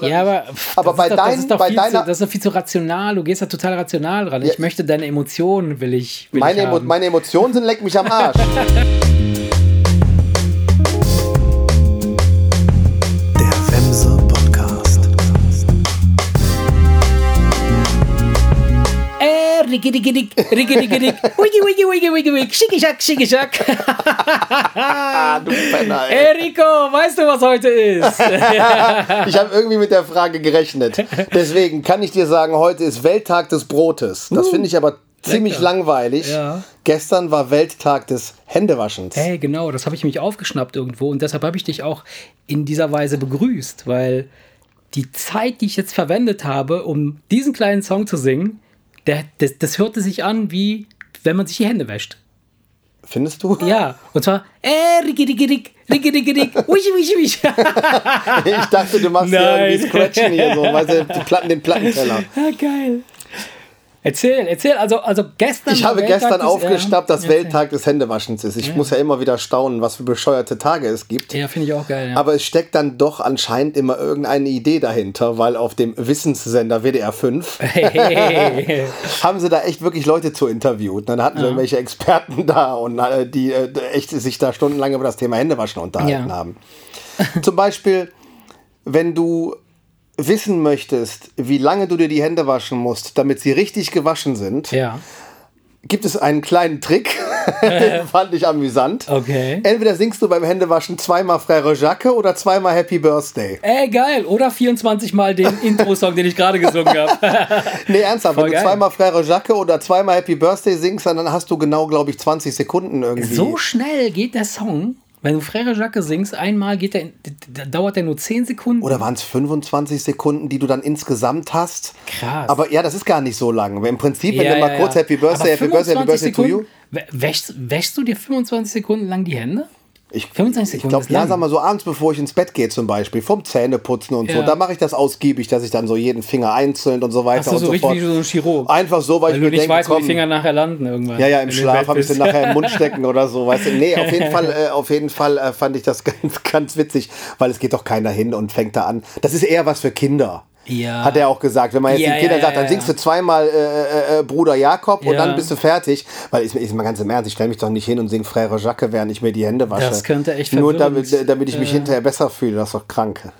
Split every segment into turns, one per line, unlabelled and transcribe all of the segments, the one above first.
Ja, aber,
Aber
das
bei
ist doch, das
dein-
ist doch
bei
viel
deiner-
zu, das ist doch viel zu rational. Du gehst da total rational dran.
Ja.
Ich möchte deine Emotionen, will ich. Will
Meine,
ich
Emo meine Emotionen sind leck mich am Arsch.
Rick. Wiggy, wiggy, wiggy, wiggy, wiggy. Schicki, schack, schicki, schack.
ah, du Penner, ey.
Weißt du, was heute ist?
Ich habe irgendwie mit der Frage gerechnet. Deswegen kann ich dir sagen, heute ist Welttag des Brotes. Das finde ich aber ziemlich
lecker.
langweilig.
Ja.
Gestern war Welttag des Händewaschens.
Ey, genau, das habe ich mich aufgeschnappt irgendwo und deshalb habe ich dich auch in dieser Weise begrüßt, weil die Zeit, die ich jetzt verwendet habe, um diesen kleinen Song zu singen, der, das, das hörte sich an, wie wenn man sich die Hände wäscht.
Findest du?
Ja, und zwar, äh, ricki, rick, wischi, wischi, wischi.
Ich dachte, du machst hier
Nein.
irgendwie Scratchen hier so, weißt du, die Platten, den Plattenteller.
Ja, geil. Erzähl, erzähl, also, also gestern.
Ich habe
Welttag
gestern aufgeschnappt, dass
ja,
Welttag des Händewaschens ist. Ich muss ja immer wieder staunen, was für bescheuerte Tage es gibt.
Ja, finde ich auch geil. Ja.
Aber es steckt dann doch anscheinend immer irgendeine Idee dahinter, weil auf dem Wissenssender WDR 5
hey,
haben sie da echt wirklich Leute zu interviewt. Dann hatten sie irgendwelche Experten da und äh, die äh, echt sich da stundenlang über das Thema Händewaschen unterhalten
Ja.
haben. Zum Beispiel, wenn du wissen möchtest, wie lange du dir die Hände waschen musst, damit sie richtig gewaschen sind,
ja,
gibt es einen kleinen Trick, den fand ich amüsant.
okay.
Entweder singst du beim Händewaschen zweimal Frère Jacques oder zweimal Happy Birthday.
Ey, geil. Oder 24 Mal den Intro-Song, den ich gerade gesungen habe.
Nee, ernsthaft,
Voll
wenn du
geil.
zweimal Frère Jacques oder zweimal Happy Birthday singst, dann hast du genau, glaube ich, 20 Sekunden irgendwie.
so schnell geht der Song. Wenn du Frère Jacques singst, einmal geht der, da dauert der nur 10 Sekunden.
Oder waren es 25 Sekunden, die du dann insgesamt hast?
Krass.
Aber ja, das ist gar nicht so lang. Im Prinzip, wenn
Ja,
du mal
ja,
kurz. Happy Birthday, Happy Birthday, Happy
25
Birthday to you.
Sekunden, wä- Wäschst, wäschst du dir 25 Sekunden lang die Hände?
Ich,
25
ich glaube, ja, sag mal so abends, bevor ich ins Bett gehe zum Beispiel, vom Zähneputzen und so,
Ja.
da mache ich das ausgiebig, dass ich dann so jeden Finger einzeln und so weiter
Hast du
und
so
so
richtig
fort.
wie so ein Chirurg?
Einfach so, weil,
Weil
ich mir
nicht
denke,
weißt, wo
komm,
die Finger nachher landen irgendwann.
Ja, ja, im Schlaf habe ich sie nachher im Mund stecken oder so, weißt du. Nee, auf jeden Fall, äh, auf jeden Fall äh, fand ich das ganz, ganz witzig, weil es geht doch keiner hin und fängt da an. Das ist eher was für Kinder.
Ja.
Hat er auch gesagt. Wenn man jetzt
Ja,
den Kindern
ja,
sagt, dann singst du zweimal äh, äh, äh, Bruder Jakob und dann bist du fertig. Weil ist, ist mal ganz im Ernst, ich stelle mich doch nicht hin und sing Frère Jacques, während ich mir die Hände wasche.
Das könnte echt
Nur damit, damit ich mich
äh,
hinterher besser fühle. Das ist doch krank.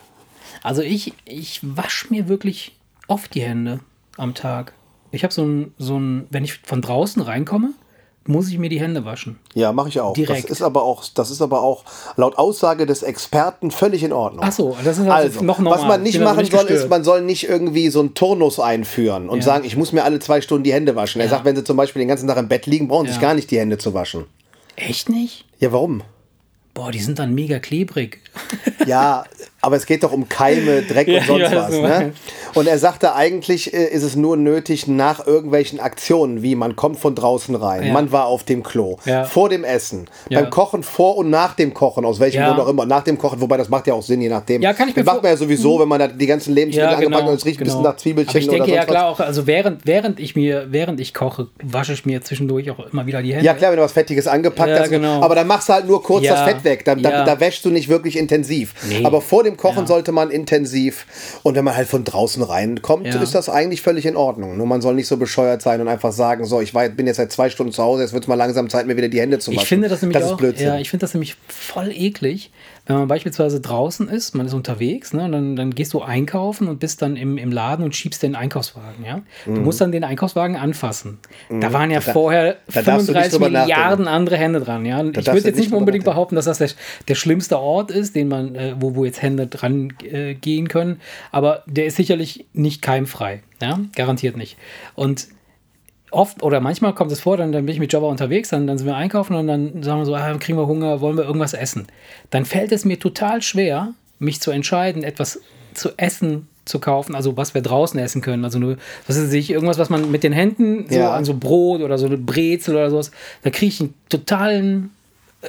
Also ich, ich wasche mir wirklich oft die Hände am Tag. Ich habe so ein, so ein, wenn ich von draußen reinkomme, muss ich mir die Hände waschen.
Ja, mache ich auch.
Direkt.
Das ist aber auch, das ist aber auch laut Aussage des Experten völlig in Ordnung.
Ach so, das ist also
Also,
noch normal.
was man nicht
also
machen
nicht
soll,
gestört.
ist, man soll nicht irgendwie so einen Turnus einführen und
Ja.
sagen, ich muss mir alle zwei Stunden die Hände waschen. Er
Ja.
sagt, wenn sie zum Beispiel den ganzen Tag im Bett liegen, brauchen sie sich
Ja.
gar nicht die Hände zu waschen.
Echt nicht?
Ja, warum?
Boah, die sind dann mega klebrig.
Ja, aber es geht doch um Keime, Dreck
Ja,
und sonst was. Ne? Und er sagte, eigentlich äh, ist es nur nötig nach irgendwelchen Aktionen, wie man kommt von draußen rein,
Ja.
man war auf dem Klo,
Ja.
vor dem Essen,
Ja.
beim Kochen vor und nach dem Kochen, aus welchem
Ja.
Grund auch immer, nach dem Kochen, wobei das macht ja auch Sinn, je nachdem.
Ja, kann ich
das
mir
macht
vor-
man ja sowieso, wenn man da die ganzen Lebensmittel angepackt hat und es riecht ein bisschen nach Zwiebelchen
Aber ich denke ja klar auch, also während, während ich mir, während ich koche, wasche ich mir zwischendurch auch immer wieder die Hände.
Ja, klar, wenn du was Fettiges angepackt
Ja,
hast.
genau.
Aber dann machst du halt nur kurz
Ja,
das Fett weg. Da, da,
ja.
da wäschst du nicht wirklich intensiv.
Nee.
Aber vor dem Kochen
Ja.
sollte man intensiv. Und wenn man halt von draußen reinkommt,
Ja.
ist das eigentlich völlig in Ordnung. Nur man soll nicht so bescheuert sein und einfach sagen, so, ich war, bin jetzt seit zwei Stunden zu Hause, jetzt wird es mal langsam Zeit, mir wieder die Hände zu waschen.
Ich finde das nämlich
das
auch, ja, ich finde das nämlich voll eklig, wenn man beispielsweise draußen ist, man ist unterwegs, ne, und dann, dann gehst du einkaufen und bist dann im, im Laden und schiebst den Einkaufswagen, ja. Du
Mhm.
musst dann den Einkaufswagen anfassen. Da waren ja vorher
da du nicht
35
drüber
Milliarden andere Hände dran, ja.
Da
ich würde jetzt
nicht
unbedingt behaupten, dass das der, der schlimmste Ort ist, den man, äh, wo, wo jetzt Hände dran äh, gehen können, aber der ist sicherlich nicht keimfrei, ja, garantiert nicht. Und oft oder manchmal kommt es vor, dann, dann bin ich mit Jobber unterwegs, dann, dann sind wir einkaufen und dann sagen wir so, ah, kriegen wir Hunger, wollen wir irgendwas essen. Dann fällt es mir total schwer, mich zu entscheiden, etwas zu essen zu kaufen, also was wir draußen essen können. Also nur, was weiß ich, irgendwas, was man mit den Händen, so
Ja.
an so Brot oder so eine Brezel oder sowas, da kriege ich einen totalen äh,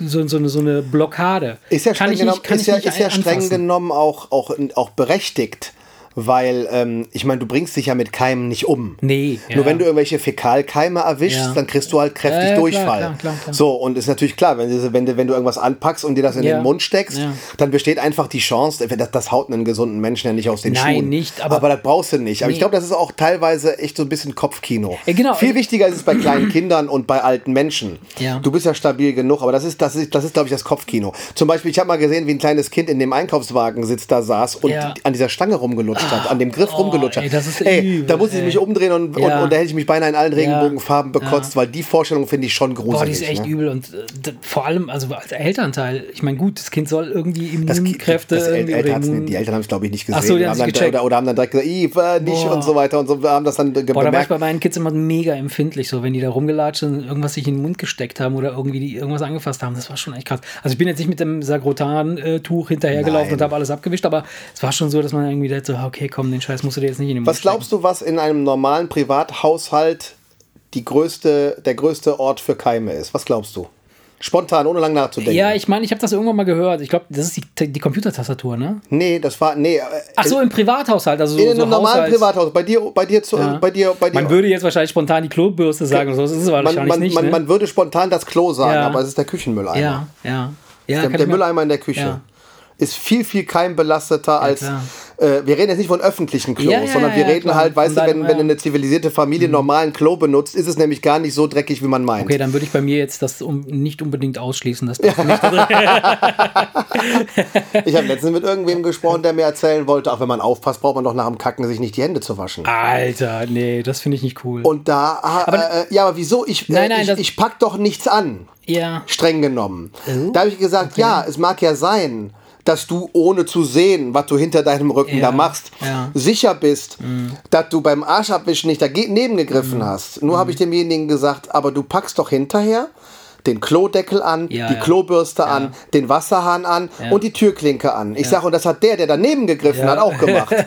so, so, eine, so eine Blockade.
Ist ja
Kann
streng
ich
genommen,
nicht-
ist ja, ist streng genommen auch, auch, auch berechtigt. Weil, ähm, ich meine, du bringst dich ja mit Keimen nicht um.
Nee,
Nur
ja.
wenn du irgendwelche Fäkalkeime erwischst,
Ja.
dann kriegst du halt kräftig
Ja,
Durchfall.
klar, klar, klar.
So, und ist natürlich klar, wenn, du- wenn, du, wenn du irgendwas anpackst und dir das in den Mund steckst, dann besteht einfach die Chance, das, das haut einen gesunden Menschen ja nicht aus den
Nein,
Schuhen.
nicht, aber-
aber das brauchst du nicht. Aber ich
Nee.
glaube, das ist auch teilweise echt so ein bisschen Kopfkino.
Ja, genau.
Viel
Also-
wichtiger ist es bei kleinen Kindern und bei alten Menschen.
Ja.
Du bist ja stabil genug, aber das ist, das ist, das ist glaube ich, das Kopfkino. Zum Beispiel, ich habe mal gesehen, wie ein kleines Kind in dem Einkaufswagen sitzt, da saß und an dieser Stange rumgelutscht hat, an dem Griff
Oh,
rumgelutscht hat.
ey, das ist
ey,
übel,
da musste ich mich umdrehen und,
Ja.
und, und da hätte ich mich beinahe in allen Regenbogenfarben bekotzt, weil die Vorstellung finde ich schon gruselig.
Boah, die ist echt
ne?
übel und äh, vor allem, also als Elternteil, ich meine, gut, das Kind soll irgendwie
Das,
Immunkräfte
das El
irgendwie
Eltern die Eltern haben es, glaube ich, nicht gesehen.
Ach so, die
haben dann,
gecheckt.
oder, oder haben dann direkt gesagt, "Ih, äh, nicht
Boah.
und so weiter und so, haben das dann
Boah, da war ich bei meinen Kids immer mega empfindlich, so wenn die da rumgelatscht sind und irgendwas sich in den Mund gesteckt haben oder irgendwie die irgendwas angefasst haben. Das war schon echt krass. Also ich bin jetzt nicht mit dem Sagrotan-Tuch hinterhergelaufen
Nein.
und habe alles abgewischt, aber es war schon so, dass man irgendwie dachte, so, okay, komm, den Scheiß musst du dir jetzt nicht in den Mund
Was glaubst du, was in einem normalen Privathaushalt die größte, der größte Ort für Keime ist? Was glaubst du? Spontan, ohne lang nachzudenken.
Ja, ich meine, ich habe das irgendwann mal gehört. Ich glaube, das ist die, die Computertastatur, ne?
nee, das war. Nee, äh,
Ach so, im Privathaushalt, also so,
in einem
so
normalen
Haushalts-
Privathaus. Bei dir, bei dir, zu,
Ja.
bei dir, bei dir.
Man würde jetzt wahrscheinlich spontan die Klobürste sagen oder so. Das ist es wahrscheinlich
man, man,
nicht.
man,
ne?
man würde spontan das Klo sagen,
Ja.
aber es ist der Küchenmülleimer.
ja, ja. ja
der der Mülleimer in der Küche.
Ja.
Ist viel, viel keimbelasteter als. Äh, wir reden jetzt nicht von öffentlichen Klos,
Ja,
sondern wir reden halt, weißt du, wenn, wenn eine zivilisierte Familie normalen Klo benutzt, ist es nämlich gar nicht so dreckig, wie man meint.
Okay, dann würde ich bei mir jetzt das um, nicht unbedingt ausschließen. Dass das nicht
Ich habe letztens mit irgendwem gesprochen, der mir erzählen wollte, auch wenn man aufpasst, braucht man doch nach dem Kacken sich nicht die Hände zu waschen.
Alter, nee, das finde ich nicht cool.
Und da, ah, äh, ja, aber wieso? Ich,
Nein,
äh,
nein,
ich,
das-
ich pack doch nichts an,
ja.
streng genommen.
Oh,
Da habe ich gesagt, ja, es mag ja sein, dass du ohne zu sehen, was du hinter deinem Rücken
Ja,
da machst,
ja. Mhm.
sicher bist, dass du beim Arschabwischen nicht daneben gegriffen hast. Nur
Mhm.
habe ich demjenigen gesagt, aber du packst doch hinterher den Klodeckel an,
Ja,
die
ja.
Klobürste an, den Wasserhahn an
Ja.
und die Türklinke an. Ich sage, und das hat der, der daneben gegriffen
Ja.
hat, auch gemacht.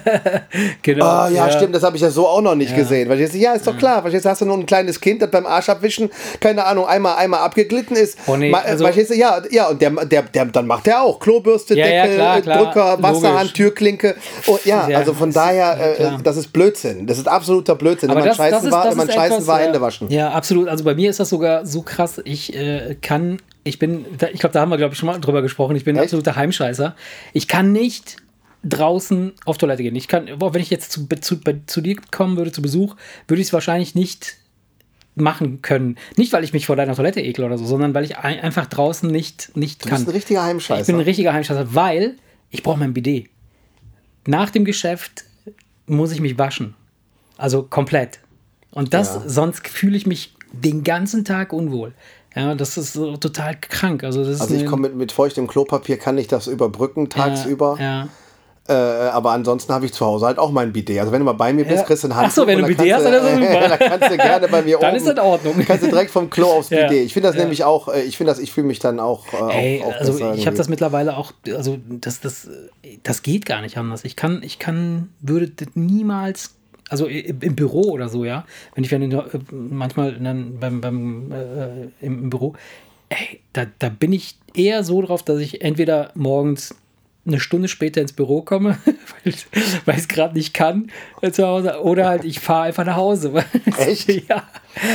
Genau.
Ah, ja, stimmt, das habe ich ja so auch noch nicht gesehen. Verstehst du? Ja, ist doch klar. Verstehst du, hast du nur ein kleines Kind, das beim Arsch abwischen, keine Ahnung, einmal, einmal abgeglitten ist.
Oh, nee,
äh,
also-
verstehst du? Ja, ja, und der, der, der, dann macht der auch Klobürste,
Ja, ja,
Deckel,
klar,
äh,
klar,
Drücker, Wasserhahn,
logisch.
Türklinke. Und ja,
Ja,
also von daher,
ja,
äh, das ist Blödsinn. Das ist absoluter Blödsinn.
Aber
wenn man
das, das
scheißen
ist,
war,
das
wenn man
ist
scheißen
etwas,
war,
äh,
Hände waschen.
Ja, absolut. Also bei mir ist das sogar so krass. Ich äh, kann, ich bin, ich glaube, da haben wir, glaube ich, schon mal drüber gesprochen. Ich bin ein
Echt?
absoluter Heimscheißer. Ich kann nicht draußen auf Toilette gehen. Ich kann, boah, wenn ich jetzt zu, zu, zu dir kommen würde, zu Besuch, würde ich es wahrscheinlich nicht machen können. Nicht, weil ich mich vor deiner Toilette ekle oder so, sondern weil ich ein, einfach draußen nicht, nicht
Du
kann.
bist ein richtiger
Ich
Heimscheißer.
bin ein richtiger Heimscheißer, weil ich brauche mein Bidet. Nach dem Geschäft muss ich mich waschen. Also komplett. Und das,
Ja.
sonst fühle ich mich den ganzen Tag unwohl. Ja, das ist so total krank. Also, das
also ich komme mit, mit feuchtem Klopapier, kann ich das überbrücken tagsüber.
Ja,
Äh, aber ansonsten habe ich zu Hause halt auch mein Bidet. Also wenn du mal bei mir bist,
Ja.
kriegst du ein Handtuch.
so, wenn du
dann
Bidet hast, dann ist das super.
dann kannst du gerne bei mir
Dann
oben.
ist das in Ordnung.
Kannst du direkt vom Klo aufs
Ja.
Bidet. Ich finde das
Ja.
nämlich auch, äh, ich finde das, ich fühle mich dann auch, äh,
Ey,
auch, auch
also
besser
ich habe das mittlerweile auch, also das, das, das geht gar nicht anders. Ich kann, ich kann, würde das niemals, also im Büro oder so, ja, wenn ich ich, äh, manchmal dann beim, beim äh, im, im Büro, ey, da, da bin ich eher so drauf, dass ich entweder morgens eine Stunde später ins Büro komme, weil, ich es gerade nicht kann äh, zu Hause, oder halt ich fahre einfach nach Hause.
Echt?
ja.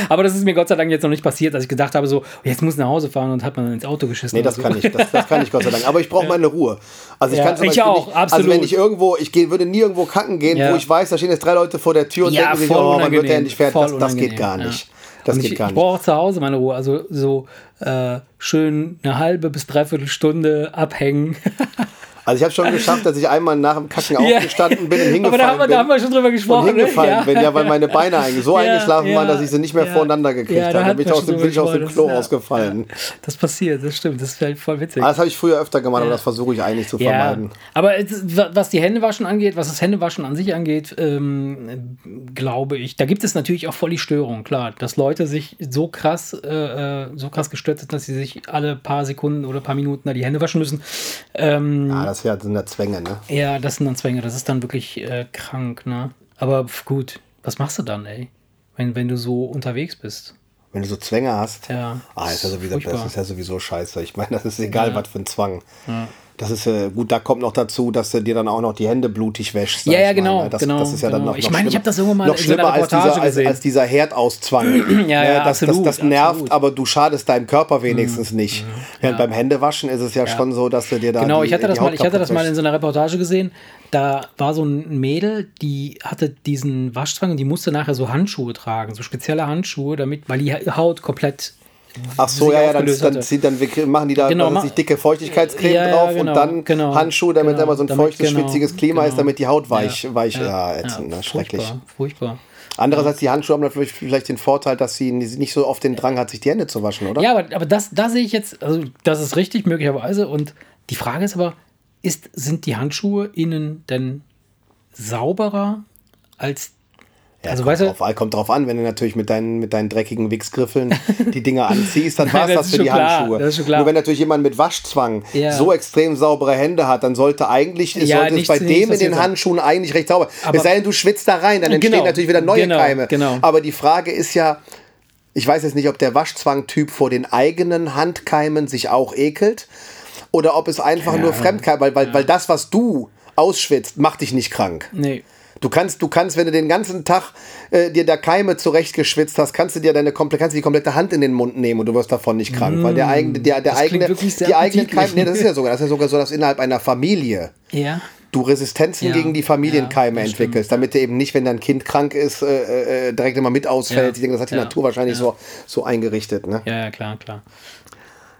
Aber das ist mir Gott sei Dank jetzt noch nicht passiert, dass ich gedacht habe, so, jetzt muss ich nach Hause fahren und hat man ins Auto geschissen.
Nee, das
so.
kann ich, das, das kann ich Gott sei Dank. Aber ich brauche meine Ruhe. Also ich
Ja,
kann zum
ich
Beispiel
auch,
nicht, Also
absolut.
wenn ich irgendwo, ich geh, würde nie irgendwo kacken gehen,
Ja.
wo ich weiß, da stehen jetzt drei Leute vor der Tür und
Ja,
denken sich, oh, man wird ja nicht fertig. Das, das geht gar nicht. Das
und
geht
ich,
gar
ich
nicht.
brauche auch zu Hause meine Ruhe. Also so äh, schön eine halbe bis dreiviertel Stunde abhängen.
Also ich habe schon geschafft, dass ich einmal nach dem Kacken
Ja.
aufgestanden bin und hingefallen
Aber da haben, wir,
bin.
da haben wir schon drüber gesprochen.
und hingefallen
ne?
bin, ja, weil meine Beine eigentlich so
Ja,
eingeschlafen
ja,
waren, dass ich sie nicht mehr
ja.
voreinander gekriegt
Ja, da
habe.
Hatten
bin ich aus dem, bin ich aus dem. Klo ausgefallen.
Ja, das passiert, das stimmt. Das ist halt voll witzig.
Aber das habe ich früher öfter gemacht, aber das versuche ich eigentlich zu
Ja,
vermeiden.
aber was die Händewaschen angeht, was das Händewaschen an sich angeht, ähm, glaube ich, da gibt es natürlich auch voll die Störung, klar, dass Leute sich so krass, äh, äh, so krass gestört sind, dass sie sich alle paar Sekunden oder paar Minuten da die Hände waschen müssen. Ähm,
Ja, das wär- sind ja Zwänge, ne?
ja, das sind dann Zwänge, das ist dann wirklich äh, krank, ne? Aber gut, was machst du dann, ey? Wenn, wenn du so unterwegs bist.
Wenn du so Zwänge hast.
Ja.
Ah, ist ja sowieso, das ist ja sowieso scheiße. Ich meine, das ist egal,
Ja.
was für ein Zwang. Das ist äh, gut, da kommt noch dazu, dass du dir dann auch noch die Hände blutig wäschst.
Ja, ja,
ich
genau,
ne? Das,
genau,
das ist ja dann
genau.
noch,
Ich
noch
meine, ich
schlimmer-
hab das irgendwann mal
noch
in so einer
schlimmer als dieser, als, als dieser Herdauszwang.
Ja, ja,
Ne, das, das,
absolut,
das nervt,
absolut. Mhm.
aber du schadest deinem Körper wenigstens nicht. Während
Ja.
beim Händewaschen ist es ja, schon so, dass du dir da
Genau,
die,
ich hatte das mal, ich hatte das mal in so einer Reportage gesehen. Da war so ein Mädel, die hatte diesen Waschzwang und die musste nachher so Handschuhe tragen, so spezielle Handschuhe, damit, weil die Haut komplett
Ach so,
sich
ja, ja, dann, dann, zieht, dann machen die da
Genau,
weiß
ma-
ich, dicke Feuchtigkeitscreme
Ja, ja,
drauf
genau,
und dann
genau,
Handschuhe, damit
genau,
immer so ein
damit-
feuchtes,
genau,
schwitziges Klima
genau.
ist, damit die Haut weich, weich, ja, ätzend, ne? schrecklich.
Furchtbar, furchtbar.
Andererseits, die Handschuhe haben natürlich vielleicht den Vorteil, dass sie nicht so oft den Drang hat, sich die Hände zu waschen, oder?
Ja, aber, aber das, da sehe ich jetzt, also das ist richtig, möglicherweise. Und die Frage ist aber, ist, sind die Handschuhe innen denn sauberer als.
Ja,
also,
kommt,
weißt du,
drauf, an- kommt drauf an, wenn du natürlich mit deinen, mit deinen dreckigen Wichsgriffeln die Dinger anziehst, dann war es
das
das für die
klar,
Handschuhe.
das ist schon klar.
Nur wenn natürlich jemand mit Waschzwang
Ja.
so extrem saubere Hände hat, dann sollte eigentlich,
Ja,
sollte es bei dem in den
sein.
Handschuhen eigentlich recht sauber.
Aber-
es sei denn, du schwitzt da rein, dann entstehen
Genau,
natürlich wieder neue
genau,
Keime.
genau.
Aber die Frage ist ja, ich weiß jetzt nicht, ob der Waschzwang-Typ vor den eigenen Handkeimen sich auch ekelt oder ob es einfach nur Fremdkeime, weil, weil, weil das, was du ausschwitzt, macht dich nicht krank.
nee.
Du kannst, du kannst, wenn du den ganzen Tag äh, dir da Keime zurechtgeschwitzt hast, kannst du dir deine komple kannst du die komplette Hand in den Mund nehmen und du wirst davon nicht krank, weil der eigene, der, der eigene, die eigenen. Keime, nee, das ist ja sogar, das ist ja sogar so, dass innerhalb einer Familie
Ja.
du Resistenzen
Ja,
gegen die Familienkeime
ja,
entwickelst, damit du eben nicht, wenn dein Kind krank ist, äh, äh, direkt immer mit ausfällt.
Ja,
Ich denke, das hat die Natur wahrscheinlich so, so eingerichtet. Ne?
Ja, ja, klar, klar.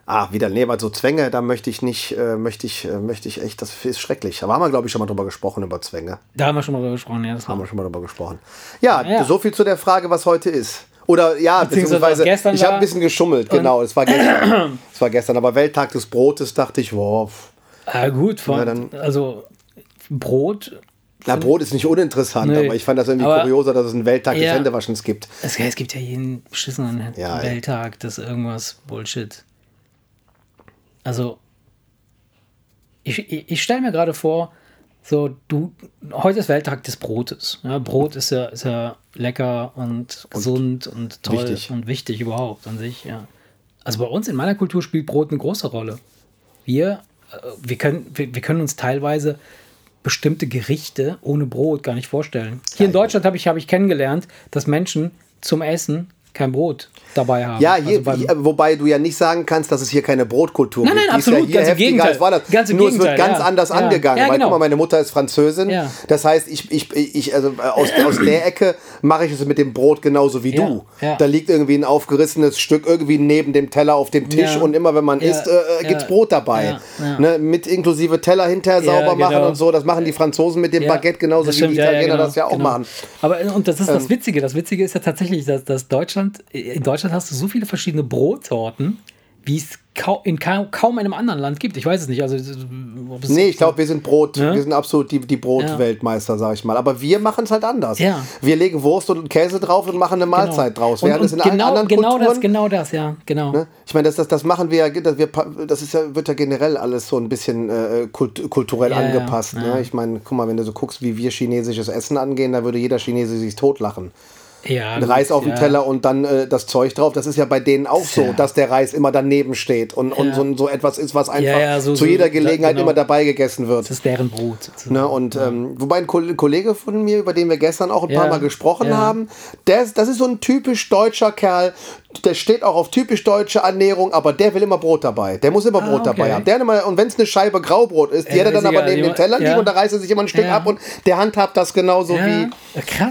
Ah, wieder, nee, weil so Zwänge, da möchte ich nicht, äh, möchte ich, äh, möchte ich echt, das ist schrecklich. Aber haben wir, glaube ich, schon mal drüber gesprochen, über Zwänge.
Da haben wir schon mal drüber gesprochen, ja. Das
Haben wir schon mal drüber gesprochen. Ja,
Ja.
so viel zu der Frage, was heute ist. Oder ja,
Beziehungsweise
beziehungsweise, ich habe ein bisschen geschummelt, genau, es war gestern. es war gestern, aber Welttag des Brotes dachte ich, wow.
Ah, gut, von,
Na, dann-
also Brot.
Na, Brot ist nicht uninteressant,
Nee.
aber ich fand das irgendwie
Aber-
kurioser, dass es einen Welttag des
Ja.
Händewaschens gibt.
Es, es gibt ja jeden beschissenen
Ja, ja.
Welttag, das irgendwas Bullshit. Also, ich, ich, ich stelle mir gerade vor, so, du, heute ist Welttag des Brotes. Ja, Brot ist ja, ist ja lecker und gesund und, toll
wichtig.
und wichtig überhaupt an sich, ja. Also bei uns in meiner Kultur spielt Brot eine große Rolle. Wir, äh, wir, können, wir, wir können uns teilweise bestimmte Gerichte ohne Brot gar nicht vorstellen. Hier in Deutschland habe ich, habe ich kennengelernt, dass Menschen zum Essen kein Brot dabei haben.
Ja,
Also
hier,
beim-
hier, wobei du ja nicht sagen kannst, dass es hier keine Brotkultur
Nein,
gibt.
nein,
ist ja
absolut,
hier
ganz im Gegenteil. Ganz im
Nur es wird
Gegenteil,
ganz
ja.
anders
Ja.
angegangen.
Ja,
Weil
genau.
guck mal, meine Mutter ist Französin.
Ja.
Das heißt, ich, ich, ich also aus, aus der Ecke mache ich es mit dem Brot genauso wie
Ja,
du.
ja.
Da liegt irgendwie ein aufgerissenes Stück irgendwie neben dem Teller auf dem Tisch
Ja.
und immer wenn man
Ja,
isst, äh, gibt es
ja.
Brot dabei.
Ja, ja.
Ne, mit inklusive Teller hinterher
Ja,
sauber machen
genau.
und so. Das machen die Franzosen mit dem
Ja,
Baguette genauso
das
wie
stimmt,
die
ja, ja,
Italiener
genau,
das ja auch
genau.
machen.
Aber äh, und das ist
Ähm.
das Witzige. Das Witzige ist ja tatsächlich, dass, dass Deutschland, in Deutschland hast du so viele verschiedene Brotsorten, wie es in kaum, kaum einem anderen Land gibt. Ich weiß es nicht. Also, ob
Nee, ich glaube, wir sind Brot,
Ne?
wir sind absolut die, die Brotweltmeister, sag ich mal. Aber wir machen es halt anders.
Ja. Genau.
Wir legen Wurst und Käse drauf und machen eine Mahlzeit draus.
Und,
Während
und
es in
genau,
anderen
genau
Kulturen,
das, genau das, ja, genau.
ne? Ich meine, das, das, das machen wir ja, das, wir, das ist ja, wird ja generell alles so ein bisschen äh, kult, kulturell
Ja, ja,
angepasst.
ja.
Ne? Ich meine, guck mal, wenn du so guckst, wie wir chinesisches Essen angehen, da würde jeder Chinese sich totlachen.
Ja,
Ein Reis auf dem
ja.
Teller und dann äh, das Zeug drauf. Das ist ja bei denen auch so,
Ja.
dass der Reis immer daneben steht und, und so, so etwas ist, was einfach
so-
zu jeder Gelegenheit
genau.
immer dabei gegessen wird.
Das ist deren Brot.
Ne, und ähm, wobei ein Ko- Kollege von mir, über den wir gestern auch ein paar Mal gesprochen haben, der das ist so ein typisch deutscher Kerl, der steht auch auf typisch deutsche Ernährung, aber der will immer Brot dabei. Der muss immer Brot
Ah, okay.
dabei haben. Der immer, und wenn es eine Scheibe Graubrot ist, die
Ja,
hat er dann
ist
aber neben den Teller liegen und da reißt er sich immer ein Stück ab und der handhabt das genauso wie,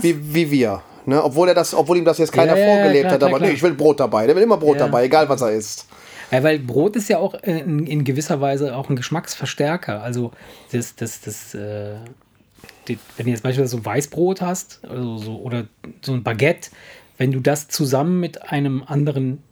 wie, wie wir. Ne? Obwohl, er das, obwohl ihm das jetzt keiner
Ja,
vorgelebt
klar,
hat,
klar,
aber
klar.
nee, ich will Brot dabei. Der will immer Brot dabei, egal was er isst.
Ja, weil Brot ist ja auch in, in gewisser Weise auch ein Geschmacksverstärker. Also das, das, das, äh, die, wenn du jetzt beispielsweise so Weißbrot hast also so, oder so ein Baguette, wenn du das zusammen mit einem anderen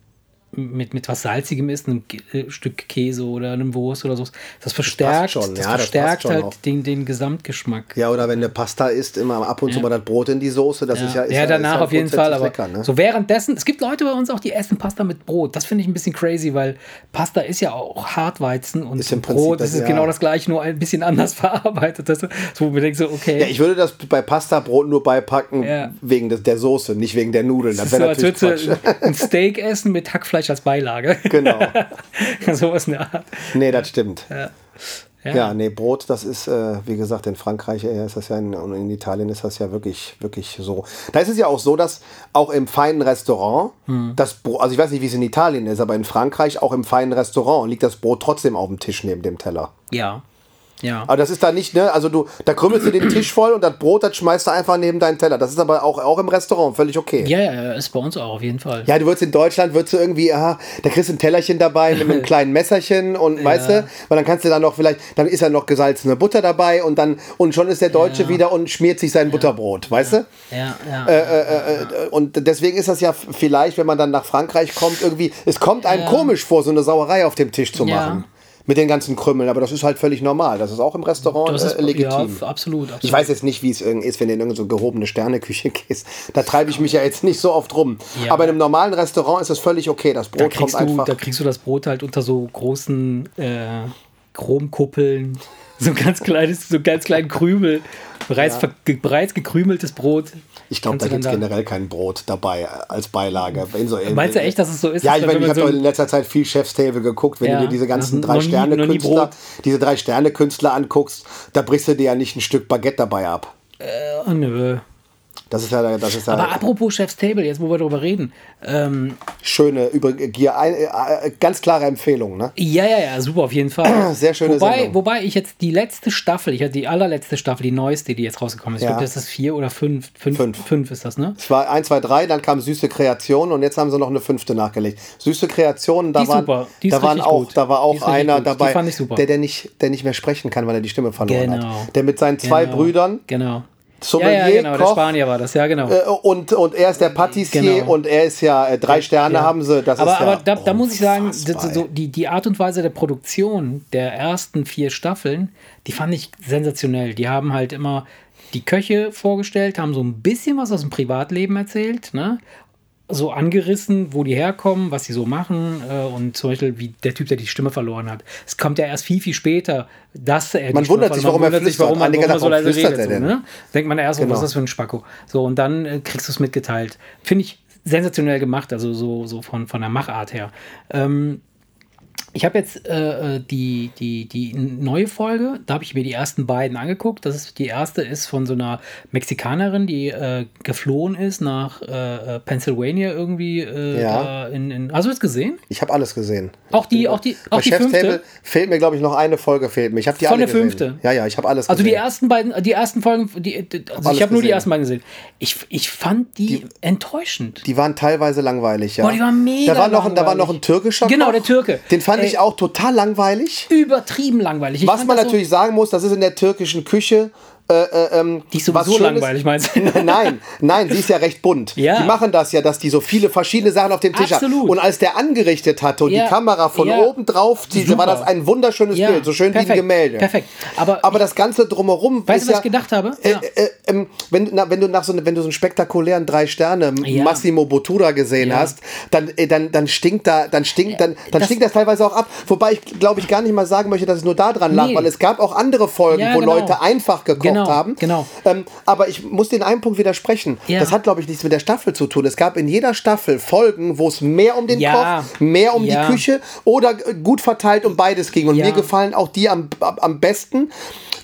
mit, mit was Salzigem ist, einem äh, Stück Käse oder einem Wurst oder so, das verstärkt,
schon,
das
ja, das
verstärkt
schon
halt
auch.
den, den Gesamtgeschmack.
Ja, oder wenn eine Pasta isst, immer ab und zu
Ja.
mal das Brot in die Soße, das
Ja,
ist ja ist
ja, danach
ist
auf jeden Fall, aber
lecker, ne?
so währenddessen, es gibt Leute bei uns auch, die essen Pasta mit Brot. Das finde ich ein bisschen crazy, weil Pasta ist ja auch Hartweizen und
Ist
Brot
das-
das ist
ja.
genau das gleiche, nur ein bisschen anders verarbeitet. Das, so, wo man denkt so, okay.
Ja, ich würde das bei Pastabrot nur beipacken wegen des, der Soße, nicht wegen der Nudeln. Das
das so,
wäre
als
natürlich
würdest
Quatsch.
ein Steak essen mit Hackfleisch als Beilage.
Genau.
Sowas in der Art.
Nee, das stimmt.
Ja.
Ja, nee, Brot, das ist, äh, wie gesagt, in Frankreich äh, ist das ja, in, und in Italien ist das ja wirklich, wirklich so. Da ist es ja auch so, dass auch im feinen Restaurant
Hm.
das Brot, also ich weiß nicht, wie es in Italien ist, aber in Frankreich, auch im feinen Restaurant, liegt das Brot trotzdem auf dem Tisch neben dem Teller.
Ja. Ja.
Aber das ist da nicht, ne? Also du, da krümmelst du den Tisch voll und das Brot, das schmeißt du einfach neben deinen Teller. Das ist aber auch, auch im Restaurant völlig okay.
Ja, ja, ja, ist bei uns auch auf jeden Fall.
Ja, du würdest in Deutschland, würdest du irgendwie, aha, da kriegst du ein Tellerchen dabei mit einem kleinen Messerchen und weißt du, weil dann kannst du dann noch vielleicht, dann ist ja noch gesalzene Butter dabei und dann, und schon ist der Deutsche
Ja.
wieder und schmiert sich sein Butterbrot, weißt du?
Ja, ja.
Äh, Und deswegen ist das ja vielleicht, wenn man dann nach Frankreich kommt, irgendwie, es kommt einem komisch vor, so eine Sauerei auf dem Tisch zu
Ja.
machen. Mit den ganzen Krümmeln, aber das ist halt völlig normal. Das ist auch im Restaurant
das ist
äh, legitim.
Ja, absolut, absolut.
Ich weiß jetzt nicht, wie es irgend ist, wenn du in irgendeine so gehobene Sterneküche gehst. Da treibe ich mich ja jetzt nicht so oft rum.
Ja.
Aber in einem normalen Restaurant ist es völlig okay. Das
da
Brot kommt
du,
einfach.
da kriegst du das Brot halt unter so großen äh, Chromkuppeln. So ein ganz kleines, so einen ganz kleinen Krümel. Bereits, ge, bereits gekrümeltes Brot.
Ich glaube, da gibt es generell kein Brot dabei äh, als Beilage. So, in,
Meinst du echt, dass es so ist?
Ja, ich, meine, ich habe
so-
in letzter Zeit viel Chef's Table geguckt. Wenn
Ja,
du dir diese ganzen drei
nie-
Sterne-Künstler,
Brot.
diese drei Sterne-Künstler anguckst, da brichst du dir ja nicht ein Stück Baguette dabei ab.
Oh, nö.
Das ist ja, das ist ja
Aber apropos Chef's Table, jetzt wo wir darüber reden. Ähm,
schöne, über, hier, ein, äh, ganz klare Empfehlung. Ne?
ja, ja, ja, super, auf jeden Fall.
Sehr schöne
wobei,
Sendung.
Wobei ich jetzt die letzte Staffel, ich hatte die allerletzte Staffel, die neueste, die jetzt rausgekommen ist. Ich
Ja.
glaube, das ist vier oder fünf. Fünf,
Fünf.
fünf ist das, ne?
Es war 1, 2, 3, dann kam Süße Kreation und jetzt haben sie noch eine fünfte nachgelegt. Süße Kreation, da, waren, da, waren auch,
gut.
da war auch einer
gut.
Dabei,
ich.
Der, der, nicht, der nicht mehr sprechen kann, weil er die Stimme verloren
Genau.
hat. Der mit seinen zwei
Genau.
Brüdern,
Genau.
Sommelier,
ja, ja, genau, der
Koch,
Spanier war das, ja, genau.
äh, und, und er ist der Patissier
Genau.
und er ist ja, äh, drei Sterne
Ja.
haben sie. Das
aber
ist
aber da, da muss ich sagen, so, die, die Art und Weise der Produktion der ersten vier Staffeln, die fand ich sensationell. Die haben halt immer die Köche vorgestellt, haben so ein bisschen was aus dem Privatleben erzählt, ne? So angerissen, wo die herkommen, was sie so machen äh, und zum Beispiel wie der Typ, der die Stimme verloren hat. Es kommt ja erst viel, viel später, dass er die
Man
Stimme
wundert sich,
verloren-
warum er
man wundert sich,
flüstert.
warum
Annika
warum er so leise redet.
er
So, ne? Denkt man erst,
Genau.
was ist das für ein Spacko? So, und dann äh, kriegst du es mitgeteilt. Finde ich sensationell gemacht, also so, so von, von der Machart her. Ähm, ich habe jetzt äh, äh, die, die, die neue Folge, da habe ich mir die ersten beiden angeguckt. Das ist, die erste ist von so einer Mexikanerin, die äh, geflohen ist nach äh, äh, Pennsylvania irgendwie. Äh,
Ja.
in, in, hast du es gesehen?
Ich habe alles gesehen.
Auch die, auch die,
Bei
auch die
Chef's
fünfte?
Fehlt mir, glaube ich, noch eine Folge fehlt mir. Ich habe die
Von der
gesehen.
fünfte?
Ja, ja, ich habe alles
Also die
gesehen.
ersten beiden, die ersten Folgen, die, die, also
alles
ich habe nur die ersten beiden gesehen. Ich, ich fand die, enttäuschend.
Die waren teilweise langweilig, ja.
Boah, die waren mega
da war noch, ein- Da war noch
langweilig.
ein türkischer
Genau,
Koch.
der Türke.
Den fand
Ey.
ich auch total langweilig.
Übertrieben langweilig. Ich
Was
fand
man
das so-
natürlich sagen muss, das ist in der türkischen Küche. Äh, äh, ähm,
Die ist sowieso langweilig, meinst du?
Nein, nein, sie ist ja recht bunt.
Ja.
Die machen das ja, dass die so viele verschiedene Sachen auf dem Tisch
Absolut.
haben. Und als der angerichtet hatte und
Ja.
die Kamera von
Ja.
oben drauf zielte, war das ein wunderschönes Bild, so schön wie
perfekt,
ein Gemälde.
perfekt. Aber-
Aber das Ganze drumherum
Weißt du, was ich gedacht habe?
Äh, äh, ähm, wenn, na, wenn du nach so, ne- wenn du so einen spektakulären drei Sterne
Ja.
Massimo Bottura gesehen hast, dann, äh, dann, dann stinkt da, dann stinkt, dann, dann
das-
stinkt das teilweise auch ab. Wobei ich glaube ich gar nicht mal sagen möchte, dass es nur da dran lag,
Nee.
weil es gab auch andere Folgen, wo
genau.
Leute einfach gekocht
Genau,
haben.
genau.
Ähm, aber ich muss den einen Punkt widersprechen.
Ja.
Das hat, glaube ich, nichts mit der Staffel zu tun. Es gab in jeder Staffel Folgen, wo es mehr um den
Ja.
Koch, mehr um
Ja.
die Küche oder gut verteilt um beides ging. Und mir gefallen auch die am- am besten,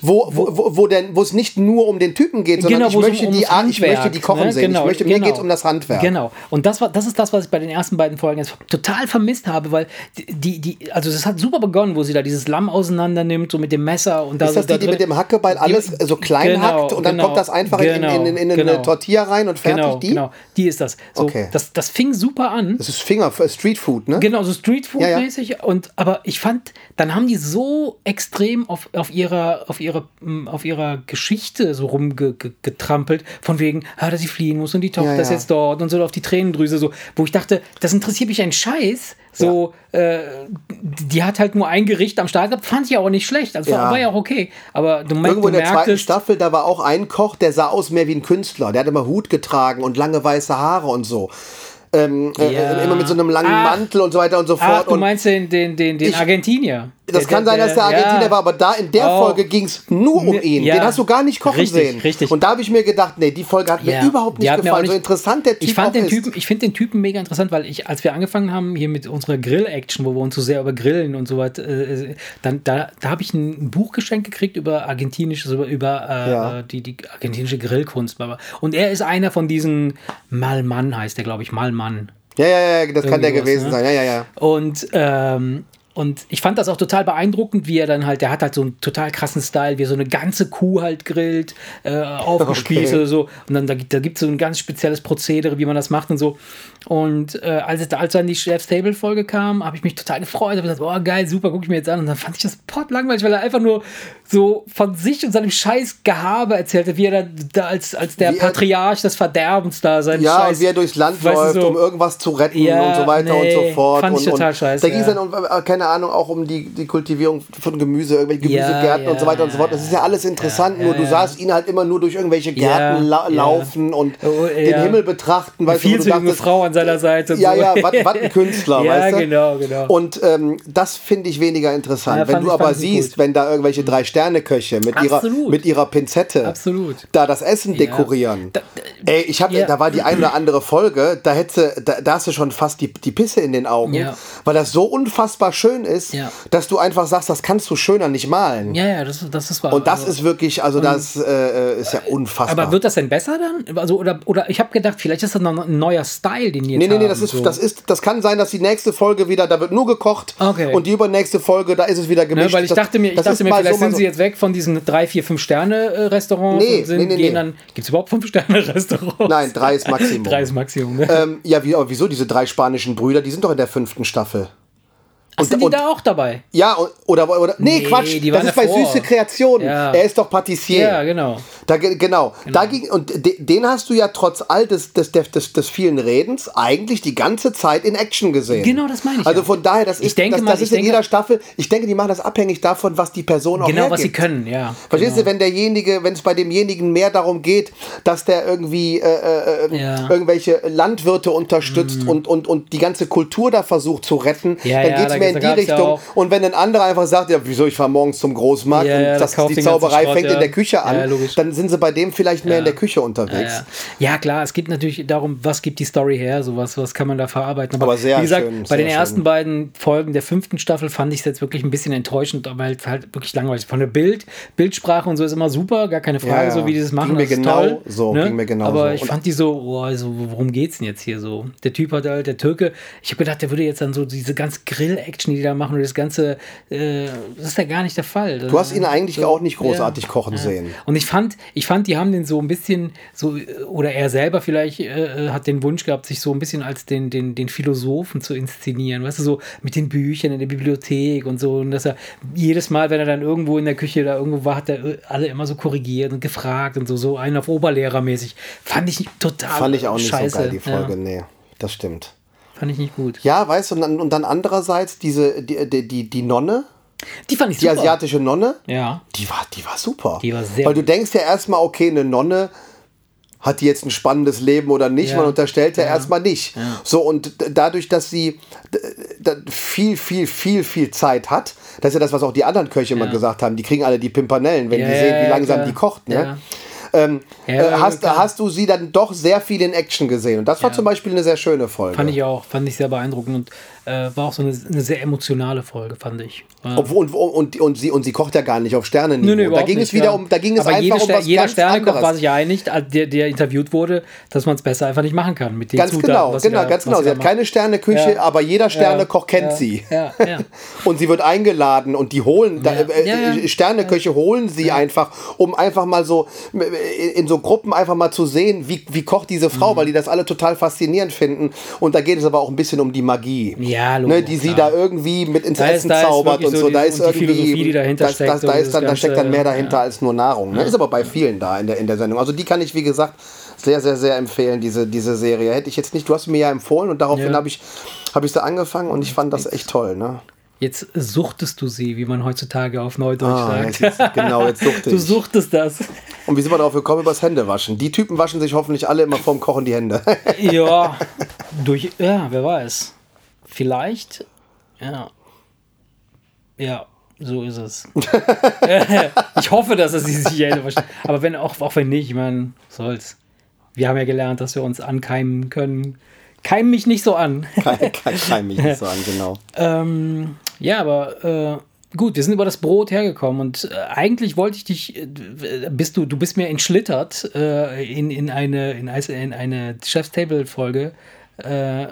wo, wo, wo, wo, denn, wo es nicht nur um den Typen geht, sondern
Genau,
ich, möchte
um-
die, Art- ich möchte die kochen
ne?
sehen.
Genau,
ich möchte, Mir
genau.
geht es um das Handwerk.
Genau. Und das, war, das ist das, was ich bei den ersten beiden Folgen jetzt total vermisst habe, weil die, die, also das hat super begonnen, wo sie da dieses Lamm auseinander nimmt, so mit dem Messer und da
Ist
so
das die,
da
die mit dem Hackebeil alles so klein
Genau,
hackt und dann
genau,
kommt das einfach in,
genau,
in, in, in eine
genau.
Tortilla rein und fertig?
Genau,
die?
genau. Die ist das. So,
Okay.
das, das fing super an.
Das ist Finger, äh, Street Food, ne?
Genau, so Streetfood-mäßig.
Ja,
Und aber ich fand, dann haben die so extrem auf, auf ihrer, auf ihrer, mm, auf ihrer Geschichte so rumgetrampelt, von wegen, ah, dass sie fliehen muss und die Tochter
Ja,
ist
ja.
jetzt dort und so auf die Tränendrüse, so, wo ich dachte, das interessiert mich ein Scheiß. So, äh, die hat halt nur ein Gericht am Start gehabt, fand ich auch nicht schlecht. Also war,
Ja.
war ja auch okay. Aber du, mer
Irgendwo
du
in der zweiten Staffel, da war auch ein Koch, der sah aus mehr wie ein Künstler. Der hat immer Hut getragen und lange weiße Haare und so. Ähm,
Ja.
äh, immer mit so einem langen
Ach.
Mantel und so weiter und so
ach,
fort.
du
und
meinst den, den, den, den
Ich-
Argentinier.
Das
Der-
kann sein, dass der Argentinier
ja.
war, aber da in der
Oh.
Folge ging es nur um
Ne-
ihn.
ja.
Den hast du gar nicht kochen
Richtig,
sehen.
richtig.
Und da habe ich mir gedacht, nee, die Folge hat mir
Ja,
überhaupt
die
nicht
mir
gefallen. So
nicht-
interessant der Typ
ich fand den
ist.
Typen, ich finde den Typen mega interessant, weil ich, als wir angefangen haben hier mit unserer Grill-Action, wo wir uns so sehr über Grillen und so was, äh, dann da, da habe ich ein Buch geschenkt gekriegt über argentinisches, über, über äh, die, die argentinische Grillkunst. Und er ist einer von diesen Malmann heißt der, glaube ich, Malmann.
Ja, ja, ja, das kann der
Irgendwie
gewesen
ne?
sein. Ja, ja, ja.
Und, ähm, und ich fand das auch total beeindruckend, wie er dann halt, der hat halt so einen total krassen Style, wie er so eine ganze Kuh halt grillt, äh, aufgespießt
Okay.
oder so. Und dann da, gibt- da gibt es so ein ganz spezielles Prozedere, wie man das macht und so. Und äh, als, es, als dann die Chef's Table-Folge kam, habe ich mich total gefreut. habe gesagt, oh geil, super, gucke ich mir jetzt an. Und dann fand ich das pot langweilig, weil er einfach nur so von sich und seinem scheiß Gehabe erzählte, wie er da, da als, als der
Wie er-
Patriarch des Verderbens da sein
Ja,
scheiß,
und wie er durchs Land läuft,
so-
um irgendwas zu retten
Ja,
und so weiter
nee,
und so fort.
fand ich
und,
total
und
scheiße,
Da ging es
ja.
dann, um, äh, keine Ahnung, auch um die, die Kultivierung von Gemüse, irgendwelche
Ja,
Gemüsegärten und so
ja,
weiter und so fort. Das ist ja alles interessant,
ja,
nur du
ja.
sahst ihn halt immer nur durch irgendwelche Gärten
Ja,
la
ja.
laufen und
Oh,
den
ja.
Himmel betrachten. Weißt
viel
du
zu junge Frau an seiner Seite.
Ja,
so.
ja, was ein Künstler,
ja,
weißt du?
genau, genau.
Und ähm, das finde ich weniger interessant.
Ja,
wenn du aber siehst, wenn da irgendwelche Drei-Sterne-Köche mit ihrer, mit ihrer Pinzette
Absolut.
da das Essen dekorieren.
Da-
Ey, ich hab,
Ja.
da war die eine oder andere Folge, da hätte, da, da hast du schon fast die, die Pisse in den Augen,
Ja.
weil das so unfassbar schön ist, dass du einfach sagst, das kannst du schöner nicht malen.
ja, ja, das, das ist wahr.
Und das
Also-
ist wirklich, also das äh, ist ja unfassbar.
Aber wird das denn besser dann? Also, oder, oder ich habe gedacht, vielleicht ist das noch ein neuer Style, den jetzt
Nee, nee, nee, das ist,
so.
das ist, das kann sein, dass die nächste Folge wieder, da wird nur gekocht
Okay.
und die übernächste Folge, da ist es wieder gemischt.
Ne, weil ich
Das-
dachte mir, ich dachte mir vielleicht
so,
sind
so.
sie jetzt weg von diesen drei, vier, fünf Sterne äh, Restaurants
Nee,
und sind,
nee, nee,
gehen dann. Gibt es überhaupt fünf Sterne Restaurants?
Nein, drei ist Maximum.
drei ist Maximum. Ne?
Ähm, ja, wie, aber wieso? Diese drei spanischen Brüder, die sind doch in der fünften Staffel.
Ach, sind die
und-
da auch dabei?
Ja, und- oder, oder nee,
Nee,
Quatsch,
die
das ist bei. Süße Kreationen.
Ja.
Er ist doch Patissier.
Ja, genau.
Da, ge- genau. Da ging, und de, den hast du ja trotz all des, des, des, des, vielen Redens eigentlich die ganze Zeit in Action gesehen.
Genau, das meine ich
Also
ja.
von daher, das
Ich
ist,
denke
das,
mal,
das
ich
ist in
denke-
jeder Staffel, ich denke, die machen das abhängig davon, was die Person auch
Genau, was sie
hergibt.
können, ja.
Verstehst du, wenn derjenige, wenn es bei demjenigen mehr darum geht, dass der irgendwie äh, äh,
Ja. Mhm.
irgendwelche Landwirte unterstützt und, und, und die ganze Kultur da versucht zu retten,
Ja,
dann
ja,
geht es
da-
mehr in die
ja
Richtung.
auch-
und wenn ein anderer einfach sagt, ja, wieso, ich fahre morgens zum Großmarkt
Ja,
und
ja,
das, die Zauberei
Schrott,
fängt
ja.
in der Küche an,
Ja,
dann sind sie bei dem vielleicht mehr in der Küche unterwegs.
Ja, ja, klar, es geht natürlich darum, was gibt die Story her, sowas, was kann man da verarbeiten.
Aber sehr
wie gesagt,
schön,
bei den
schön.
ersten beiden Folgen der fünften Staffel fand ich es jetzt wirklich ein bisschen enttäuschend, weil es halt wirklich langweilig. Von der Bild, Bildsprache und so ist immer super, gar keine Frage,
Ja, ja.
so wie die das machen.
Ging mir genau
toll, ne?
so, ging mir genau
Aber
so.
ich
Und-
fand die so, oh, also, worum geht's denn jetzt hier so? Der Typ hat halt, der Türke, ich habe gedacht, der würde jetzt dann so diese ganze Grill-Action, die die da machen und das ganze, äh, das ist ja gar nicht der Fall.
Du hast ihn eigentlich
So,
auch nicht großartig
ja,
kochen
ja.
sehen.
Und ich fand, ich fand, die haben den so ein bisschen, so, äh, oder er selber vielleicht äh, hat den Wunsch gehabt, sich so ein bisschen als den, den, den Philosophen zu inszenieren. Weißt du, so mit den Büchern in der Bibliothek und so. Und dass er jedes Mal, wenn er dann irgendwo in der Küche da irgendwo war, hat er äh, alle immer so korrigiert und gefragt und so, so einen auf Oberlehrermäßig. Fand ich total
Fand ich auch nicht
scheiße.
so geil, die Folge.
Ja,
Nee, das stimmt.
Fand ich nicht gut.
Ja, weißt du, und dann, und dann andererseits diese, die, die, die, die Nonne,
Die fand ich
die
super.
asiatische Nonne,
Ja.
die war, die war super.
Die war sehr
Weil du denkst ja erstmal, okay, eine Nonne hat die jetzt ein spannendes Leben oder nicht?
Ja.
Man unterstellt ja,
Ja.
erstmal nicht. So, und dadurch, dass sie viel, viel, viel, viel Zeit hat, das ist ja das, was auch die anderen Köche immer gesagt haben, die kriegen alle die Pimpanellen, wenn
Ja,
die sehen, wie
ja,
langsam die kocht. Ne? Ähm,
Ja,
äh, hast, hast du sie dann doch sehr viel in Action gesehen. Und das war zum Beispiel eine sehr schöne Folge.
Fand ich auch, fand ich sehr beeindruckend und äh, war auch so eine, eine sehr emotionale Folge, fand ich. Äh,
Obwohl, und, und, und, sie, und sie kocht ja gar nicht auf Sternenniveau.
Nö, nö,
da ging
nicht,
es wieder
ja.
um, da ging es
Aber
einfach um was
jeder
ganz
Sternekoch
anderes.
war sich ja einig, der, der interviewt wurde, dass man es besser einfach nicht machen kann mit den
Ganz
Zutaten,
genau,
sie
genau,
da-
ganz genau.
sie
Sie hat keine Sterneküche,
Ja.
aber jeder Sternekoch kennt
ja,
sie.
Ja, ja.
Und sie wird eingeladen und die holen, da, äh,
ja.
Sterneköche holen sie einfach, um einfach mal so äh, in so Gruppen einfach mal zu sehen, wie, wie kocht diese Frau,
Mhm.
weil die das alle total faszinierend finden. Und da geht es aber auch ein bisschen um die Magie.
Ja,
ne,
logisch,
die sie
klar.
da irgendwie mit ins
Da
Essen
da ist
zaubert und
so
so. Da ist irgendwie
Philosophie, die dahinter
das,
steckt
das, da, ist dann, da
das
steckt dann
Ganze,
mehr dahinter
ja.
als nur Nahrung. Ne? Ist aber bei vielen da in der, in der Sendung. Also die kann ich, wie gesagt, sehr, sehr, sehr empfehlen, diese, diese Serie. Hätte ich jetzt nicht, du hast mir ja empfohlen und daraufhin
Ja.
habe ich, hab ich sie angefangen und ich fand das echt toll. Ne?
Jetzt suchtest du sie, wie man heutzutage auf Neudeutsch
Ah,
sagt.
jetzt ist- genau, jetzt suchte
Du
ich.
suchtest das.
Und wie sind wir darauf gekommen? Übers Händewaschen. Die Typen waschen sich hoffentlich alle immer vorm Kochen die Hände.
Ja, durch, ja, wer weiß. Vielleicht, ja. Ja, So ist es. ich hoffe, dass es sich jeder versteht. Aber wenn auch, auch wenn nicht, ich meine, soll's. Wir haben ja gelernt, dass wir uns ankeimen können. Keim mich nicht so an.
Kein, kein mich nicht so an, genau.
Ähm, ja, aber äh, gut, wir sind über das Brot hergekommen und äh, eigentlich wollte ich dich, äh, bist du, du bist mir entschlittert äh, in, in eine, in, in eine Chef's Table-Folge. Äh,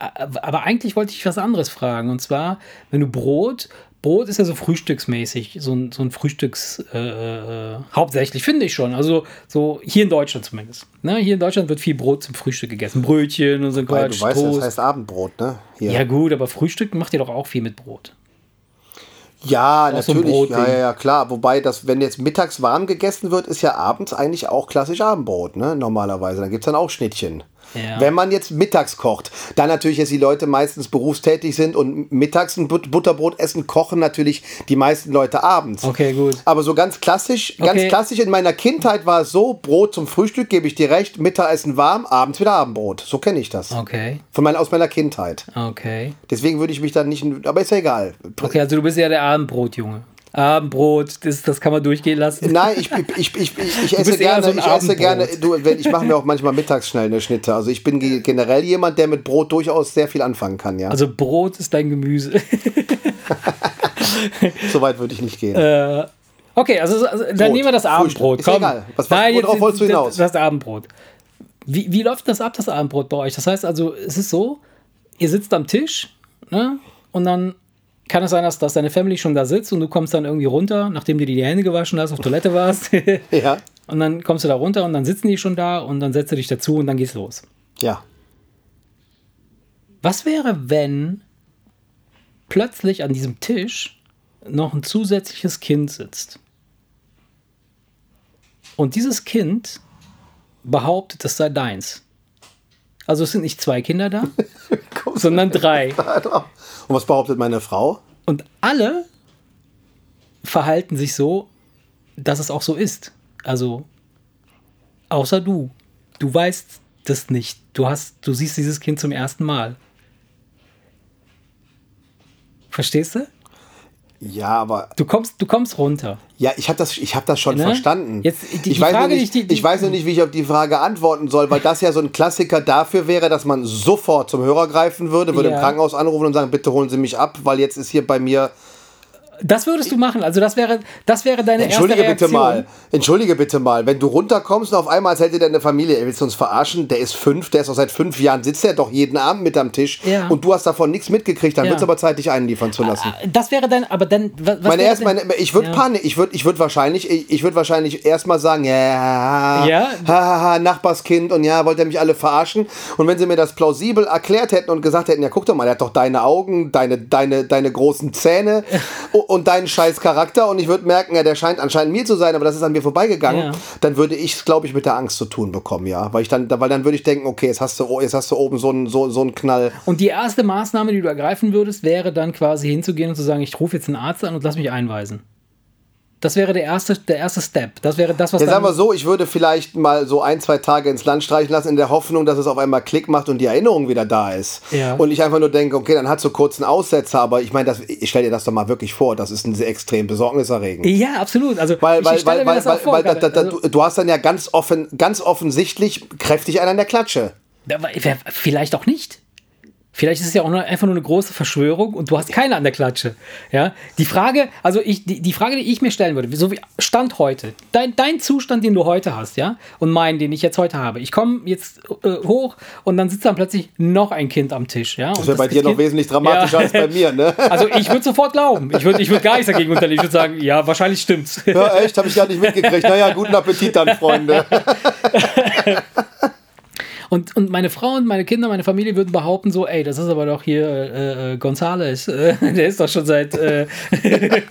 aber eigentlich wollte ich was anderes fragen. Und zwar, wenn du Brot, Brot ist ja so frühstücksmäßig, so ein, so ein Frühstücks, äh, äh, hauptsächlich, finde ich schon. Also so hier in Deutschland zumindest. Ne? Hier in Deutschland wird viel Brot zum Frühstück gegessen. Brötchen und so ein Quatsch,
du weißt, das heißt Abendbrot, ne? Hier.
Ja, gut, aber Frühstück macht ihr doch auch viel mit Brot.
Ja,
Auch so
natürlich.
Brotding.
ja, ja, ja, klar. Wobei, das, wenn jetzt mittags warm gegessen wird, ist ja abends eigentlich auch klassisch Abendbrot, ne? Normalerweise. Dann gibt es dann auch Schnittchen.
Ja.
Wenn man jetzt mittags kocht, dann natürlich jetzt die Leute meistens berufstätig sind und mittags ein But- Butterbrot essen, kochen natürlich die meisten Leute abends.
Okay, gut.
Aber so ganz klassisch, ganz
Okay.
klassisch in meiner Kindheit war es so, Brot zum Frühstück, gebe ich dir recht, Mittagessen warm, abends wieder Abendbrot. So kenne ich das.
Okay,
Von mein, aus meiner Kindheit.
okay.
Deswegen würde ich mich dann nicht, aber ist ja egal.
Okay, also du bist ja der Abendbrotjunge. Abendbrot, das, das kann man durchgehen lassen.
Nein, ich, ich, ich, ich, esse gerne,
so
ich esse gerne, du, wenn, ich mache mir auch manchmal mittags schnell eine Schnitte. Also ich bin ge- generell jemand, der mit Brot durchaus sehr viel anfangen kann, ja.
Also Brot ist dein Gemüse.
so weit würde ich nicht gehen.
Äh, okay, also, also dann
Brot,
nehmen wir das. Abendbrot.
Ist ja egal. Was- was- worauf
jetzt-
wolltest du
das-
hinaus?
Das Abendbrot. Wie, wie läuft das ab, das Abendbrot bei euch? Das heißt also, es ist so, ihr sitzt am Tisch ne, und dann kann es sein, dass, dass deine Family schon da sitzt und du kommst dann irgendwie runter, nachdem du dir die Hände gewaschen hast, auf Toilette warst.
ja,
und dann kommst du da runter und dann sitzen die schon da und dann setzt du dich dazu und dann geht's los.
ja.
Was wäre, wenn plötzlich an diesem Tisch noch ein zusätzliches Kind sitzt? Und dieses Kind behauptet, es sei deins. Also es sind nicht zwei Kinder da, sondern drei.
Und was behauptet meine Frau?
Und alle verhalten sich so, dass es auch so ist. Also, außer du. Du weißt das nicht. Du hast, du siehst dieses Kind zum ersten Mal. Verstehst du?
Ja, aber
Du kommst, du kommst runter.
ja, ich habe das, ich hab das schon
Ne?
verstanden.
Jetzt, die-
ich,
die
weiß
Frage,
nicht,
die- die-
ich weiß nur nicht, wie ich auf die Frage antworten soll, weil das ja so ein Klassiker dafür wäre, dass man sofort zum Hörer greifen würde, würde
Ja.
im Krankenhaus anrufen und sagen, bitte holen Sie mich ab, weil jetzt ist hier bei mir
Das würdest du machen. Also das wäre, das wäre deine
Entschuldige
erste
bitte
Reaktion.
mal. Entschuldige bitte mal. Wenn du runterkommst und auf einmal, als hätte deine Familie, ey, willst du uns verarschen? Der ist fünf, der ist auch seit fünf Jahren, sitzt er doch jeden Abend mit am Tisch
Ja.
und du hast davon nichts mitgekriegt, dann
Ja.
wird es aber Zeit, dich einliefern zu lassen.
Das wäre dein, aber dann, was,
Meine
wäre
erst,
denn-
meine, ich würde
Ja.
Panik, ich würde ich würd wahrscheinlich, ich, ich würde wahrscheinlich erstmal sagen, ja,
Ja.
ha, ha, Nachbarskind und ja, wollt ihr mich alle verarschen? Und wenn sie mir das plausibel erklärt hätten und gesagt hätten, ja, guck doch mal, der hat doch deine Augen, deine, deine, deine großen Zähne und, deinen scheiß Charakter und ich würde merken, ja, der scheint anscheinend mir zu sein, aber das ist an mir vorbeigegangen,
Ja.
dann würde ich es, glaube ich, mit der Angst zu tun bekommen, ja, weil ich dann, weil dann würde ich denken, okay, jetzt hast du, jetzt hast du oben so einen, so, so einen Knall.
Und die erste Maßnahme, die du ergreifen würdest, wäre dann quasi hinzugehen und zu sagen, ich rufe jetzt einen Arzt an und lass mich einweisen. Das wäre der erste, der erste Step. Das wäre das, was
Ja, sagen wir so, ich würde vielleicht mal so ein, zwei Tage ins Land streichen lassen, in der Hoffnung, dass es auf einmal Klick macht und die Erinnerung wieder da ist.
Ja.
Und ich einfach nur denke, okay, dann hat so kurz einen Aussetzer, aber ich meine, ich stell dir das doch mal wirklich vor, das ist ein sehr extrem besorgniserregend.
Ja, absolut. Also
Weil,
ich
weil,
stelle
weil,
mir
weil,
das auch
weil,
vor,
weil da,
gerade.
da,
Also-
du, hast dann ja ganz offen, ganz offensichtlich kräftig einen an der Klatsche.
Vielleicht auch nicht. Vielleicht ist es ja auch nur, einfach nur eine große Verschwörung und du hast keine an der Klatsche. Ja? Die Frage, also ich, die, die Frage, die ich mir stellen würde, so wie Stand heute, dein, dein Zustand, den du heute hast, ja, und meinen, den ich jetzt heute habe. Ich komme jetzt äh, hoch und dann sitzt dann plötzlich noch ein Kind am Tisch. Ja?
Das wäre bei dir noch wesentlich dramatischer als bei mir, ne?
Also ich würde sofort glauben. Ich würde ich würd gar nichts dagegen unternehmen. Ich würde sagen, ja, wahrscheinlich stimmt's.
Ja, echt, habe ich gar nicht mitgekriegt. Naja, guten Appetit dann, Freunde.
Und, und meine Frau und meine Kinder, meine Familie würden behaupten so, ey, das ist aber doch hier äh, äh, Gonzales. Äh, der ist doch schon seit, äh,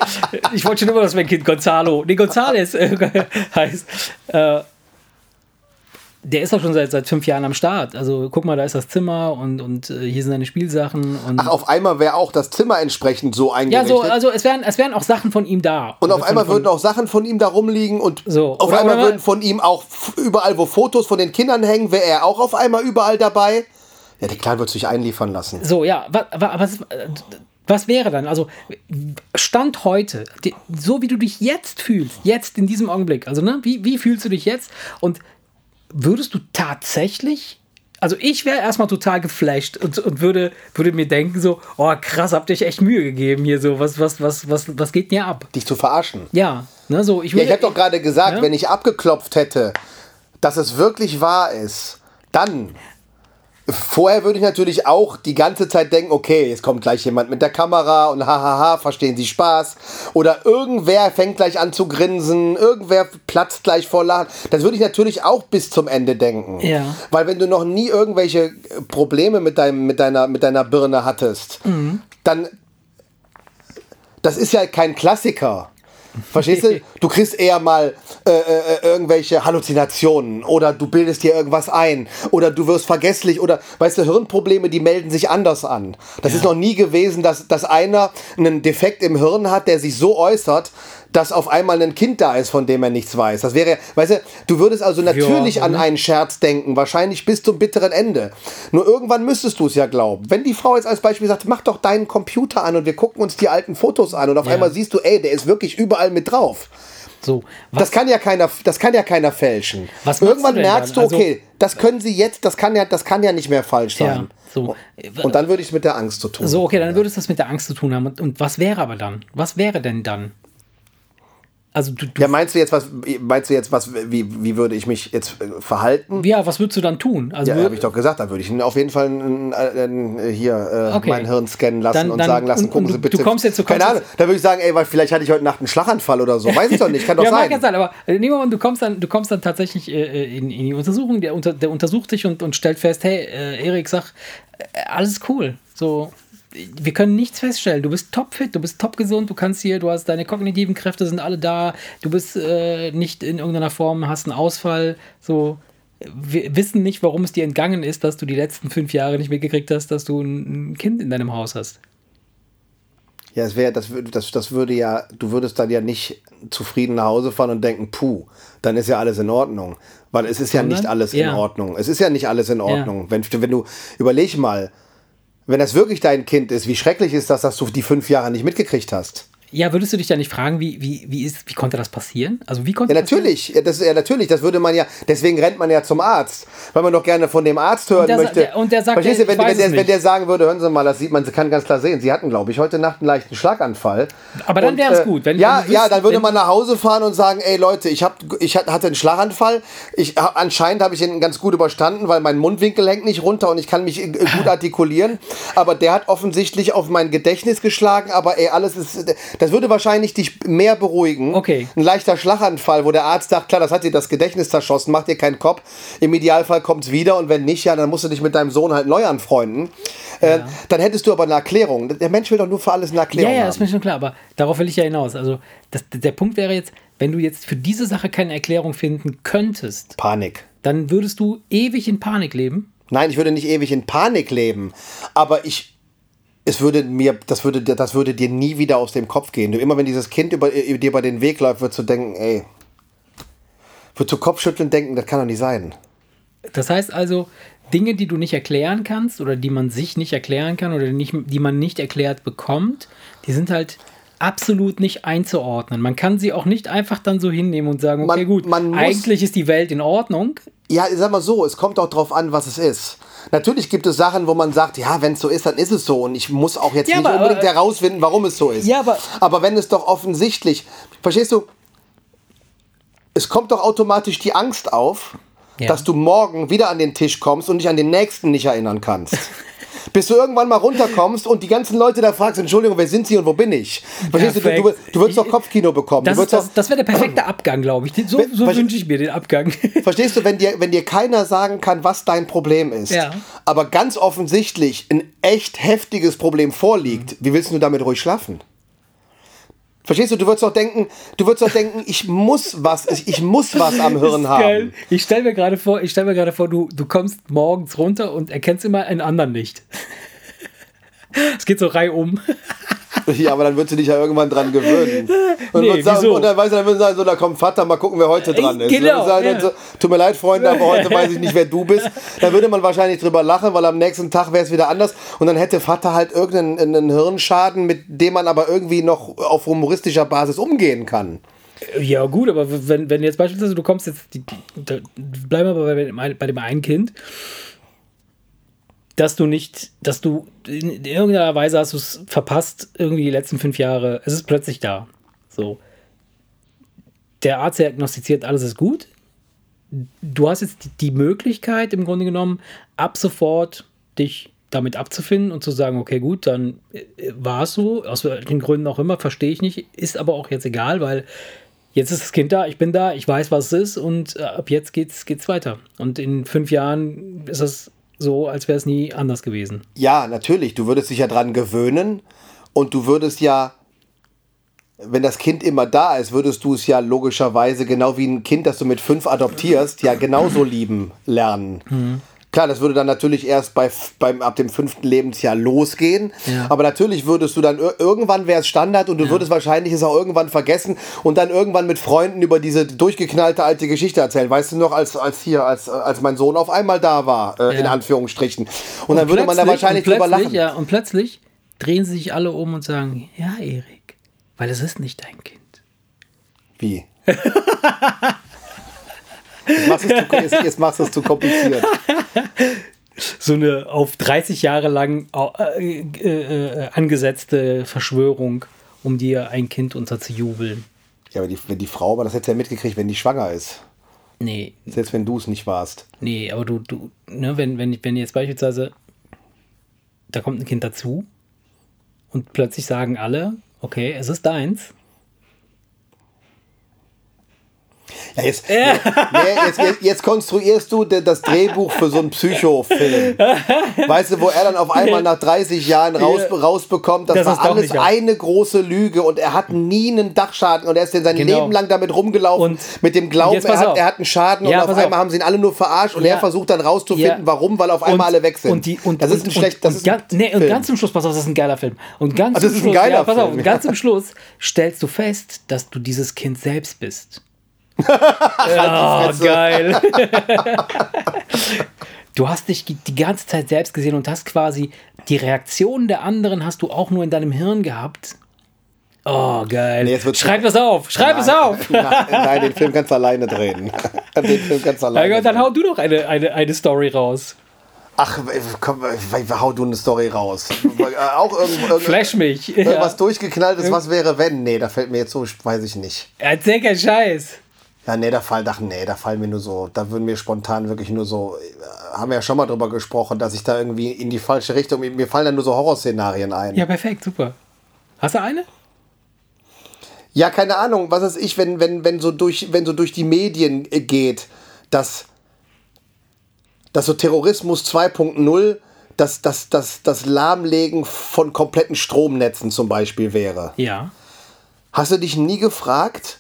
ich wollte schon immer, dass mein Kind Gonzalo, nee, Gonzales äh, heißt. Der ist doch schon seit, seit fünf Jahren am Start. Also guck mal, da ist das Zimmer und, und äh, hier sind seine Spielsachen. Und,
Ach, auf einmal wäre auch das Zimmer entsprechend so
ja,
eingerichtet.
so, also es wären, es wären auch Sachen von ihm da.
Und auf
Von-
einmal
von-
würden auch Sachen von ihm da rumliegen und
So,
auf
oder-
einmal
oder-
würden von ihm auch überall, wo Fotos von den Kindern hängen, wäre er auch auf einmal überall dabei. Ja, der Clan wird sich einliefern lassen.
So, ja, wa- wa- aber es, äh, Was wäre dann? Also, Stand heute, so wie du dich jetzt fühlst, jetzt in diesem Augenblick, also, ne, wie, wie fühlst du dich jetzt? Und würdest du tatsächlich, also ich wäre erstmal total geflasht und, und würde, würde mir denken, so, oh krass, habt ihr euch echt Mühe gegeben hier, so, was, was, was, was, was geht denn hier ab?
Dich zu verarschen.
Ja, ne, so, ich
Ja,
würde.
ich habe doch gerade gesagt,
Ja?
wenn ich abgeklopft hätte, dass es wirklich wahr ist, dann. Vorher würde ich natürlich auch die ganze Zeit denken, okay, jetzt kommt gleich jemand mit der Kamera und hahaha, verstehen Sie Spaß. Oder irgendwer fängt gleich an zu grinsen, irgendwer platzt gleich vor Lachen. Das würde ich natürlich auch bis zum Ende denken.
Ja.
Weil wenn du noch nie irgendwelche Probleme mit, deinem, mit, deiner, mit deiner Birne hattest, dann das ist ja kein Klassiker. Verstehst du? Du kriegst eher mal äh, äh, irgendwelche Halluzinationen oder du bildest dir irgendwas ein oder du wirst vergesslich oder, weißt du, Hirnprobleme, die melden sich anders an. Das ist noch nie gewesen, dass, dass einer einen Defekt im Hirn hat, der sich so äußert, dass auf einmal ein Kind da ist, von dem er nichts weiß. Das wäre, weißt du, du würdest also natürlich an
ne?
einen Scherz denken, wahrscheinlich bis zum bitteren Ende. Nur irgendwann müsstest du es ja glauben. Wenn die Frau jetzt als Beispiel sagt, mach doch deinen Computer an und wir gucken uns die alten Fotos an und auf
Ja.
einmal siehst du, ey, der ist wirklich überall mit drauf.
so,
Das kann ja keiner, das kann ja keiner fälschen. Irgendwann
du
merkst
dann?
du, okay,
Also-
das können sie jetzt, das kann ja, das kann ja nicht mehr falsch sein.
ja, so.
Und dann würde ich es mit der Angst zu tun.
So, okay, dann würde es das mit der Angst zu tun haben. Und, und was wäre aber dann? Was wäre denn dann? Also, du, du
Ja, meinst du jetzt was, meinst du jetzt was, wie, wie würde ich mich jetzt äh, verhalten?
ja, was würdest du dann tun? Also,
Ja, habe ich doch gesagt, da würde ich auf jeden Fall ein, ein, ein, hier äh,
Okay.
mein Hirn scannen lassen
Dann-
und
dann-
sagen lassen,
und-
gucken
und
Sie bitte.
du kommst jetzt- du kommst
Keine Ahnung, da würde ich sagen, ey, weil vielleicht hatte ich heute Nacht einen Schlaganfall oder so. Weiß ich doch nicht, kann doch
ja,
sein.
ja sein, aber äh, nehmen wir mal, du kommst dann, du kommst dann tatsächlich äh, in, in die Untersuchung, der, unter, der untersucht dich und, und stellt fest, hey, äh, Erik, sag, äh, alles cool. So, wir können nichts feststellen. Du bist topfit, du bist topgesund, du kannst hier, du hast deine kognitiven Kräfte sind alle da, du bist äh, nicht in irgendeiner Form, hast einen Ausfall. So, wir wissen nicht, warum es dir entgangen ist, dass du die letzten fünf Jahre nicht mitgekriegt hast, dass du ein Kind in deinem Haus hast.
Ja, es wäre, das, würde- das, das würde ja, du würdest dann ja nicht zufrieden nach Hause fahren und denken, puh, dann ist ja alles in Ordnung. Weil es ist ja
Sondern-
nicht alles in
ja.
Ordnung. Es ist ja nicht alles in Ordnung. Wenn, wenn du, überleg mal, wenn das wirklich dein Kind ist, wie schrecklich ist das, dass du die fünf Jahre nicht mitgekriegt hast?
Ja, würdest du dich da nicht fragen, wie, wie, wie, ist, wie konnte das passieren? Also wie konnte
Ja,
das
natürlich. Ja, das, ja, natürlich. Das würde man ja. Deswegen rennt man ja zum Arzt, weil man doch gerne von dem Arzt hören
Und der
möchte.
der- und der sagt,
Verstehst du,
ich
wenn, wenn, der, wenn der sagen würde, hören Sie mal, das sieht man, sie kann ganz klar sehen. Sie hatten, glaube ich, heute Nacht einen leichten Schlaganfall.
Aber dann wäre es
äh,
gut, wenn-
ja,
wenn
ja, dann würde man nach Hause fahren und sagen, ey Leute, ich, hab, ich hat- hatte einen Schlaganfall. Ich, anscheinend habe ich ihn ganz gut überstanden, weil mein Mundwinkel hängt nicht runter und ich kann mich äh, gut artikulieren. Aber der hat offensichtlich auf mein Gedächtnis geschlagen. Aber ey, alles ist. Das würde wahrscheinlich dich mehr beruhigen.
Okay.
Ein leichter Schlaganfall, wo der Arzt sagt, klar, das hat dir das Gedächtnis zerschossen, macht dir keinen Kopf. Im Idealfall kommt es wieder und wenn nicht, ja, dann musst du dich mit deinem Sohn halt neu anfreunden. Äh, dann hättest du aber eine Erklärung. Der Mensch will doch nur für alles eine
Ja,
Erklärung
ja, das ist
haben.
mir schon klar, aber darauf will ich ja hinaus. Also das, der Punkt wäre jetzt, wenn du jetzt für diese Sache keine Erklärung finden könntest,
Panik.
dann würdest du ewig in Panik leben.
Nein, ich würde nicht ewig in Panik leben, aber ich es würde mir, das würde, dir- das würde dir nie wieder aus dem Kopf gehen. Du, immer wenn dieses Kind über, dir über den Weg läuft, würdest du denken, ey, würdest du Kopfschütteln denken, das kann doch nicht sein.
Das heißt also, Dinge, die du nicht erklären kannst oder die man sich nicht erklären kann oder nicht, die man nicht erklärt bekommt, die sind halt absolut nicht einzuordnen. Man kann sie auch nicht einfach dann so hinnehmen und sagen, okay,
Man-
gut,
man
eigentlich ist die Welt in Ordnung.
Ja, sag mal so, es kommt auch drauf an, was es ist. Natürlich gibt es Sachen, wo man sagt, ja, wenn es so ist, dann ist es so. Und ich muss auch jetzt
Ja,
nicht
aber-
unbedingt
aber-
herausfinden, warum es so ist.
Ja, aber-
aber wenn es doch offensichtlich, verstehst du, es kommt doch automatisch die Angst auf,
Ja.
dass du morgen wieder an den Tisch kommst und dich an den nächsten nicht erinnern kannst. Bis du irgendwann mal runterkommst und die ganzen Leute da fragst, Entschuldigung, wer sind sie und wo bin ich? Verstehst du, du, du, würdest doch Kopfkino bekommen.
Das,
würdest
das, das wäre der perfekte Abgang, glaube ich. So, so wünsche ich mir den Abgang.
Verstehst du, wenn dir, wenn dir keiner sagen kann, was dein Problem ist,
Ja.
aber ganz offensichtlich ein echt heftiges Problem vorliegt, wie willst du damit ruhig schlafen? Verstehst du, du würdest doch denken, du würdest doch denken, ich muss was, ich, ich muss was am Hirn haben.
Ich stelle mir gerade vor, ich stell mir gerade vor, du, du kommst morgens runter und erkennst immer einen anderen nicht. Es geht so reihum.
Ja, aber dann wird sie dich ja irgendwann dran gewöhnen. Und,
Nee,
wird sagen, und dann, weißt du, dann würden sie sagen, so, da kommt Vater, mal gucken, wer heute dran ist.
genau,
Dann sagen,
ja.
so, Tut mir leid, Freunde, aber heute weiß ich nicht, wer du bist. Da würde man wahrscheinlich drüber lachen, weil am nächsten Tag wäre es wieder anders. Und dann hätte Vater halt irgendeinen einen Hirnschaden, mit dem man aber irgendwie noch auf humoristischer Basis umgehen kann.
Ja, gut, aber wenn, wenn jetzt beispielsweise du kommst jetzt, die, bleiben wir aber bei, dem- bei dem einen Kind, dass du nicht, dass du in, in irgendeiner Weise hast du es verpasst, irgendwie die letzten fünf Jahre, es ist plötzlich da. So. Der Arzt diagnostiziert, alles ist gut. Du hast jetzt die, Möglichkeit, im Grunde genommen, ab sofort dich damit abzufinden und zu sagen, okay, gut, dann äh, war es so, aus welchen Gründen auch immer, verstehe ich nicht, ist aber auch jetzt egal, weil jetzt ist das Kind da, ich bin da, ich weiß, was es ist und äh, ab jetzt geht's, geht's weiter. Und in fünf Jahren ist es so, als wäre es nie anders gewesen.
Ja, natürlich. Du würdest dich ja dran gewöhnen und du würdest ja, wenn das Kind immer da ist, würdest du es ja logischerweise, genau wie ein Kind, das du mit fünf adoptierst, ja genauso lieben lernen. Klar, das würde dann natürlich erst bei, beim, ab dem fünften Lebensjahr losgehen.
Ja.
Aber natürlich würdest du dann ir- irgendwann wäre es Standard und du würdest wahrscheinlich es auch irgendwann vergessen und dann irgendwann mit Freunden über diese durchgeknallte alte Geschichte erzählen. Weißt du noch, als, als hier, als, als mein Sohn auf einmal da war, äh, in
Ja.
Anführungsstrichen. Und, dann würde man da wahrscheinlich
und
drüber lachen.
Ja, und plötzlich drehen sie sich alle um und sagen, ja, Erik, weil es ist nicht dein Kind.
Wie? Jetzt machst, du es zu, jetzt, jetzt machst du es zu kompliziert.
so eine auf 30 Jahre lang äh, äh, äh, angesetzte Verschwörung, um dir ein Kind unterzujubeln.
Ja, aber die, wenn die Frau, aber das hätte ja mitgekriegt, wenn die schwanger ist.
Nee,
Selbst wenn du es nicht warst.
nee, aber du, du, ne, wenn, wenn, wenn jetzt beispielsweise da kommt ein Kind dazu und plötzlich sagen alle, okay, es ist deins.
Ja, jetzt, nee, jetzt, jetzt, jetzt konstruierst du das Drehbuch für so einen Psychofilm. Weißt du, wo er dann auf einmal nach 30 Jahren raus,
Ja.
rausbekommt, das,
Das
war alles eine große Lüge und er hat nie einen Dachschaden und er ist denn sein
Genau.
Leben lang damit rumgelaufen,
Und
mit dem Glauben, er hat, er hat einen Schaden
Ja,
und auf einmal
auf.
haben sie ihn alle nur verarscht und
Ja.
er versucht dann rauszufinden,
Ja.
warum, weil auf einmal
Und-
alle weg sind.
Und, die, und,
das ist ein schlecht, das ist ein
nee, und ganz zum Schluss, pass auf, das ist ein geiler Film. Und ganz
Ach,
zum Schluss,
geiler
ja, pass auf,
ja.
ganz zum Schluss stellst du fest, dass du dieses Kind selbst bist. Oh,
Fresse.
geil. du hast dich die ganze Zeit selbst gesehen und hast quasi die Reaktionen der anderen hast du auch nur in deinem Hirn gehabt. Oh, geil.
Nee,
Schreib das auf, schreib es auf.
Nein, nein, den Film kannst du alleine drehen. Den Film kannst du
Ja,
alleine
Gott, dann hau du doch eine, eine, eine Story raus.
Ach, komm, hau du eine Story raus. Äh, Auch irgend, irgend,
Flash mich.
irgendwas durchgeknalltes, was wäre wenn? Nee, da fällt mir jetzt so, weiß ich nicht.
Erzähl keinen Scheiß.
Ja, nee, da fallen, ach, nee, da fallen mir nur so, da würden mir spontan wirklich nur so, äh, haben wir ja schon mal drüber gesprochen, dass ich da irgendwie in die falsche Richtung, mir fallen da nur so Horrorszenarien ein.
Ja, perfekt, super. Hast du eine?
Ja, keine Ahnung, was ist ich, wenn, wenn, wenn, so durch, wenn so durch die Medien äh, geht, dass, dass so Terrorismus 2.0 das, das, das, das Lahmlegen von kompletten Stromnetzen zum Beispiel wäre.
Ja.
Hast du dich nie gefragt?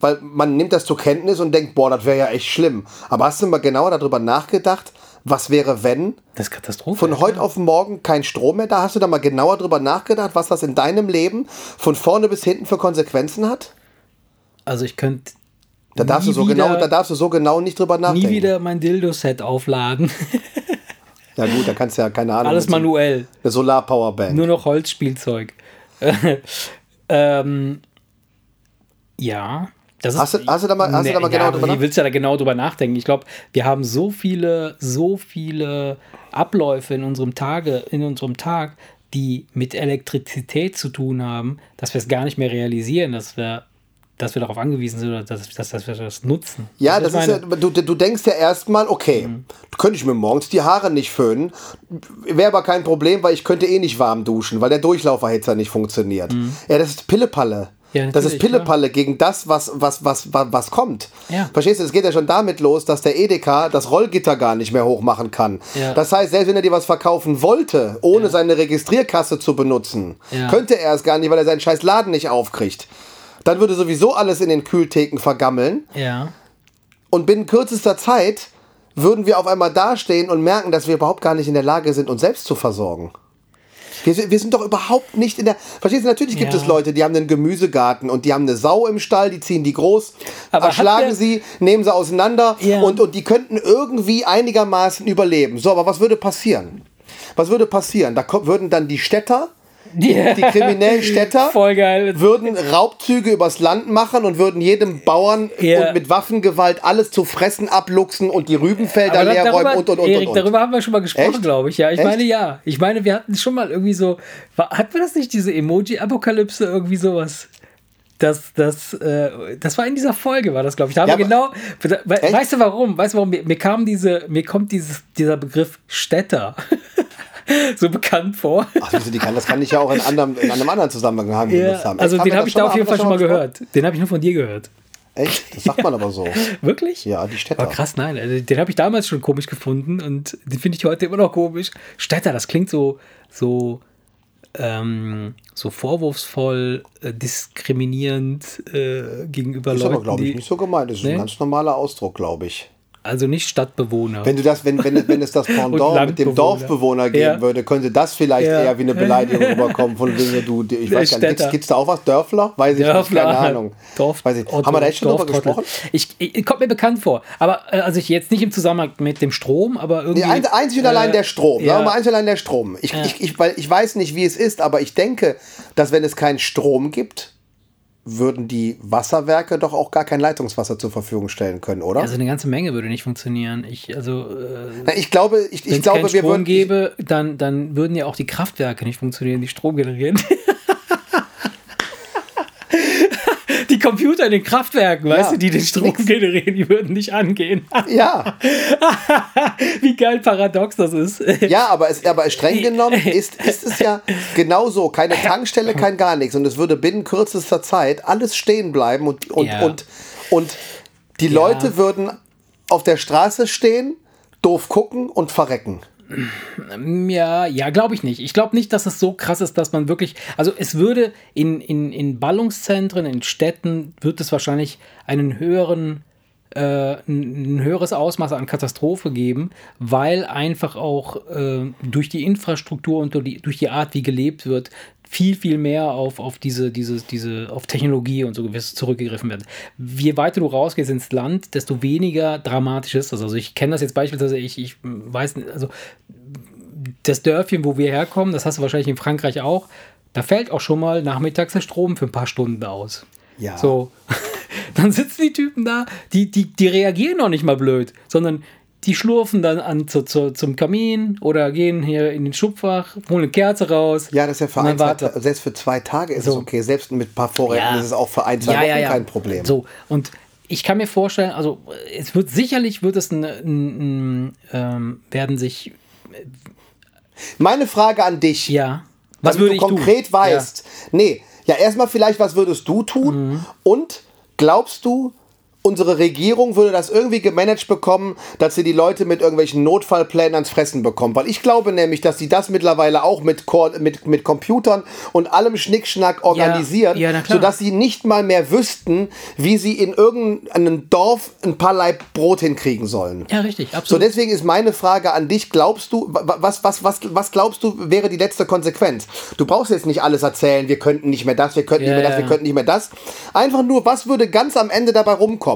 Weil man nimmt das zur Kenntnis und denkt, boah, das wäre ja echt schlimm. Aber hast du mal genauer darüber nachgedacht, was wäre, wenn
Das ist Katastrophe.
von
ja,
heute
klar.
auf morgen kein Strom mehr da? Hast du da mal genauer drüber nachgedacht, was das in deinem Leben von vorne bis hinten für Konsequenzen hat?
Also ich könnte
Da darfst, du so
wieder-
genau, da darfst du so genau nicht drüber nachdenken.
nie wieder mein Dildo-Set aufladen.
Ja gut, da kannst du ja, keine Ahnung.
Alles manuell.
Eine Solar-Powerbank.
Nur noch Holzspielzeug. ähm, ja. Das ist,
Hast du- hast du da mal- hast du da mal genau
ja,
drüber
Wie
nach-
willst du da genau drüber nachdenken? Ich glaube, wir haben so viele, so viele Abläufe in unserem Tage, in unserem Tag, die mit Elektrizität zu tun haben, dass wir es gar nicht mehr realisieren, dass wir, dass wir darauf angewiesen sind oder dass, dass, dass wir das nutzen.
Ja, das ist ja, du, du denkst ja erstmal, okay,
Mhm.
könnte ich mir morgens die Haare nicht föhnen, wäre aber kein Problem, weil ich könnte eh nicht warm duschen, weil der Durchlauferhitzer nicht funktioniert. Ja, das ist Pillepalle.
Ja,
das ist Pillepalle gegen das, was, was, was, was, was kommt.
Ja.
Verstehst du, es geht ja schon damit los, dass der Edeka das Rollgitter gar nicht mehr hochmachen kann.
Ja.
Das heißt, selbst wenn er dir was verkaufen wollte, ohne seine Registrierkasse zu benutzen,
Ja.
könnte er es gar nicht, weil er seinen scheiß Laden nicht aufkriegt. Dann würde sowieso alles in den Kühltheken vergammeln.
Ja.
Und binnen kürzester Zeit würden wir auf einmal dastehen und merken, dass wir überhaupt gar nicht in der Lage sind, uns selbst zu versorgen. Wir, sind- wir sind doch überhaupt nicht in der. Verstehst du, natürlich gibt
Ja.
es Leute, die haben einen Gemüsegarten und die haben eine Sau im Stall, die ziehen die groß,
Aber
erschlagen sie, nehmen sie auseinander
Ja.
und, und die könnten irgendwie einigermaßen überleben. So, aber was würde passieren? Was würde passieren? Da würden dann die Städter, die, die kriminellen Städter, würden Raubzüge übers Land machen und würden jedem Bauern
Ja.
und mit Waffengewalt alles zu fressen abluchsen und die Rübenfelder leer räumen und und und.
Erik,
und, und.
darüber haben wir schon mal gesprochen, glaube ich. Ja, ich
Echt?
meine ja. Ich meine, wir hatten schon mal irgendwie so. Hatten wir das nicht, diese Emoji-Apokalypse, irgendwie sowas? Das, das, äh, das war in dieser Folge, war das, glaube ich. Da haben
Ja,
wir genau. we-? Weißt du warum? Weißt du warum? Mir, mir kam diese, mir kommt dieses, dieser Begriff Städter so bekannt vor.
Ach, du, die kann, das kann ich ja auch in, anderem, in einem anderen Zusammenhang benutzt
Ja,
haben.
also?
Haben
den habe ich da auf jeden Fall schon mal
gesprochen?
gehört. Den habe ich nur von dir gehört.
Echt? Das sagt man aber so.
Wirklich?
Ja, die Städter.
Oh, krass, nein. Also, den habe ich damals schon komisch gefunden und den finde ich heute immer noch komisch. Städter, das klingt so, so, ähm, so vorwurfsvoll, äh, diskriminierend äh, gegenüber
ist
Leuten,
aber, glaube ich,
die,
nicht so gemeint. Das ist
Nee?
ein ganz normaler Ausdruck, glaube ich.
Also nicht Stadtbewohner.
Wenn du das, wenn, wenn, wenn es das Pendant mit dem. Dorfbewohner geben
Ja.
würde, könnte das vielleicht
Ja.
eher wie eine Beleidigung rüberkommen von wegen du, ich weiß gar nicht, gibt es da auch was? Dörfler? Weiß ich
Dörfler,
nicht, keine Ahnung.
Dorf,
weiß ich.
Otto,
Haben wir da jetzt schon drüber gesprochen?
Ich, ich, kommt mir bekannt vor. Aber äh, also ich jetzt nicht im Zusammenhang mit dem Strom, aber irgendwie.
Nee, ein, einzig und allein
äh,
der Strom.
ja.
Mal einzig und allein der Strom. Ich, ich, ich, weil ich weiß nicht, wie es ist, aber ich denke, dass wenn es keinen Strom gibt, würden die Wasserwerke doch auch gar kein Leitungswasser zur Verfügung stellen können, oder?
Also eine ganze Menge würde nicht funktionieren. Ich, also, äh,
Na, ich glaube, ich,
wenn
ich
es
glaube,
keinen
wir
Strom
würden.
gäbe, dann, dann würden ja auch die Kraftwerke nicht funktionieren, die Strom generieren. die Computer in den Kraftwerken, weißt
Ja,
du, die den Strom
nix.
generieren, die würden nicht angehen.
ja,
Wie geil paradox das ist.
ja, aber, es, aber streng genommen ist, ist es ja genauso. Keine Tankstelle, kein gar nichts. Und es würde binnen kürzester Zeit alles stehen bleiben und, und,
Ja.
und, und die Leute würden auf der Straße stehen, doof gucken und verrecken.
Ja, ja, glaube ich nicht. Ich glaube nicht, dass es so krass ist, dass man wirklich. Also es würde in, in, in Ballungszentren, in Städten, wird es wahrscheinlich einen höheren, äh, ein, höheres Ausmaß an Katastrophe geben, weil einfach auch äh, durch die Infrastruktur und durch die Art, wie gelebt wird, viel, viel mehr auf, auf diese, diese, diese, auf Technologie und so gewiss zurückgegriffen wird. Je weiter du rausgehst ins Land, desto weniger dramatisch ist das. Also ich kenne das jetzt beispielsweise, ich, ich weiß nicht, also das Dörfchen, wo wir herkommen, das hast du wahrscheinlich in Frankreich auch, da fällt auch schon mal nachmittags der Strom für ein paar Stunden aus.
Ja.
So. Dann sitzen die Typen da, die, die, die reagieren noch nicht mal blöd, sondern die schlurfen dann an zu, zu, zum Kamin oder gehen hier in den Schubfach, holen eine Kerze raus.
Ja, das ist ja für ein, zwei, selbst für zwei Tage ist
So.
es okay. Selbst mit ein paar Vorräten ist es auch für ein, zwei Wochen kein Problem.
So, und ich kann mir vorstellen, also es wird sicherlich wird es ein, ein, ein ähm, werden sich,
Meine Frage an dich.
ja, was würde
du
ich
konkret
tun?
weißt. Nee, ja, erstmal vielleicht, was würdest du tun?
Mhm.
Und glaubst du, unsere Regierung würde das irgendwie gemanagt bekommen, dass sie die Leute mit irgendwelchen Notfallplänen ans Fressen bekommt? Weil ich glaube nämlich, dass sie das mittlerweile auch mit, Ko- mit, mit Computern und allem Schnickschnack organisieren,
ja, klar.
sodass sie nicht mal mehr wüssten, wie sie in irgendeinem Dorf ein paar Laib Brot hinkriegen sollen.
Ja, richtig,
So,
absolut.
deswegen ist meine Frage an dich, glaubst du, wa- was, was, was, was glaubst du, wäre die letzte Konsequenz? Du brauchst jetzt nicht alles erzählen, wir könnten nicht mehr das, wir könnten
Ja,
nicht mehr das,
ja,
wir
ja.
könnten nicht mehr das. Einfach nur, was würde ganz am Ende dabei rumkommen?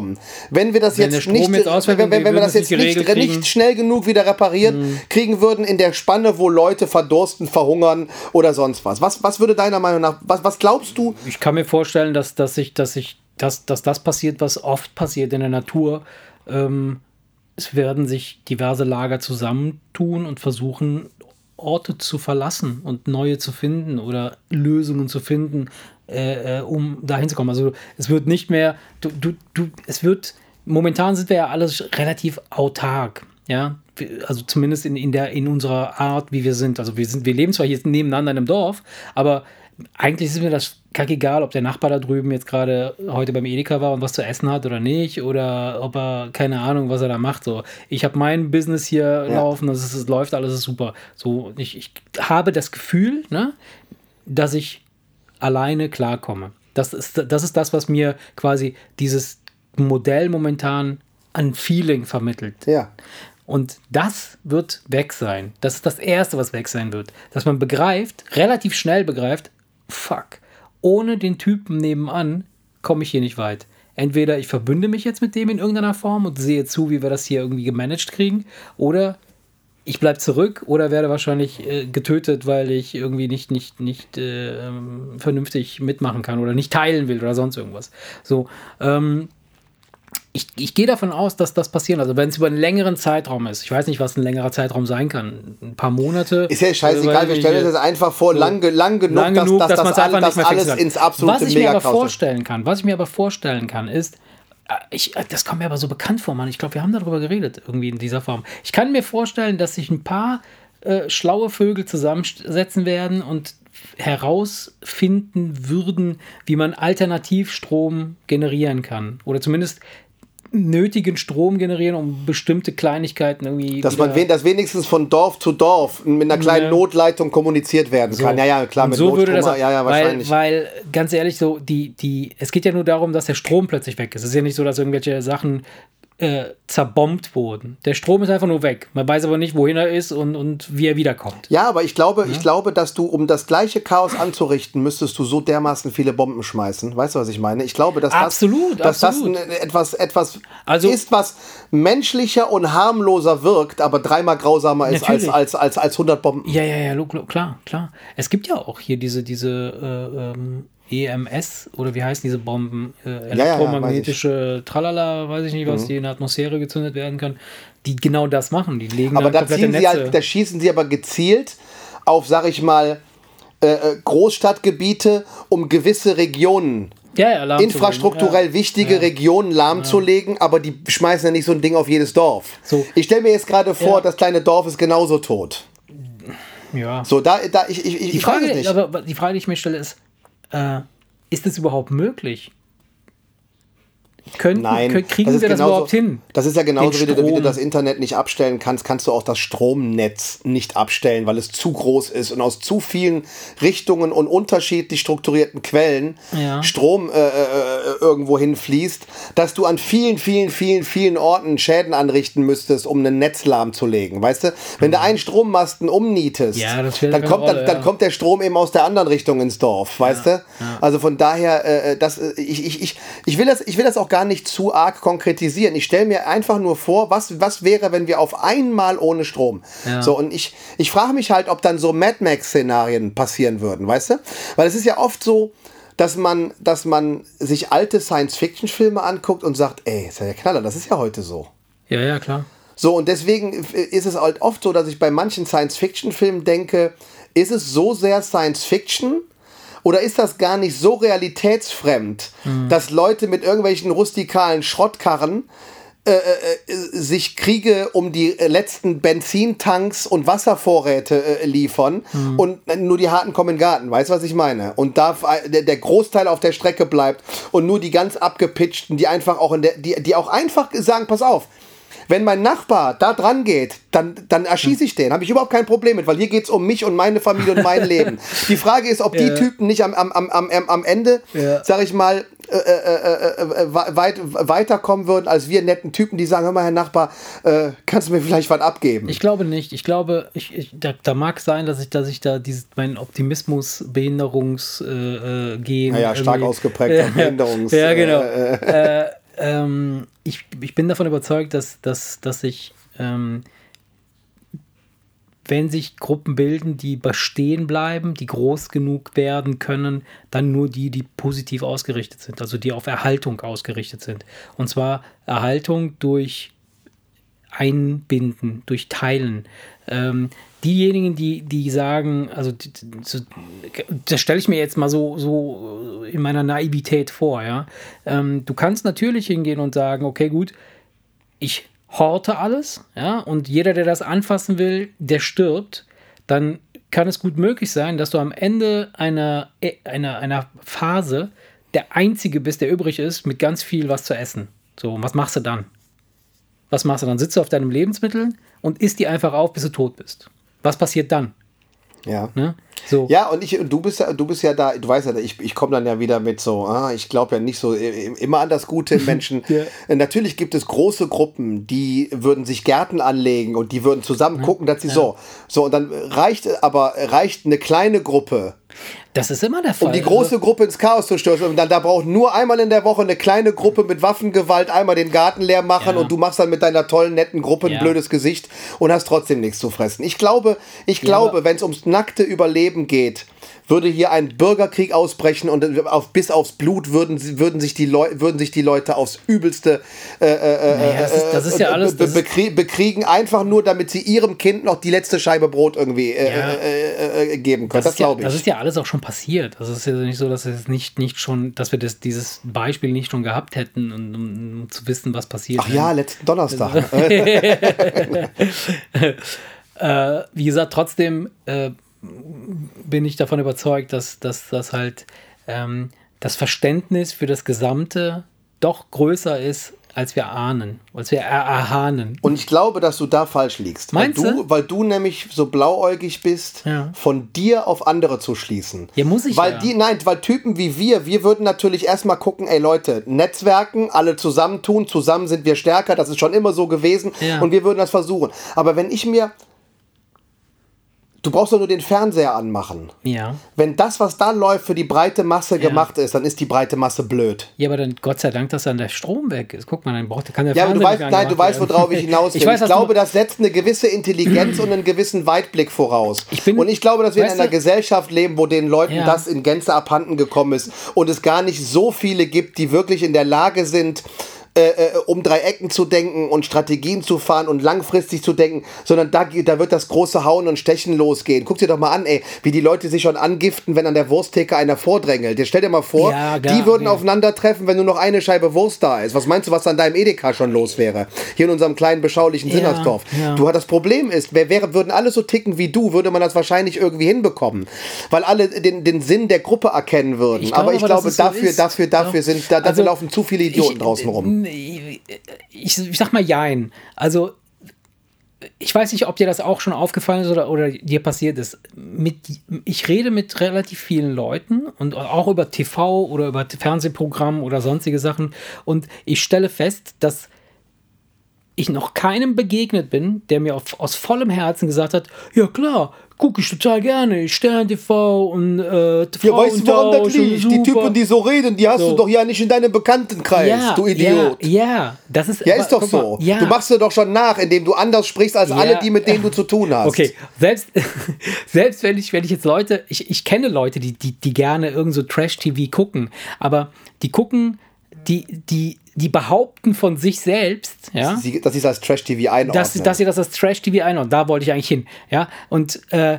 Wenn wir das
Wenn
jetzt nicht,
jetzt ausfällt
wenn, wenn, wenn wir das jetzt
nicht
nicht.
Mhm.
schnell genug wieder repariert kriegen würden in der Spanne, wo Leute verdursten, verhungern oder sonst was. Was, was würde deiner Meinung nach, was, was glaubst du?
ich kann mir vorstellen, dass, dass, ich, dass, ich, dass, dass das passiert, was oft passiert in der Natur. Ähm, es werden sich diverse Lager zusammentun und versuchen, Orte zu verlassen und neue zu finden oder Lösungen zu finden, äh, äh, um dahin zu kommen. Also es wird nicht mehr, du, du, du, es wird, momentan sind wir ja alles relativ autark, ja. Also zumindest in, in, der, in unserer Art, wie wir sind. Also wir sind, wir leben zwar hier nebeneinander in einem Dorf, aber eigentlich ist mir das kackegal, ob der Nachbar da drüben jetzt gerade heute beim Edeka war und was zu essen hat oder nicht oder ob er keine Ahnung, was er da macht. So, ich habe mein Business hier laufen, das ist, es läuft alles ist super. So, ich, ich habe das Gefühl, ne, dass ich alleine klarkomme. Das ist, das ist das, was mir quasi dieses Modell momentan an Feeling vermittelt.
Ja.
Und das wird weg sein. Das ist das Erste, was weg sein wird. Dass man begreift, relativ schnell begreift, fuck, ohne den Typen nebenan komme ich hier nicht weit. Entweder ich verbünde mich jetzt mit dem in irgendeiner Form und sehe zu, wie wir das hier irgendwie gemanagt kriegen, oder ich bleibe zurück oder werde wahrscheinlich äh, getötet, weil ich irgendwie nicht, nicht, nicht äh, vernünftig mitmachen kann oder nicht teilen will oder sonst irgendwas. So, ähm, ich, ich gehe davon aus, dass das passieren. Also wenn es über einen längeren Zeitraum ist, ich weiß nicht, was ein längerer Zeitraum sein kann, ein paar Monate.
Ist ja scheißegal, wir stellen uns das einfach vor, so lang, lang genug,
lang genug dass,
dass,
dass,
das,
man
alles, das alles ins absolute
Was ich mir aber vorstellen kann, was ich mir aber vorstellen kann, ist, äh, ich, äh, das kommt mir aber so bekannt vor, Mann. Ich glaube, wir haben darüber geredet, irgendwie in dieser Form. Ich kann mir vorstellen, dass sich ein paar äh, schlaue Vögel zusammensetzen werden und herausfinden würden, wie man Alternativstrom generieren kann. Oder zumindest nötigen Strom generieren, um bestimmte Kleinigkeiten irgendwie.
Dass man wen, dass wenigstens von Dorf zu Dorf mit einer kleinen
Ja.
Notleitung kommuniziert werden kann. Ja, ja, klar, mit
so würde das,
Notstrom, ja, ja,
weil,
wahrscheinlich.
weil, ganz ehrlich, so, die, die, es geht ja nur darum, dass der Strom plötzlich weg ist. Es ist ja nicht so, dass irgendwelche Sachen äh, zerbombt wurden. Der Strom ist einfach nur weg. Man weiß aber nicht, wohin er ist und, und wie er wiederkommt.
Ja, aber ich glaube, ich glaube, dass du, um das gleiche Chaos anzurichten, müsstest du so dermaßen viele Bomben schmeißen. Weißt du, was ich meine? Ich glaube, dass
Absolut,
das, dass
absolut.
das etwas, etwas
Also-
ist, was menschlicher und harmloser wirkt, aber dreimal grausamer ist als, als, als, als 100 Bomben.
Ja, ja, ja, klar, klar. Es gibt ja auch hier diese, diese äh, ähm, EMS oder wie heißen diese Bomben? Äh,
ja, ja,
elektromagnetische Tralala, weiß ich nicht,
Mhm.
was, die in der Atmosphäre gezündet werden können, die genau das machen. Die legen
Aber da
komplette
ziehen sie halt, da schießen sie aber gezielt auf, sag ich mal, äh, äh, Großstadtgebiete, um gewisse Regionen
ja, ja,
infrastrukturell
ja.
wichtige Regionen lahmzulegen, aber die schmeißen ja nicht so ein Ding auf jedes Dorf.
So.
Ich stelle mir jetzt gerade vor, das kleine Dorf ist genauso tot.
Ja.
So, da, da ich, ich, ich,
Die
ich weiß
Frage,
es nicht.
aber die Frage, die ich mir stelle, ist, äh, ist das überhaupt möglich? Könnten,
Nein,
kö- kriegen
ist
wir das
genauso-
überhaupt hin?
Das ist ja genauso, wie du, wie du das Internet nicht abstellen kannst, kannst du auch das Stromnetz nicht abstellen, weil es zu groß ist und aus zu vielen Richtungen und unterschiedlich strukturierten Quellen
Ja.
Strom äh, äh, irgendwo hinfließt, dass du an vielen, vielen, vielen, vielen Orten Schäden anrichten müsstest, um ein Netz lahmzulegen. Weißt du, wenn du einen Strommasten umnietest,
Mhm. Ja, das
dann, kommt, dann,
Rolle,
dann
ja.
kommt der Strom eben aus der anderen Richtung ins Dorf, weißt du? Also von daher, äh, das, äh, ich, ich, ich, ich, will das, ich will das auch gar nicht zu arg konkretisieren. Ich stelle mir einfach nur vor, was, was wäre, wenn wir auf einmal ohne Strom.
Ja.
So, und ich, ich frage mich halt, ob dann so Mad Max-Szenarien passieren würden, weißt du? Weil es ist ja oft so, dass man, dass man sich alte Science-Fiction-Filme anguckt und sagt, ey, ist ja der Knaller, das ist ja heute so.
Ja, ja, klar.
So, und deswegen ist es halt oft so, dass ich bei manchen Science-Fiction-Filmen denke, ist es so sehr Science-Fiction oder ist das gar nicht so realitätsfremd, dass Leute mit irgendwelchen rustikalen Schrottkarren äh, äh, äh, sich Kriege um die äh, letzten Benzintanks und Wasservorräte äh, liefern und äh, nur die Harten kommen in den Garten, weißt du, was ich meine? Und da der, der Großteil auf der Strecke bleibt und nur die ganz abgepitchten, die einfach auch in der, die, die auch einfach sagen, pass auf, wenn mein Nachbar da dran geht, dann, dann erschieße ich den. Habe ich überhaupt kein Problem mit, weil hier geht es um mich und meine Familie und mein Leben. Die Frage ist, ob die
Ja.
Typen nicht am, am, am, am, am Ende,
Ja.
sag ich mal, äh, äh, äh, äh, weit, weiterkommen würden als wir netten Typen, die sagen, hör mal, Herr Nachbar, äh, kannst du mir vielleicht was abgeben?
Ich glaube nicht. Ich glaube, ich, ich, da, da mag sein, dass ich, dass ich da dieses, mein Optimismus, Behinderungs äh, äh,
Naja, stark ausgeprägter Behinderungs-
Ja, genau.
Äh,
Äh, ähm, ich, ich bin davon überzeugt, dass, dass, dass ich, ähm, wenn sich Gruppen bilden, die bestehen bleiben, die groß genug werden können, dann nur die, die positiv ausgerichtet sind, also die auf Erhaltung ausgerichtet sind. Und zwar Erhaltung durch Einbinden, durch Teilen. Ähm, diejenigen, die, die sagen, also das stelle ich mir jetzt mal so, so in meiner Naivität vor, ja. Ähm, du kannst natürlich hingehen und sagen, okay, gut, ich horte alles, ja, und jeder, der das anfassen will, der stirbt, dann kann es gut möglich sein, dass du am Ende einer, äh, einer, einer Phase der Einzige bist, der übrig ist, mit ganz viel was zu essen. So, und was machst du dann? Was machst du dann? Sitzt du auf deinen Lebensmitteln und isst die einfach auf, bis du tot bist. Was passiert dann?
ja.
Ne? So.
Ja, und ich, und du bist ja, du bist ja da, du weißt ja, ich, ich komme dann ja wieder mit so, ah, ich glaube ja nicht so immer an das Gute im Menschen.
Ja.
Äh, Natürlich gibt es große Gruppen, die würden sich Gärten anlegen und die würden zusammen gucken, dass sie so. So, und dann reicht aber reicht eine kleine Gruppe,
Das ist immer der Fall.
um die große Gruppe ins Chaos zu stürzen. Und dann da braucht nur einmal in der Woche eine kleine Gruppe mit Waffengewalt einmal den Garten leer machen
Ja.
und du machst dann mit deiner tollen, netten Gruppe ein
Ja.
blödes Gesicht und hast trotzdem nichts zu fressen. Ich glaube, ich glaube,
aber-
wenn es ums nackte Überleben geht, würde hier ein Bürgerkrieg ausbrechen und auf, bis aufs Blut würden, würden, sich die Leu würden sich die Leute aufs übelste äh, äh,
Naja, das ist- das ist ja alles-
be
das ist-
bekrie bekriegen, einfach nur, damit sie ihrem Kind noch die letzte Scheibe Brot irgendwie äh,
Ja.
äh, äh, geben können. Das,
ist ja,
glaube ich.
das ist ja alles auch schon passiert. Also es ist ja nicht so, dass es nicht, nicht schon, dass wir das, dieses Beispiel nicht schon gehabt hätten, um, um, um zu wissen, was passiert.
Ach ja, letzten Donnerstag.
äh, wie gesagt, trotzdem äh, bin ich davon überzeugt, dass, dass, dass halt ähm, das Verständnis für das Gesamte doch größer ist, als wir ahnen, als wir er erahnen.
Und ich glaube, dass du da falsch liegst.
Meinst
weil du?
du?
Weil du nämlich so blauäugig bist,
Ja.
von dir auf andere zu schließen.
Ja, muss ich
Weil
ja.
die, nein, weil Typen wie wir, wir würden natürlich erstmal gucken, ey Leute, Netzwerken, alle zusammentun, zusammen sind wir stärker, das ist schon immer so gewesen
Ja.
und wir würden das versuchen. Aber wenn ich mir, du brauchst doch nur den Fernseher anmachen.
Ja.
Wenn das, was da läuft, für die breite Masse gemacht ist, dann ist die breite Masse blöd.
Ja, aber dann Gott sei Dank, dass dann der Strom weg ist. Guck mal, dann braucht kann der
Ja, aber du
Fernseher
weißt, nein, du weißt, worauf ich hinaus will. Ich,
weiß, was
glaube, das setzt eine gewisse Intelligenz und einen gewissen Weitblick voraus.
Ich bin-
und ich glaube, dass wir in einer
du-
Gesellschaft leben, wo den Leuten
Ja.
das in Gänze abhanden gekommen ist und es gar nicht so viele gibt, die wirklich in der Lage sind, äh, äh, um drei Ecken zu denken und Strategien zu fahren und langfristig zu denken, sondern da, da wird das große Hauen und Stechen losgehen. Guck dir doch mal an, ey, wie die Leute sich schon angiften, wenn an der Wursttheke einer vordrängelt. Jetzt stell dir mal vor,
Ja,
die
gar-
würden
ja.
aufeinandertreffen, wenn nur noch eine Scheibe Wurst da ist. Was meinst du, was an deinem Edeka schon los wäre? Hier in unserem kleinen, beschaulichen
Ja,
Sinnersdorf.
ja.
Du, das Problem ist, wer wäre, würden alle so ticken wie du, würde man das wahrscheinlich irgendwie hinbekommen. Weil alle den, den Sinn der Gruppe erkennen würden.
Ich
aber ich
aber,
glaube,
es so
dafür, dafür, dafür, sind, da, dafür
Also,
laufen zu viele Idioten
ich,
draußen rum.
Ich, ich sag mal Jein. Also, ich weiß nicht, ob dir das auch schon aufgefallen ist oder, oder dir passiert ist. Mit, ich rede mit relativ vielen Leuten und auch über TV oder über Fernsehprogramm oder sonstige Sachen und ich stelle fest, dass ich noch keinem begegnet bin, der mir auf, aus vollem Herzen gesagt hat, ja klar, gucke ich total gerne, Stern TV und äh, TV
Ja, weißt du, woran das liegt? Die Typen, die so reden, die hast
So.
du doch ja nicht in deinem Bekanntenkreis,
ja,
du Idiot.
Ja, ja, das ist
Ja, ist doch
guck mal,
so.
ja.
Du machst dir doch schon nach, indem du anders sprichst als
Ja.
alle, die mit denen du zu tun hast.
Okay, selbst, selbst wenn ich, wenn ich jetzt Leute, ich, ich kenne Leute, die, die, die gerne irgend so Trash-TV gucken, aber die gucken, die, die, die behaupten von sich selbst, ja,
Sie, dass sie es als Trash-TV einordnen.
dass, dass sie das als Trash-TV einordnen. Da wollte ich eigentlich hin, ja, und äh,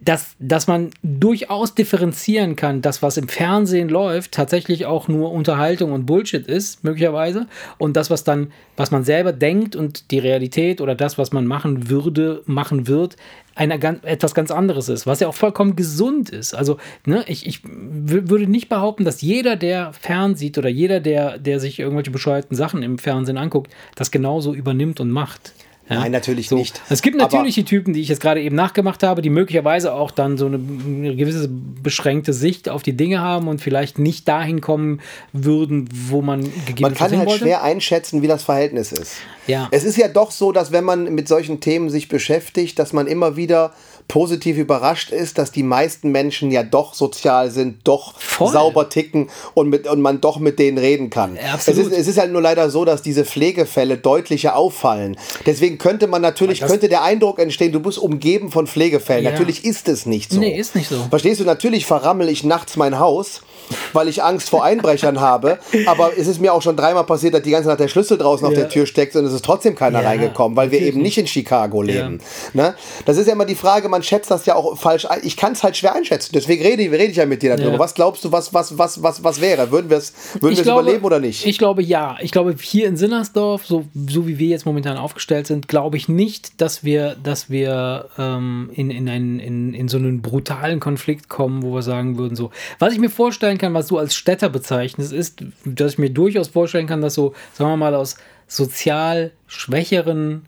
dass, dass man durchaus differenzieren kann, dass was im Fernsehen läuft, tatsächlich auch nur Unterhaltung und Bullshit ist, möglicherweise. Und das, was dann, was man selber denkt und die Realität oder das, was man machen würde, machen wird, eine, etwas ganz anderes ist, was ja auch vollkommen gesund ist. Also, ne, ich, ich würde nicht behaupten, dass jeder, der fernsieht oder jeder, der, der sich irgendwelche bescheuerten Sachen im Fernsehen anguckt, das genauso übernimmt und macht. Ja?
Nein, natürlich nicht.
Es gibt natürlich die Typen, die ich jetzt gerade eben nachgemacht habe, die möglicherweise auch dann so eine, eine gewisse beschränkte Sicht auf die Dinge haben und vielleicht nicht dahin kommen würden, wo man
Man
gegebenenfalls
kann
hin
halt
wollte.
schwer einschätzen, wie das Verhältnis ist.
Ja.
Es ist ja doch so, dass wenn man mit solchen Themen sich beschäftigt, dass man immer wieder positiv überrascht ist, dass die meisten Menschen ja doch sozial sind, doch
Voll.
sauber ticken und, mit, und man doch mit denen reden kann.
Ja,
Es ist, es ist halt nur leider so, dass diese Pflegefälle deutlicher auffallen. Deswegen könnte man natürlich,
das-
könnte der Eindruck entstehen, du bist umgeben von Pflegefällen.
Ja.
Natürlich ist es nicht so.
Nee, ist nicht so.
Verstehst du, natürlich verrammel ich nachts mein Haus, weil ich Angst vor Einbrechern habe. Aber es ist mir auch schon dreimal passiert, dass die ganze Nacht der Schlüssel draußen auf
Ja.
der Tür steckt und es ist trotzdem keiner
Ja,
reingekommen, weil wir eben nicht in Chicago leben. Ne? Das ist ja immer die Frage, man schätzt das ja auch falsch ein. Ich kann es halt schwer einschätzen. Deswegen rede, rede ich ja mit dir darüber. Was glaubst du, was, was, was, was, was wäre? Würden wir es würden
Ich
wir's
glaube-
überleben oder nicht?
Ich glaube ja. Ich glaube, hier in Sinnersdorf, so, so wie wir jetzt momentan aufgestellt sind, glaube ich nicht, dass wir, dass wir ähm, in, in, einen, in, in so einen brutalen Konflikt kommen, wo wir sagen würden, so. Was ich mir vorstellen kann, was du als Städter bezeichnest, ist, dass ich mir durchaus vorstellen kann, dass so, sagen wir mal, aus sozial schwächeren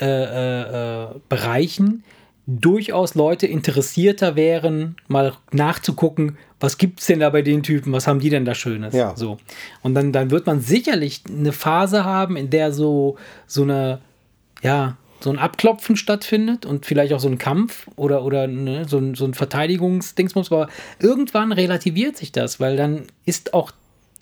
äh, äh, äh, Bereichen durchaus Leute interessierter wären, mal nachzugucken, was gibt es denn da bei den Typen, was haben die denn da Schönes?
Ja.
So. Und dann, dann wird man sicherlich eine Phase haben, in der so, so eine, ja, so ein Abklopfen stattfindet und vielleicht auch so ein Kampf oder, oder ne, so ein, so ein Verteidigungsdingsmus, aber irgendwann relativiert sich das, weil dann ist auch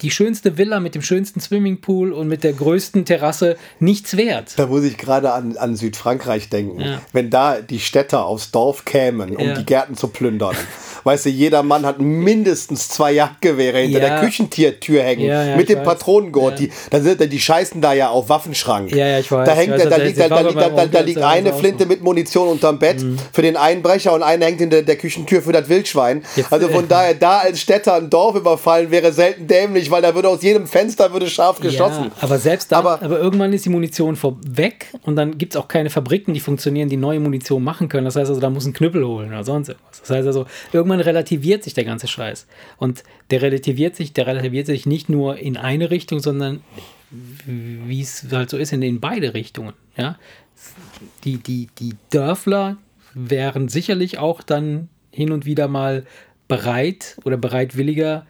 die schönste Villa mit dem schönsten Swimmingpool und mit der größten Terrasse nichts wert.
Da muss ich gerade an, an Südfrankreich denken.
Ja.
Wenn da die Städter aufs Dorf kämen, um
Ja.
die Gärten zu plündern. Weißt du, jeder Mann hat mindestens zwei Jagdgewehre hinter
Ja.
der Küchentiertür hängen. Mit dem
weiß.
Patronengurt. Die, dann sind, die scheißen da ja auf Waffenschrank.
Ja, ja, ich weiß.
Da, hängt,
weiß
da, da, liegt, da, da, liegt, da, da, da
Onkel
liegt eine Flinte mit Munition unterm Bett für den Einbrecher und eine hängt hinter der Küchentür für das Wildschwein.
Jetzt,
also
äh,
von daher, da als Städter ein Dorf überfallen, wäre selten dämlich, weil da würde aus jedem Fenster würde scharf geschossen.
Ja, aber selbst da,
Aber-
aber, irgendwann ist die Munition vor weg und dann gibt es auch keine Fabriken, die funktionieren, die neue Munition machen können. Das heißt also, da muss ein Knüppel holen oder sonst irgendwas. Das heißt also, irgendwann relativiert sich der ganze Scheiß. Und der relativiert sich, der relativiert sich nicht nur in eine Richtung, sondern wie es halt so ist, in, in beide Richtungen. Ja? Die, die, die Dörfler wären sicherlich auch dann hin und wieder mal bereit oder bereitwilliger,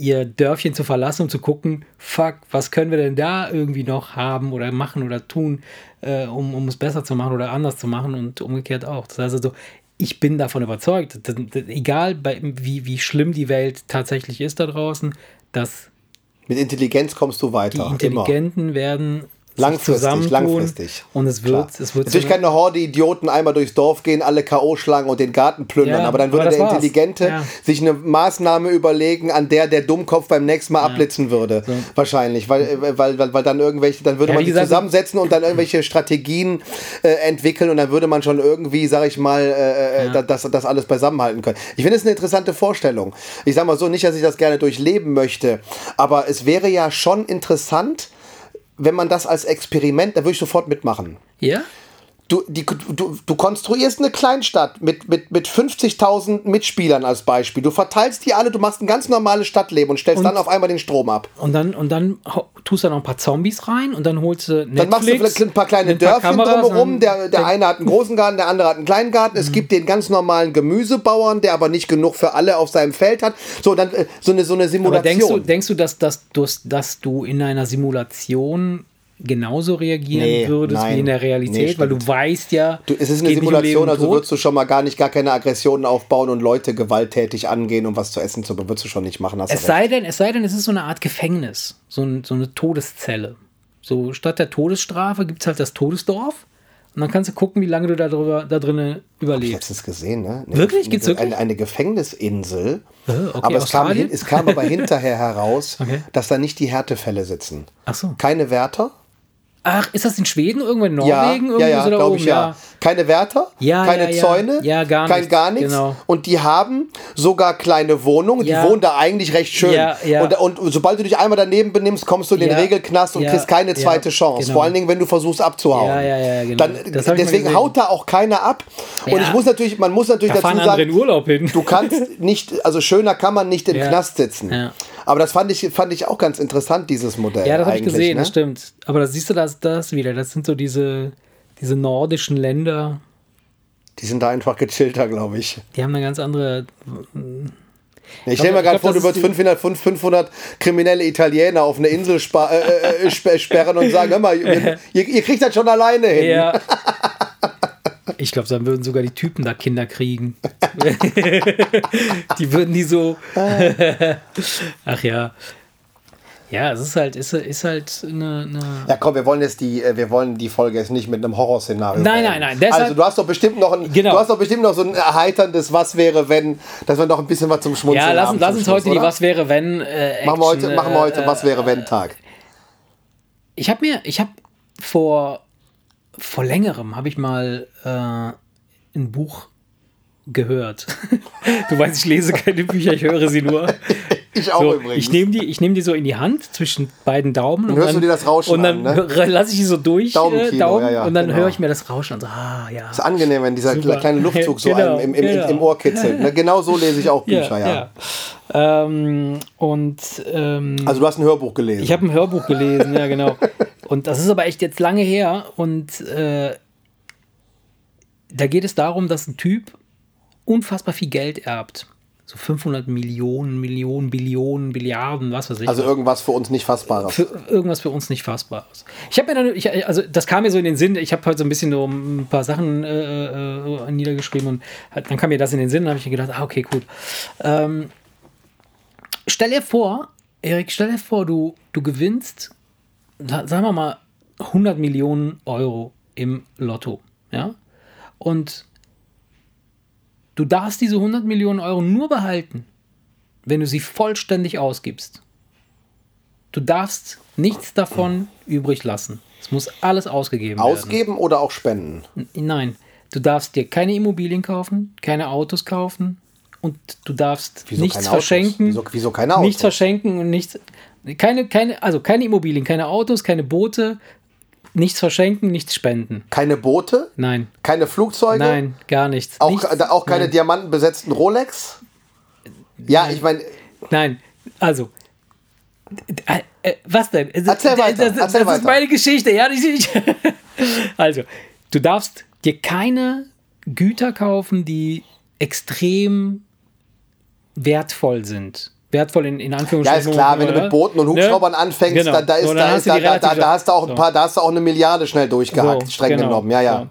ihr Dörfchen zu verlassen, um zu gucken, fuck, was können wir denn da irgendwie noch haben oder machen oder tun, äh, um, um es besser zu machen oder anders zu machen und umgekehrt auch. Das heißt also, ich bin davon überzeugt, dass, dass, egal bei, wie, wie schlimm die Welt tatsächlich ist da draußen, dass
Mit Intelligenz kommst du
die
weiter. Immer.
Intelligenten werden sich
Langfristig, langfristig.
und es
Klar.
wird, es wird
Natürlich
so
kann eine Horde Idioten einmal durchs Dorf gehen, alle K.O. schlagen und den Garten plündern,
Ja,
aber dann würde
aber
der. Intelligente
Ja.
sich eine Maßnahme überlegen, an der der Dummkopf beim nächsten Mal abblitzen würde. Wahrscheinlich, weil, äh, weil, weil, weil dann irgendwelche, dann würde
Ja,
man die zusammensetzen und dann irgendwelche Strategien äh, entwickeln und dann würde man schon irgendwie, sag ich mal, äh, äh, das, das alles beisammenhalten können. Ich finde es eine interessante Vorstellung. Ich sag mal so, nicht, dass ich das gerne durchleben möchte, aber es wäre ja schon interessant, wenn man das als Experiment, da würde ich sofort mitmachen.
Ja?
Du, die, du, du konstruierst eine Kleinstadt mit, mit, mit 50.000 Mitspielern als Beispiel. Du verteilst die alle, du machst ein ganz normales Stadtleben und stellst
Und-
dann auf einmal den Strom ab.
Und dann, und dann tust du da noch ein paar Zombies rein und dann holst du Netflix,
Dann machst du vielleicht ein paar kleine
ein paar
Dörfchen
Kameras
drumherum. Der, der eine hat einen großen Garten, der andere hat einen kleinen Garten. Es gibt den ganz normalen Gemüsebauern, der aber nicht genug für alle auf seinem Feld hat. So, dann äh, so eine, so eine
Aber
Simulation.
denkst du, denkst du, dass, dass, dass, dass du in einer Simulation genauso reagieren
Nee,
würdest
nein.
wie in der
Nee,
Realität? weil du weißt ja,
Du, es ist eine
um
Simulation,
und
also würdest du schon mal gar nicht gar keine Aggressionen aufbauen und Leute gewalttätig angehen, um was zu essen zu bekommen. Würdest du schon nicht machen.
Es sei denn, es sei denn, es ist so eine Art Gefängnis, so, ein, so eine Todeszelle. So statt der Todesstrafe gibt es halt das Todesdorf und dann kannst du gucken, wie lange du da, drüber, da drinnen
Hab ich
überlebst.
letztens gesehen, ne? Eine,
Wirklich?
Eine,
Gibt's wirklich?
Eine, eine Gefängnisinsel.
Äh, okay,
aber es kam, es kam aber hinterher heraus,
Okay.
dass da nicht die Härtefälle sitzen.
Ach so.
Keine Wärter.
Ach, ist das in Schweden, irgendwo in
Ja,
Norwegen?
ja,
irgendwo
ja,
so da
glaube ich ja. Keine Wärter,
Ja,
keine
ja, ja.
Zäune,
Ja, gar
kein
nichts,
gar nichts.
genau.
Und die haben sogar kleine Wohnungen.
Ja.
Die wohnen da eigentlich recht schön.
Ja, ja.
Und, und sobald du dich einmal daneben benimmst, kommst du in den
Ja,
Regelknast und
ja,
kriegst keine
ja,
zweite Chance.
genau.
Vor allen Dingen, wenn du versuchst abzuhauen.
Ja, ja, ja, genau.
Dann, deswegen haut da auch keiner ab. Und
Ja.
ich muss natürlich, man muss natürlich
Da
dazu
andere in
sagen,
Urlaub hin.
du kannst nicht, also schöner kann man nicht im
Ja.
Knast sitzen. Aber das fand ich, fand ich auch ganz interessant, dieses Modell.
Ja, das habe ich gesehen,
ne?
das stimmt. Aber da siehst du das, das wieder. Das sind so diese, diese nordischen Länder,
Die sind da einfach gechillter, glaube ich.
die haben eine ganz andere.
Ich stelle mir gerade vor, du
das
würdest
ist die-
500, 500 kriminelle Italiener auf eine Insel spa äh, äh, sp- sperren und sagen, hör mal, ihr, ihr kriegt das schon alleine hin.
Ja. Ich glaube, dann würden sogar die Typen da Kinder kriegen. die würden die so. Ach ja. Ja, es ist halt, ist, ist halt eine. eine
Ja, komm, wir wollen jetzt die, äh, wir wollen die Folge jetzt nicht mit einem Horrorszenario.
Nein, nein, nein, deshalb-
Also du hast doch bestimmt noch ein,
Genau.
du hast doch bestimmt noch so ein erheiterndes Was wäre wenn, dass wir noch ein bisschen was zum Schmunzeln
ja, lass,
haben
uns- lass
zum
uns
Schluss,
heute die
oder?
Was wäre, wenn. Äh,
Machen wir heute, machen wir heute
äh,
Was wäre wenn Tag.
Ich habe mir, ich habe vor, vor längerem habe ich mal äh, ein Buch gehört. du weißt, ich lese keine Bücher, ich höre sie nur.
Ich auch
So,
übrigens.
ich nehme die, ich nehm die so in die Hand zwischen beiden Daumen.
Dann hörst du dir das Rauschen
Und dann
an, ne?
lasse ich die so durch, äh, Daumen,
ja, ja,
und dann
genau.
höre ich mir das Rauschen an. So, ah, ja.
ist angenehm, wenn dieser
Super.
kleine Luftzug so
Genau,
einem im, im,
genau.
im Ohr kitzelt. Ne? Genau so lese ich auch Bücher, ja.
ja. Ähm, und ähm,
Also du hast ein Hörbuch gelesen.
ich habe ein Hörbuch gelesen, ja, genau. Und das ist aber echt jetzt lange her. Und äh, da geht es darum, dass ein Typ unfassbar viel Geld erbt. So 500 Millionen, Millionen, Billionen, Billiarden, was weiß ich.
Also irgendwas für uns nicht Fassbares.
für irgendwas für uns nicht Fassbares. Ich habe mir dann, ich, also das kam mir so in den Sinn, ich habe heute so ein bisschen so ein paar Sachen äh, äh, niedergeschrieben und dann kam mir das in den Sinn, da habe ich mir gedacht, ah, okay, gut. Ähm, stell dir vor, Erik, stell dir vor, du, du gewinnst, sagen wir mal, 100 Millionen Euro im Lotto, ja? Und du darfst diese 100 Millionen Euro nur behalten, wenn du sie vollständig ausgibst. Du darfst nichts davon übrig lassen. Es muss alles ausgegeben werden.
Ausgeben oder auch spenden?
Nein, du darfst dir keine Immobilien kaufen, keine Autos kaufen und du darfst
Wieso
nichts verschenken.
Wieso- wieso keine Autos?
Nichts verschenken und nichts. Keine, keine, also keine Immobilien, keine Autos, keine Boote, nichts verschenken, nichts spenden.
Keine Boote?
Nein,
Keine Flugzeuge?
nein, gar nichts.
Auch,
nichts,
auch keine
nein,
diamantenbesetzten Rolex? Ja, ich meine,
nein, also. Äh, äh, was denn? Das,
Erzähl weiter,
Das, das,
erzähl
das ist
weiter.
meine Geschichte, ja. Ich, also, du darfst dir keine Güter kaufen, die extrem wertvoll sind. Wertvoll in, in
ja,
Anführungsstrichen.
ist klar, wenn du mit Booten und Hubschraubern
Ne?
anfängst,
Genau.
da, da, ist,
So,
da,
hast
ist,
du
da, da, da, da hast du auch ein
so.
paar, da hast du auch eine Milliarde schnell durchgehackt,
So,
streng
genau,
genommen. Ja, ja.
so.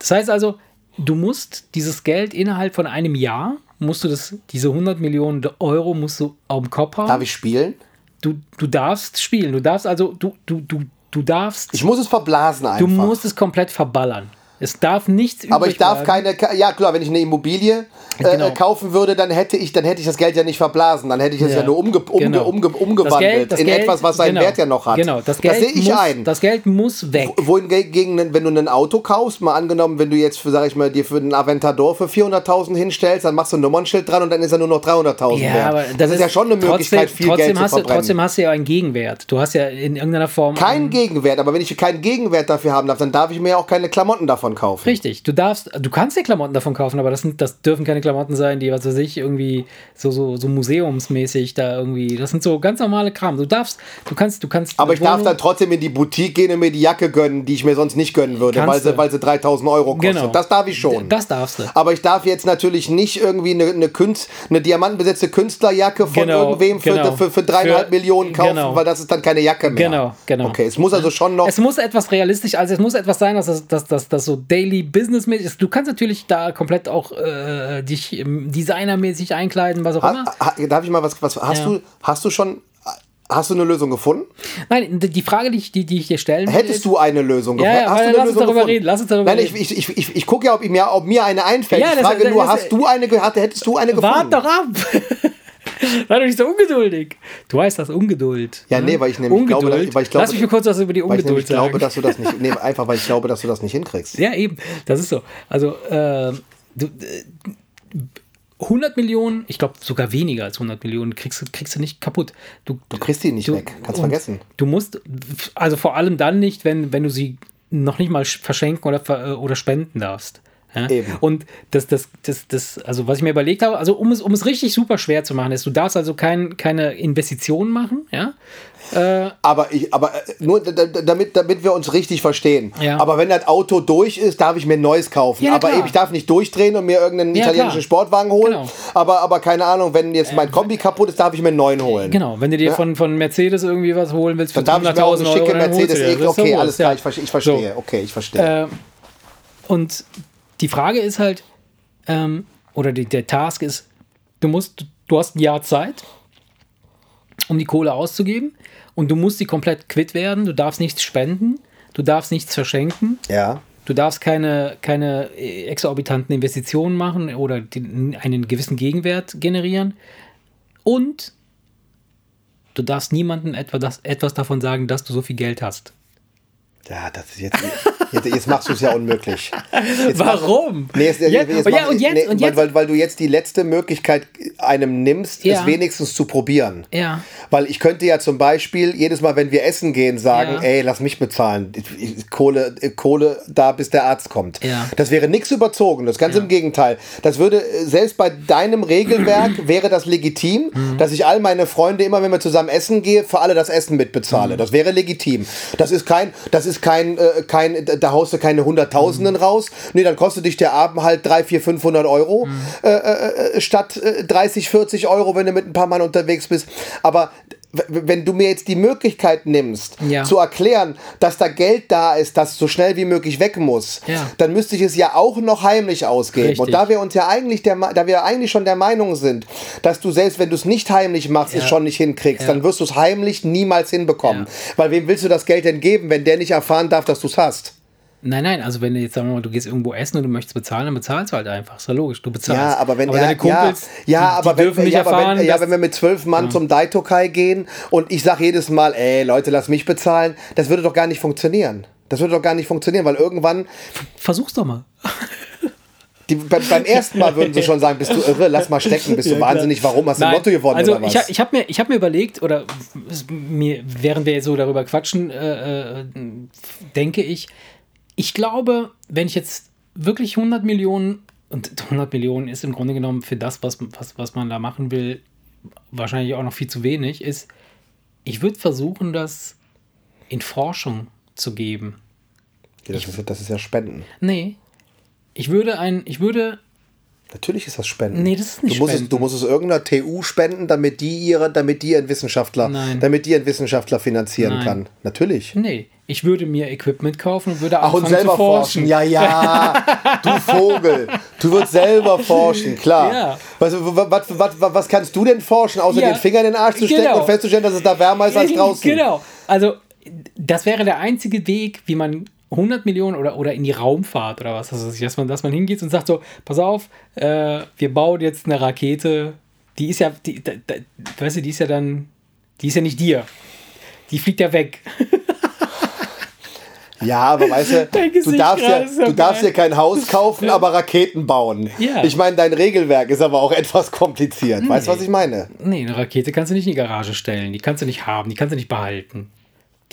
Das heißt also, du musst dieses Geld innerhalb von einem Jahr, musst du das, diese 100 Millionen Euro musst du auf dem Kopf haben.
Darf ich spielen?
du, du darfst spielen. Du darfst also, du, du, du, du darfst,
Ich muss es verblasen einfach.
du musst es komplett verballern. Es darf nichts
aber ich
übrig
darf
bleiben.
keine, ja klar, wenn ich eine Immobilie äh,
Genau.
kaufen würde, dann hätte ich, dann hätte ich das Geld ja nicht verblasen, dann hätte ich es ja,
Ja,
nur umge, umge,
genau.
umge,
Das
umgewandelt
Geld- das
in
Geld-
etwas, was seinen
genau,
Wert ja noch hat.
Genau, das Geld
sehe ich
muss,
ein.
Das Geld muss weg.
Wohingegen, wenn du ein Auto kaufst, mal angenommen, wenn du jetzt, für, sag ich mal, dir für einen Aventador für 400.000 hinstellst, dann machst du ein Nummernschild dran und dann ist er nur noch 300.000
Ja,
wert.
aber
das, ist ja schon eine Möglichkeit,
trotzdem,
viel
trotzdem
Geld
hast
zu
du,
verbrennen.
Trotzdem hast du ja einen Gegenwert. Du hast ja in irgendeiner Form.
Kein Gegenwert, aber wenn ich keinen Gegenwert dafür haben darf, dann darf ich mir ja auch keine Klamotten davon kaufen.
Richtig, du darfst, du kannst dir Klamotten davon kaufen, aber das, sind, das dürfen keine Klamotten sein, die, was weiß ich, irgendwie so, so, so museumsmäßig da irgendwie, das sind so ganz normale Kram. Du darfst, du kannst, du kannst.
Aber ich darf
Wohnung-
dann trotzdem in die Boutique gehen und mir die Jacke gönnen, die ich mir sonst nicht gönnen würde, weil sie, weil sie 3000 Euro kostet.
Genau.
Das darf ich schon.
Das darfst du.
aber ich darf jetzt natürlich nicht irgendwie eine, eine, Künst, eine diamantenbesetzte Künstlerjacke von
Genau,
irgendwem für,
genau.
für, für dreieinhalb
Für-
Millionen kaufen,
genau.
weil das ist dann keine Jacke mehr.
Genau, genau.
Okay, es muss also schon noch.
Es muss etwas realistisch, also es muss etwas sein, dass das, dass, dass, dass so daily businessmäßig ist. Du kannst natürlich da komplett auch äh, dich designermäßig einkleiden, was auch immer.
ha, ha, darf ich mal was, was hast
Ja.
du hast du schon hast du eine Lösung gefunden?
Nein, die Frage, die ich, die, die ich dir stellen will,
Hättest du eine Lösung
Ja, ja,
Hast du
lass uns darüber reden, lass uns darüber
Nein,
reden.
ich, ich, ich, ich, gucke ja, ob mir, ob mir eine einfällt.
Ja,
ich
das-
frage
das-
nur,
das-
hast du eine? Hättest du eine gefunden?
Wart doch ab! Sei doch nicht so ungeduldig. Du heißt das Ungeduld.
Ja,
ne?
nee, weil ich nämlich glaube,
Ungeduld.
dass- weil ich glaube,
Lass mich mal kurz was über die
ich
Ungeduld
nämlich
sagen.
glaube, dass du das nicht. Nee, einfach weil ich glaube, dass du das nicht hinkriegst.
Ja, eben. Das ist so. Also, äh, du, äh, 100 Millionen, ich glaube sogar weniger als 100 Millionen, kriegst, du- kriegst du nicht kaputt. Du,
Du kriegst die nicht weg. Kannst vergessen.
Du musst, also vor allem dann nicht, wenn, wenn du sie noch nicht mal verschenken oder, ver- oder spenden darfst. Ja?
Eben.
Und das, das, das, das, also was ich mir überlegt habe, also um es, um es richtig super schwer zu machen, ist, du darfst also kein, keine Investitionen machen, ja.
Aber ich, aber äh, nur da- da- damit, damit wir uns richtig verstehen.
Ja.
Aber wenn das Auto durch ist, darf ich mir ein neues kaufen.
Ja,
aber
klar.
eben, ich darf nicht durchdrehen und mir irgendeinen
Ja,
italienischen
klar.
Sportwagen holen.
Genau.
Aber, aber keine Ahnung, wenn jetzt mein Kombi kaputt ist, darf ich mir einen neuen holen.
Genau, wenn du dir von, von Mercedes irgendwie was holen willst für
Dann darf ich mir auch
100.000
eine
Euro,
schicke Mercedes E.
ist
Okay,
doch
alles klar, ich, ver- ich verstehe. Okay, ich verstehe.
Äh, und die Frage ist halt, ähm, oder die, der Task ist, du musst, du hast ein Jahr Zeit, um die Kohle auszugeben und du musst die komplett quitt werden. Du darfst nichts spenden, du darfst nichts verschenken,
ja.
du darfst keine, keine äh, exorbitanten Investitionen machen oder die, einen gewissen Gegenwert generieren und du darfst niemandem etwa das, etwas davon sagen, dass du so viel Geld hast.
Ja, das ist jetzt, jetzt, jetzt machst du es ja unmöglich. Jetzt mach-
Warum?
Nee, jetzt,
Ja,
jetzt, jetzt
und ja,
mach-
und jetzt-
nee,
und
weil,
jetzt-
weil, weil du jetzt die letzte Möglichkeit einem nimmst,
Ja.
es wenigstens zu probieren.
Ja.
Weil ich könnte ja zum Beispiel jedes Mal, wenn wir essen gehen, sagen,
Ja.
ey, lass mich bezahlen. Kohle, äh, Kohle da, bis der Arzt kommt.
Ja.
Das wäre nichts überzogen. Das ganz im Gegenteil. Das würde, äh, selbst bei deinem Regelwerk wäre das legitim,
Mhm.
dass ich all meine Freunde immer, wenn wir zusammen essen gehe, für alle das Essen mitbezahle.
Mhm.
Das wäre legitim. Das ist kein, das ist kein, äh, kein, da, haust du keine Hunderttausenden raus. Nee, dann kostet dich der Abend halt 3, 4, 500 Euro äh, äh, äh, statt äh, 30, 40 Euro, wenn du mit ein paar Mann unterwegs bist. Aber wenn du mir jetzt die Möglichkeit nimmst,
Ja.
zu erklären, dass da Geld da ist, das so schnell wie möglich weg muss,
Ja.
dann müsste ich es ja auch noch heimlich ausgeben.
Richtig.
Und da wir uns ja eigentlich der, da wir eigentlich schon der Meinung sind, dass du selbst wenn du es nicht heimlich machst, es
Ja.
schon nicht hinkriegst, dann wirst du es heimlich niemals hinbekommen. Weil wem willst du das Geld denn geben, wenn der nicht erfahren darf, dass du es hast?
Nein, nein, also wenn du jetzt sagen wir mal, du gehst irgendwo essen und du möchtest bezahlen, dann bezahlst du halt einfach. Ist ja logisch, du bezahlst.
Ja, aber wenn er,
deine Kumpels,
ja, ja,
die,
aber
die
wenn,
dürfen
wir-
nicht
ja, aber
erfahren,
wenn, ja, wenn wir mit zwölf Mann zum Daitokai gehen und ich sage jedes Mal, ey Leute, lass mich bezahlen, das würde doch gar nicht funktionieren. Das würde doch gar nicht funktionieren, weil irgendwann,
versuch's doch mal.
Die, beim, beim ersten Mal würden sie schon sagen, bist du irre, lass mal stecken, bist du
Ja,
wahnsinnig, warum hast du Lotto gewonnen
also
oder was?
ich, ich habe mir, ich hab mir überlegt, oder mir, während wir jetzt so darüber quatschen, äh, äh, denke ich, ich glaube, wenn ich jetzt wirklich 100 Millionen, und 100 Millionen ist im Grunde genommen für das, was, was, was man da machen will, wahrscheinlich auch noch viel zu wenig, ist, ich würde versuchen, das in Forschung zu geben.
Ja, das, ist, das ist ja Spenden.
Nee. Ich würde ein, ich würde,
Natürlich ist das Spenden.
Nee, das ist nicht
du musst, es,
Spenden.
du musst es irgendeiner TU spenden, damit die ihre, damit die ihren Wissenschaftler,
Nein.
damit die ihren Wissenschaftler finanzieren
Nein.
kann. Natürlich.
nee, ich würde mir Equipment kaufen und würde
Ach, und selber
forschen.
forschen. Ja, ja. Du Vogel. Du wirst selber forschen, klar.
Ja.
Was, was, was, was, was kannst du denn forschen, außer
Ja.
den Finger in den Arsch zu stecken
Genau.
und festzustellen, dass es da wärmer ist als draußen?
Genau. Also, das wäre der einzige Weg, wie man 100 Millionen oder, oder in die Raumfahrt oder was, ich, dass man, dass man hingeht und sagt so, pass auf, äh, wir bauen jetzt eine Rakete, die ist ja, die, da, da, weißt du, die ist ja dann, die ist ja nicht dir. Die fliegt ja weg.
Ja, aber weißt du, du darfst, ja, du darfst ja kein Haus kaufen, aber Raketen bauen.
Ja.
Ich meine, dein Regelwerk ist aber auch etwas kompliziert. Weißt du, was ich meine?
Nee, eine Rakete kannst du nicht in die Garage stellen. Die kannst du nicht haben, die kannst du nicht behalten.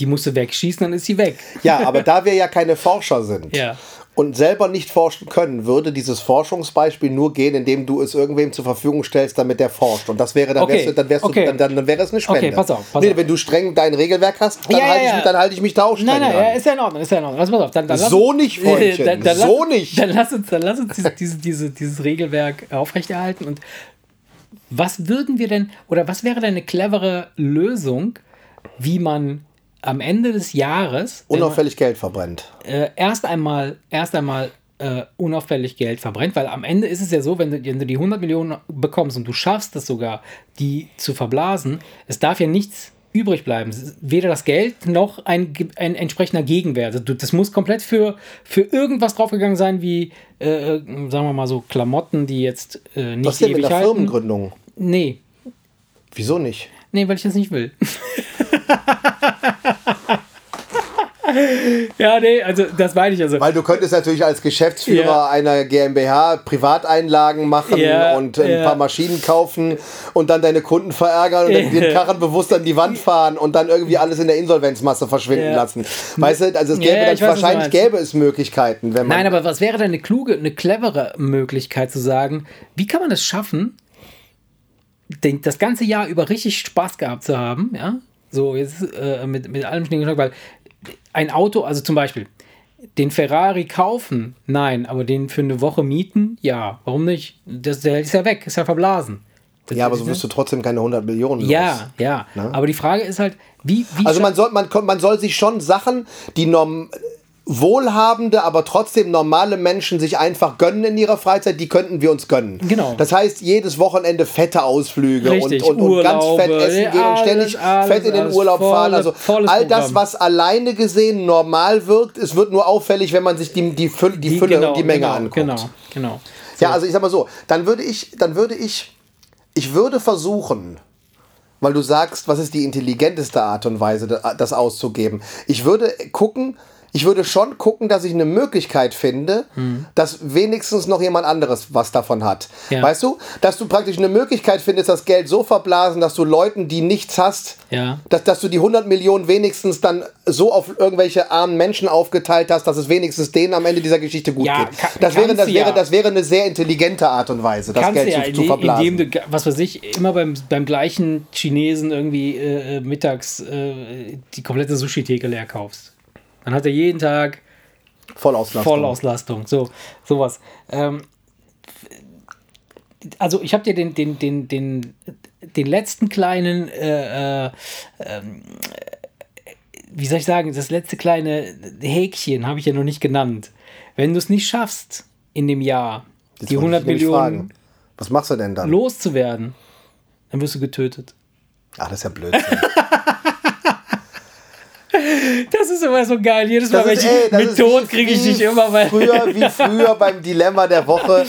Die musst du wegschießen, dann ist sie weg.
Ja, aber da wir ja keine Forscher sind
Ja.
und selber nicht forschen können, würde dieses Forschungsbeispiel nur gehen, indem du es irgendwem zur Verfügung stellst, damit der forscht. Und das wäre, dann,
Okay,
wärst du, dann, wärst
okay.
du, dann, dann, dann wäre es eine Spende.
Okay, pass auf, pass
nee,
auf.
wenn du streng dein Regelwerk hast, dann,
Ja,
halte, ich,
ja.
mich- dann halte ich mich da auch streng
Nein, nein, ja, ist ja in Ordnung, ist ja in Ordnung. Lass mal auf. Dann, dann lass
So nicht, Freundchen,
lass,
so nicht.
Dann lass uns, dann lass uns diese, diese, diese, dieses Regelwerk aufrechterhalten. Und was würden wir denn, oder was wäre denn eine clevere Lösung, wie man am Ende des Jahres wenn man,
Unauffällig Geld verbrennt.
äh, erst einmal, erst einmal äh, unauffällig Geld verbrennt, weil am Ende ist es ja so, wenn du, wenn du die 100 Millionen bekommst und du schaffst es sogar, die zu verblasen, es darf ja nichts übrig bleiben. Weder das Geld noch ein, ein entsprechender Gegenwert. Also du- Das muss komplett für, für irgendwas draufgegangen sein, wie, äh, äh, sagen wir mal so, Klamotten, die jetzt äh, nicht
Was denn mit
ewig
der
halten.
Firmengründung?
Nee,
Wieso nicht?
Nee, weil ich das nicht will. ja, nee, also das meine ich also.
Weil du könntest natürlich als Geschäftsführer
Ja.
einer GmbH Privateinlagen machen
Ja,
und ein
ja.
paar Maschinen kaufen und dann deine Kunden verärgern und dann den Karren bewusst an die Wand fahren und dann irgendwie alles in der Insolvenzmasse verschwinden
Ja.
lassen. Weißt du, also es gäbe
ja,
dann,
weiß,
wahrscheinlich gäbe es Möglichkeiten, wenn man.
Nein, aber was wäre denn eine kluge, eine clevere Möglichkeit zu sagen, wie kann man es schaffen, das ganze Jahr über richtig Spaß gehabt zu haben, ja? So, jetzt äh, mit, mit allem Schnee und Schnack, weil ein Auto, also zum Beispiel, den Ferrari kaufen, nein, aber den für eine Woche mieten, ja, warum nicht? Das, der ist ja weg, ist ja verblasen. Das
ja, aber so wirst du trotzdem keine 100 Millionen los.
Ja, ja. Aber die Frage ist halt, wie. wie
Also man soll, man, man soll sich schon Sachen, die norm wohlhabende, aber trotzdem normale Menschen sich einfach gönnen in ihrer Freizeit, die könnten wir uns gönnen.
Genau.
Das heißt, jedes Wochenende fette Ausflüge
Richtig,
und, und, und ganz fett essen gehen und ständig
alles,
fett in den Urlaub fahren.
volle-
Also
volles
all das, was alleine gesehen normal wirkt, es wird nur auffällig, wenn man sich die, die, Fülle, die, Fülle und die Menge
genau,
anguckt.
Genau, genau.
Ja, also ich sag mal so, dann würde ich, dann würde ich, ich würde versuchen, weil du sagst, was ist die intelligenteste Art und Weise, da- das auszugeben. Ich würde gucken, ich würde schon gucken, dass ich eine Möglichkeit finde, dass wenigstens noch jemand anderes was davon hat.
Ja.
Weißt du? Dass du praktisch eine Möglichkeit findest, das Geld so verblasen, dass du Leuten, die nichts hast,
Ja.
dass, dass du die 100 Millionen wenigstens dann so auf irgendwelche armen Menschen aufgeteilt hast, dass es wenigstens denen am Ende dieser Geschichte gut
Ja,
geht. Das wäre, das, wäre, das wäre eine sehr intelligente Art und Weise, das Geld zu, zu verblasen.
indem du, was weiß ich, immer beim, beim gleichen Chinesen irgendwie äh, äh, mittags äh, die komplette Sushi-Theke leer kaufst. Dann hat er jeden Tag
Vollauslastung.
Vollauslastung, so, sowas. Ähm, also ich habe dir den, den, den, den, den letzten kleinen, äh, äh, ähm, wie soll ich sagen, das letzte kleine Häkchen habe ich ja noch nicht genannt. Wenn du es nicht schaffst, in dem Jahr
Jetzt
die
wollte
100
ich nämlich
Millionen
fragen, Was machst du denn dann?
loszuwerden, dann wirst du getötet.
Ach, das ist ja Blödsinn.
Das ist immer so geil. Jedes Mal,
Das
wenn
ist,
ich
ey,
mit Tod kriege ich dich immer, weil.
Früher, wie früher beim Dilemma der Woche.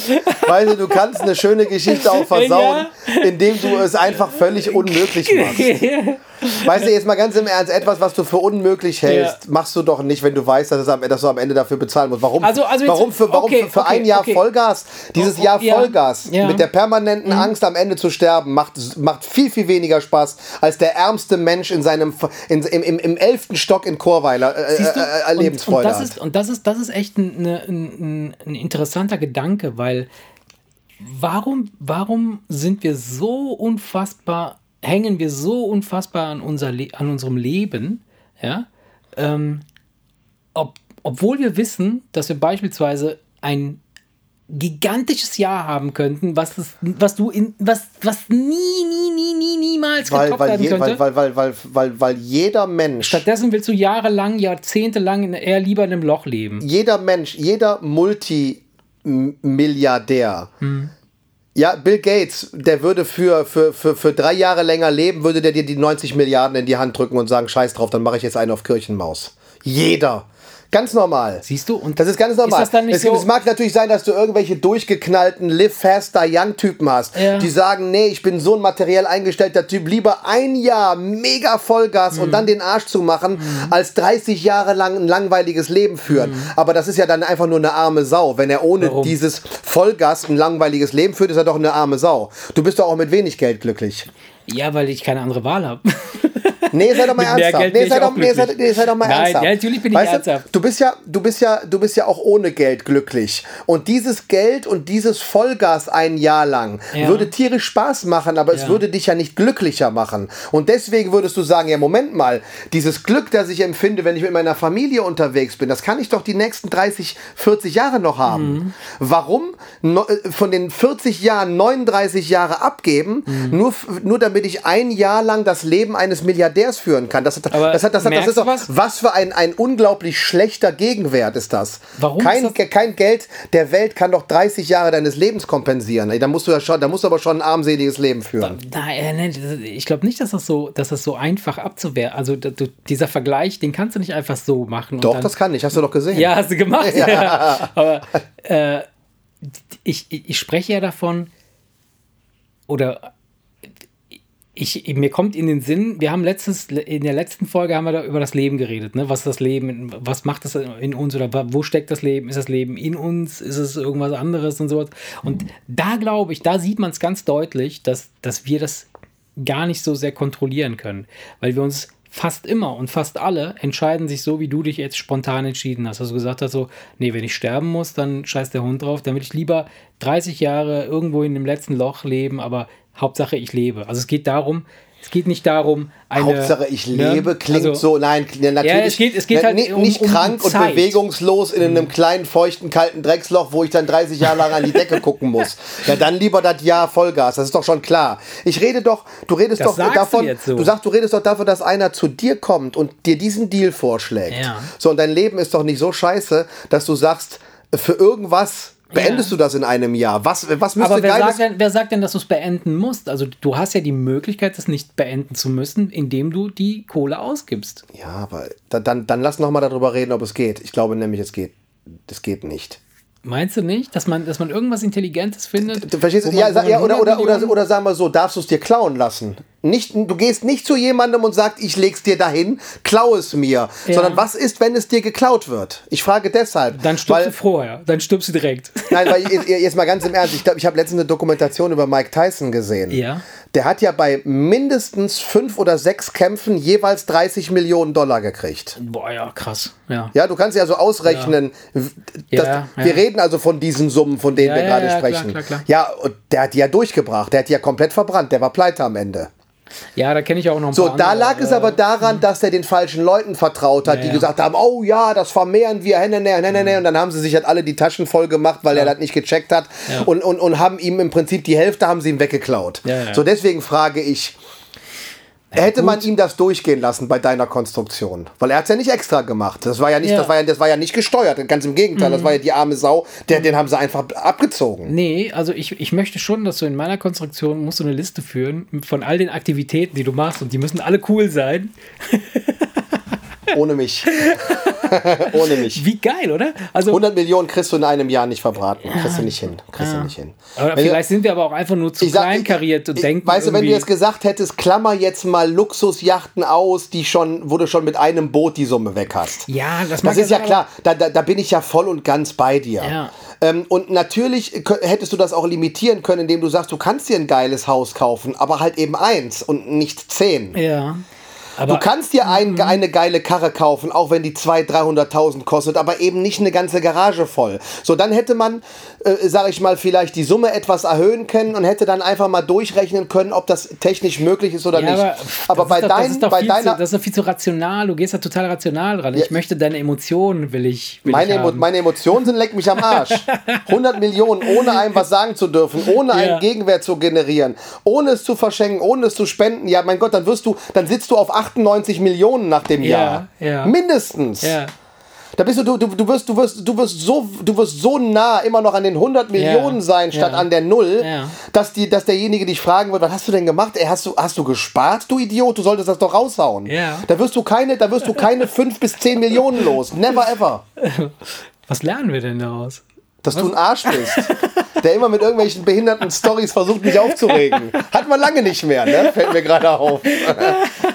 Weißt du, du kannst eine schöne Geschichte auch versauen, indem du es einfach völlig unmöglich machst. Weißt du, jetzt mal ganz im Ernst, etwas, was du für unmöglich hältst,
Ja.
machst du doch nicht, wenn du weißt, dass, es am, dass du am Ende dafür bezahlen musst. Warum,
Also- also jetzt-
warum, für, warum
okay,
für, für
okay,
ein Jahr
okay.
Vollgas? Dieses
Oh,
Jahr
ja,
Vollgas
ja. Mhm.
mit der permanenten Angst, am Ende zu sterben, macht, macht viel, viel weniger Spaß als der ärmste Mensch in seinem in, im, im, im elften Stock in Chorweiler äh, äh, äh,
Und-
Lebensfreude
und das
hat.
ist Und das ist, das ist echt ein, eine- ein, ein interessanter Gedanke, weil warum, warum sind wir so unfassbar, hängen wir so unfassbar an, unser Le an unserem Leben, ja? Ähm, ob, obwohl wir wissen, dass wir beispielsweise ein gigantisches Jahr haben könnten, was, es, was du in, was, was nie, nie, nie, nie, niemals
weil,
getoppt
weil,
werden
je,
könnte.
weil, weil, weil, weil, weil, weil jeder Mensch,
Stattdessen willst du jahrelang, jahrzehntelang eher lieber in einem Loch leben.
jeder Mensch, jeder Multimilliardär, ja, Bill Gates, der würde für, für, für, für drei Jahre länger leben, würde der dir die 90 Milliarden in die Hand drücken und sagen, scheiß drauf, dann mache ich jetzt einen auf Kirchenmaus. Jeder. Ganz normal.
Siehst du? Und
Das ist ganz normal.
Ist
es,
so,
es mag natürlich sein, dass du irgendwelche durchgeknallten Live Faster Young Typen hast,
Ja.
die sagen, nee, ich bin so ein materiell eingestellter Typ, lieber ein Jahr mega Vollgas
Mhm.
und dann den Arsch zu machen, als 30 Jahre lang ein langweiliges Leben führen. Aber das ist ja dann einfach nur eine arme Sau. Wenn er ohne
Mhm. Warum?
dieses Vollgas ein langweiliges Leben führt, ist er doch eine arme Sau. Du bist doch auch mit wenig Geld glücklich.
Ja, weil ich keine andere Wahl habe.
Nee, sei doch mal ernsthaft. Nee, sei doch, nee, sei, nee, sei doch mal
Nein,
ernsthaft.
ja, natürlich bin ich
weißt
ernsthaft.
Du, du bist ja, du bist ja, du bist ja auch ohne Geld glücklich. Und dieses Geld und dieses Vollgas ein Jahr lang
Ja.
würde tierisch Spaß machen, aber es
Ja.
würde dich ja nicht glücklicher machen. Und deswegen würdest du sagen, ja, Moment mal, dieses Glück, das ich empfinde, wenn ich mit meiner Familie unterwegs bin, das kann ich doch die nächsten 30, 40 Jahre noch haben.
Mhm.
Warum no, äh, von den 40 Jahren 39 Jahre abgeben,
Mhm.
nur, nur damit ich ein Jahr lang das Leben eines Milliardärs führen kann? Das, hat, das, hat, das, hat, das ist doch,
was?
was für ein, ein unglaublich schlechter Gegenwert ist das.
Warum
Kein,
ist das-
kein Geld der Welt kann doch 30 Jahre deines Lebens kompensieren. Da musst du ja schon, da musst du aber schon ein armseliges Leben führen.
Nein, äh, das- ich glaube nicht, dass das so, dass das so einfach abzuwehren. Also dieser Vergleich, den kannst du nicht einfach so machen.
Doch,
dann,
das kann ich, hast du doch gesehen.
Ja, hast du gemacht. Ja. Aber äh, ich, ich ich spreche ja davon, oder ich, mir kommt in den Sinn, wir haben letztes, in der letzten Folge haben wir da über das Leben geredet, ne? Was ist das Leben, was macht das in uns oder wo steckt das Leben? Ist das Leben in uns? Ist es irgendwas anderes und sowas? Und da glaube ich, da sieht man es ganz deutlich, dass, dass wir das gar nicht so sehr kontrollieren können, weil wir uns fast immer und fast alle entscheiden sich so, wie du dich jetzt spontan entschieden hast. Also gesagt hast so, nee, wenn ich sterben muss, dann scheiß der Hund drauf, dann will ich lieber 30 Jahre irgendwo in dem letzten Loch leben, aber Hauptsache ich lebe. Also es geht darum, es geht nicht darum, eine,
Hauptsache ich
ne?
lebe, klingt
Also,
so, nein, natürlich.
Ja, es geht- es geht
ne-
halt
nicht,
um-
nicht
um
krank und
Zeit.
bewegungslos in einem kleinen, feuchten, kalten Drecksloch, wo ich dann 30 Jahre lang an die Decke gucken muss. Ja, dann lieber das Jahr Vollgas, das ist doch schon klar. Ich rede doch, du redest
Das
doch
sagst du
davon,
jetzt so.
du sagst, du redest doch davon, dass einer zu dir kommt und dir diesen Deal vorschlägt.
Ja.
So, und dein Leben ist doch nicht so scheiße, dass du sagst, für irgendwas beendest
Ja.
du das in einem Jahr. Was, was müsste
aber wer sagt, denn, wer sagt denn, dass du es beenden musst? Also du hast ja die Möglichkeit, das nicht beenden zu müssen, indem du die Kohle ausgibst.
Ja, aber da, dann, dann lass noch mal darüber reden, ob es geht. Ich glaube nämlich, es geht. Das geht nicht.
Meinst du nicht, dass man, dass man irgendwas Intelligentes findet?
Du verstehst?
man-
Ja, ja oder,
100
oder, oder, oder sagen wir so, darfst du es dir klauen lassen? Nicht, du gehst nicht zu jemandem und sagst, ich leg's dir dahin, klau es mir.
Ja.
Sondern was ist, wenn es dir geklaut wird? Ich frage deshalb.
Dann stirbst
weil,
du vorher, dann stirbst du direkt.
Nein, weil jetzt- jetzt mal ganz im Ernst, ich glaube, ich habe letztens eine Dokumentation über Mike Tyson gesehen.
Ja.
Der hat ja bei mindestens fünf oder sechs Kämpfen jeweils 30 Millionen Dollar gekriegt.
Boah, ja, krass. Ja.
Ja, du kannst ja so ausrechnen. w- Das,
Ja, ja.
Wir reden also von diesen Summen, von denen
Ja,
wir
ja,
gerade
ja, klar,
sprechen.
klar, klar.
Ja, und der hat die ja durchgebracht. Der hat die ja komplett verbrannt. Der war pleite am Ende.
Ja, da kenne ich auch noch ein
So, da
andere,
lag es
äh,
aber daran, dass er den falschen Leuten vertraut hat,
Ja,
die
ja.
gesagt haben, oh ja, das vermehren wir, ne, ne, ne, ne, ne. und dann haben sie sich halt alle die Taschen voll gemacht, weil er das nicht gecheckt hat
Ja.
und, und, und haben ihm im Prinzip die Hälfte haben sie ihm weggeklaut.
Ja, ja.
So, deswegen frage ich, hätte man ihm das durchgehen lassen bei deiner Konstruktion? Weil er hat es ja nicht extra gemacht. Das war ja nicht,
Ja. Mhm.
das war ja, das war ja nicht gesteuert. Ganz im Gegenteil, das war ja die arme Sau, der, den haben sie einfach abgezogen.
Nee, also ich, ich möchte schon, dass du in meiner Konstruktion musst du eine Liste führen von all den Aktivitäten, die du machst und die müssen alle cool sein.
Ohne mich. Ohne mich.
Wie geil, oder? Also,
100 Millionen kriegst du in einem Jahr nicht verbraten. Kriegst du nicht hin. Kriegst du nicht hin.
aber
Wenn du-
vielleicht sind wir aber auch einfach nur zu
Ich sag-
klein kariert und
ich-
denken.
Weißt du, wenn du jetzt gesagt hättest, klammer jetzt mal Luxusjachten aus, die schon, wo du schon mit einem Boot die Summe weg hast.
Ja, das,
Das ist ja klar, da, da, da bin ich ja voll und ganz bei dir.
Ja.
Ähm, und natürlich hättest du das auch limitieren können, indem du sagst, du kannst dir ein geiles Haus kaufen, aber halt eben eins und nicht zehn.
Ja. Aber
Du kannst dir ein,
Mhm.
eine geile Karre kaufen, auch wenn die 200.000, 300.000 kostet, aber eben nicht eine ganze Garage voll. So, dann hätte man, äh, sag ich mal, vielleicht die Summe etwas erhöhen können und hätte dann einfach mal durchrechnen können, ob das technisch möglich ist oder
Ja,
nicht.
aber,
bei,
doch,
dein, deiner.
zu, das ist doch viel zu rational. Du gehst da total rational dran. Ich möchte deine Emotionen, will ich. Will
meine,
ich
Emo meine Emotionen sind leck mich am Arsch. 100 Millionen, ohne einem was sagen zu dürfen, ohne
Ja.
einen Gegenwert zu generieren, ohne es zu verschenken, ohne es zu spenden. Ja, mein Gott, dann wirst du, dann sitzt du auf 98 Millionen nach dem
Ja,
Jahr.
ja.
Mindestens.
ja.
Da bist du, du, du, wirst, du wirst, du wirst so, du wirst so nah immer noch an den 100 Millionen sein statt
ja.
an der Null,
Ja.
dass die, dass derjenige dich fragen wird, was hast du denn gemacht? Ey, hast du, hast du gespart, du Idiot? Du solltest das doch raushauen.
Ja.
Da wirst du keine, da wirst du keine 5 bis 10 Millionen los. Never ever.
Was lernen wir denn daraus?
Dass du ein Arsch bist. Der immer mit irgendwelchen behinderten Stories versucht, mich aufzuregen. Hat man lange nicht mehr, ne? Fällt mir gerade auf.